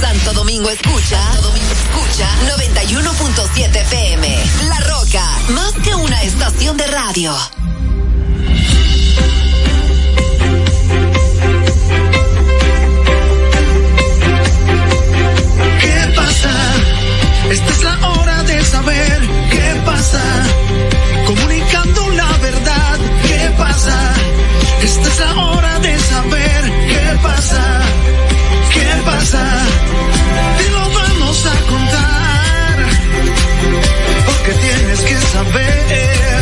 Santo Domingo escucha, escucha 91.7 PM. La Roca, más que una estación de radio. ¿Qué pasa? Esta es la hora de saber qué pasa. Comunicando la verdad, ¿qué pasa? Esta es la hora de saber qué pasa. ¿Qué pasa? Te lo vamos a contar. Porque tienes que saber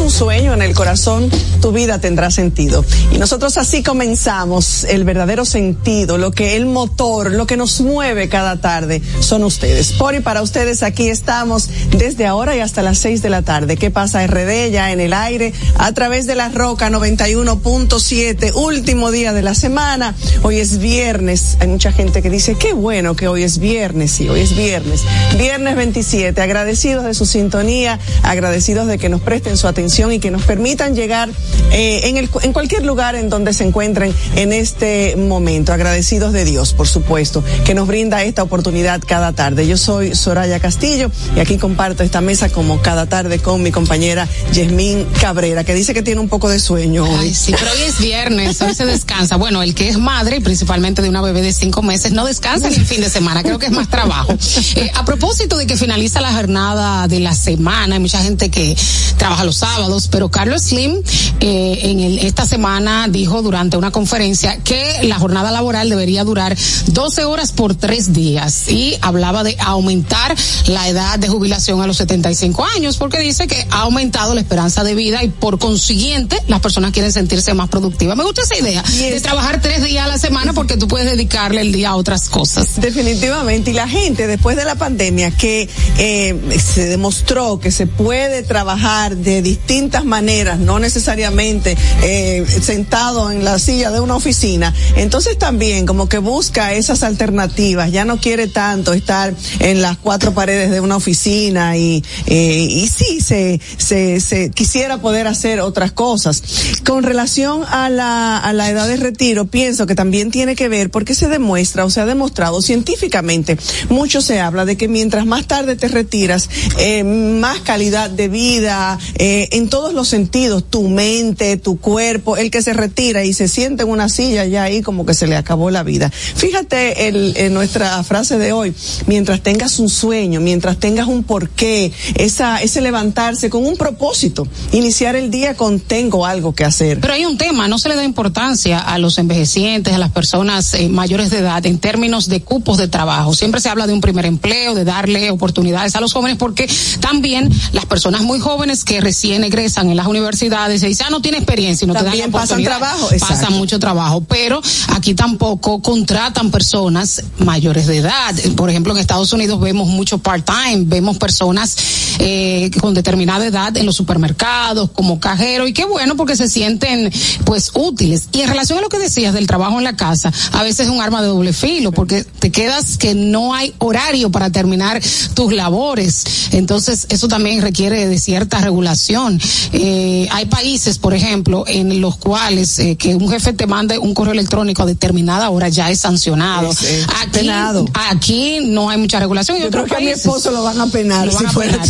Un sueño en el corazón, tu vida tendrá sentido. Y nosotros así comenzamos el verdadero sentido, lo que el motor, lo que nos mueve cada tarde son ustedes. Por y para ustedes aquí estamos desde ahora y hasta las seis de la tarde. ¿Qué pasa RD ya en el aire a través de la Roca 91.7, último día de la semana. Hoy es viernes. Hay mucha gente que dice, qué bueno que hoy es viernes. Sí, hoy es viernes. Viernes 27. Agradecidos de su sintonía, agradecidos de que nos presten su atención y que nos permitan llegar eh, en, en cualquier lugar en donde se encuentren en este momento. Agradecidos de Dios, por supuesto, que nos brinda esta oportunidad cada tarde. Yo soy Soraya Castillo y aquí comparto esta mesa como cada tarde con mi compañera Yasmín Cabrera, que dice que tiene un poco de sueño hoy. Ay, sí, pero hoy es viernes, hoy se descansa. Bueno, el que es madre, principalmente de una bebé de cinco meses, no descansa ni el fin de semana, creo que es más trabajo. Eh, a propósito de que finaliza la jornada de la semana, hay mucha gente que trabaja los sábados sábados, pero Carlos Slim eh, en el, esta semana dijo durante una conferencia que la jornada laboral debería durar 12 horas por tres días y hablaba de aumentar la edad de jubilación a los 75 años porque dice que ha aumentado la esperanza de vida y por consiguiente las personas quieren sentirse más productivas. Me gusta esa idea de trabajar tres días a la semana porque tú puedes dedicarle el día a otras cosas. Definitivamente. Y la gente, después de la pandemia, que eh, se demostró que se puede trabajar de distintas maneras, no necesariamente eh, sentado en la silla de una oficina, entonces también como que busca esas alternativas, ya no quiere tanto estar en las cuatro paredes de una oficina y, eh, y sí, se, se, se quisiera poder hacer otras cosas. Con relación a la, a la edad de retiro, pienso que también tiene que ver porque se demuestra o se ha demostrado científicamente, mucho se habla de que mientras más tarde te retiras, eh, más calidad de vida, eh, en todos los sentidos, tu mente, tu cuerpo, el que se retira y se siente en una silla ya ahí como que se le acabó la vida. Fíjate el, en nuestra frase de hoy, mientras tengas un sueño, mientras tengas un porqué, esa, ese levantarse con un propósito, iniciar el día con tengo algo que hacer. Pero hay un tema, no se le da importancia a los envejecientes, a las personas eh, mayores de edad en términos de cupos de trabajo. Siempre se habla de un primer empleo, de darle oportunidades a los jóvenes, porque también las personas muy jóvenes que recién egresan en las universidades y dicen, ah, no tiene experiencia y no También te dan pasan trabajo, Pasan exacto. mucho trabajo, pero aquí tampoco contratan personas mayores de edad. Por ejemplo, en Estados Unidos vemos mucho part-time, vemos personas eh, con determinada edad en los supermercados, como cajero, y qué bueno porque se sienten pues útiles. Y en relación a lo que decías del trabajo en la casa, a veces es un arma de doble filo, porque te quedas que no hay horario para terminar tus labores. Entonces, eso también requiere de cierta regulación. Eh, hay países, por ejemplo, en los cuales eh, que un jefe te mande un correo electrónico a determinada hora ya es sancionado. Es, es aquí, penado. aquí no hay mucha regulación. y Yo creo que a mi esposo lo van a penar van si a fuera penar.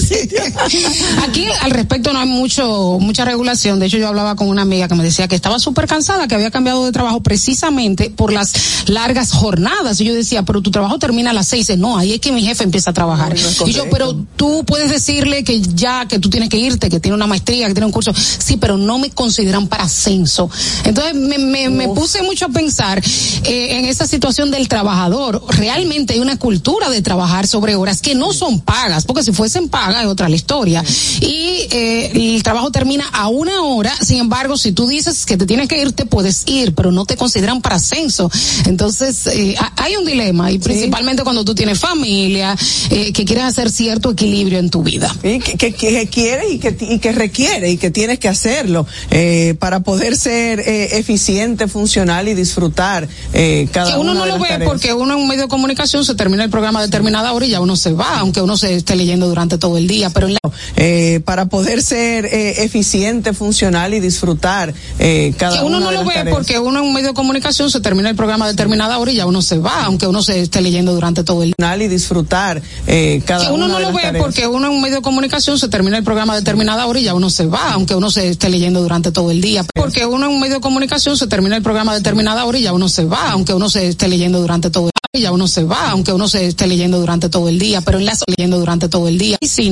si. Aquí al respecto no hay mucho mucha regulación. De hecho, yo hablaba con una amiga que me decía que estaba súper cansada, que había cambiado de trabajo precisamente por las largas jornadas. Y yo decía, pero tu trabajo termina a las seis. No, ahí es que mi jefe empieza a trabajar. No, no es y yo, pero tú puedes decirle que ya, que tú tienes que irte, que tiene una maestría, que tiene un curso. Sí, pero no me consideran para ascenso. Entonces me, me, me puse mucho a pensar eh, en esa situación del trabajador. Realmente hay una cultura de trabajar sobre horas que no son pagas, porque si fuesen pagas es otra la historia. Y eh, el trabajo termina a una hora, sin embargo, si tú dices que te tienes que ir, te puedes ir, pero no te consideran para ascenso. Entonces, eh, ha- hay un dilema, y principalmente cuando tú tienes familia, eh, que quieres hacer cierto equilibrio en tu vida. Que, que, que quiere y que, y que requiere y que tienes que hacerlo eh, para poder ser eh, eficiente, funcional y disfrutar eh, cada que uno una no de lo ve tareas. porque uno en un medio de comunicación se termina el programa a determinada hora y ya uno se va, aunque uno se esté leyendo durante todo el día, pero en la Eh, para poder ser eh, eficiente, funcional y disfrutar eh, cada que uno una no de lo ve tareas. porque uno en un medio de comunicación se termina el programa a determinada hora y ya uno se va, aunque uno se esté leyendo durante todo el día. y disfrutar cada que uno una no de lo ve tareas. porque uno en un medio de comunicación se termina el programa a determinada hora y ya uno se va, aunque uno se esté leyendo durante todo el día. Porque uno en un medio de comunicación se termina el programa a determinada hora y ya uno se va, aunque uno se esté leyendo durante todo el día. Y ya uno se va, aunque uno se esté leyendo durante todo el día, pero en la leyendo durante todo el día. Y sí,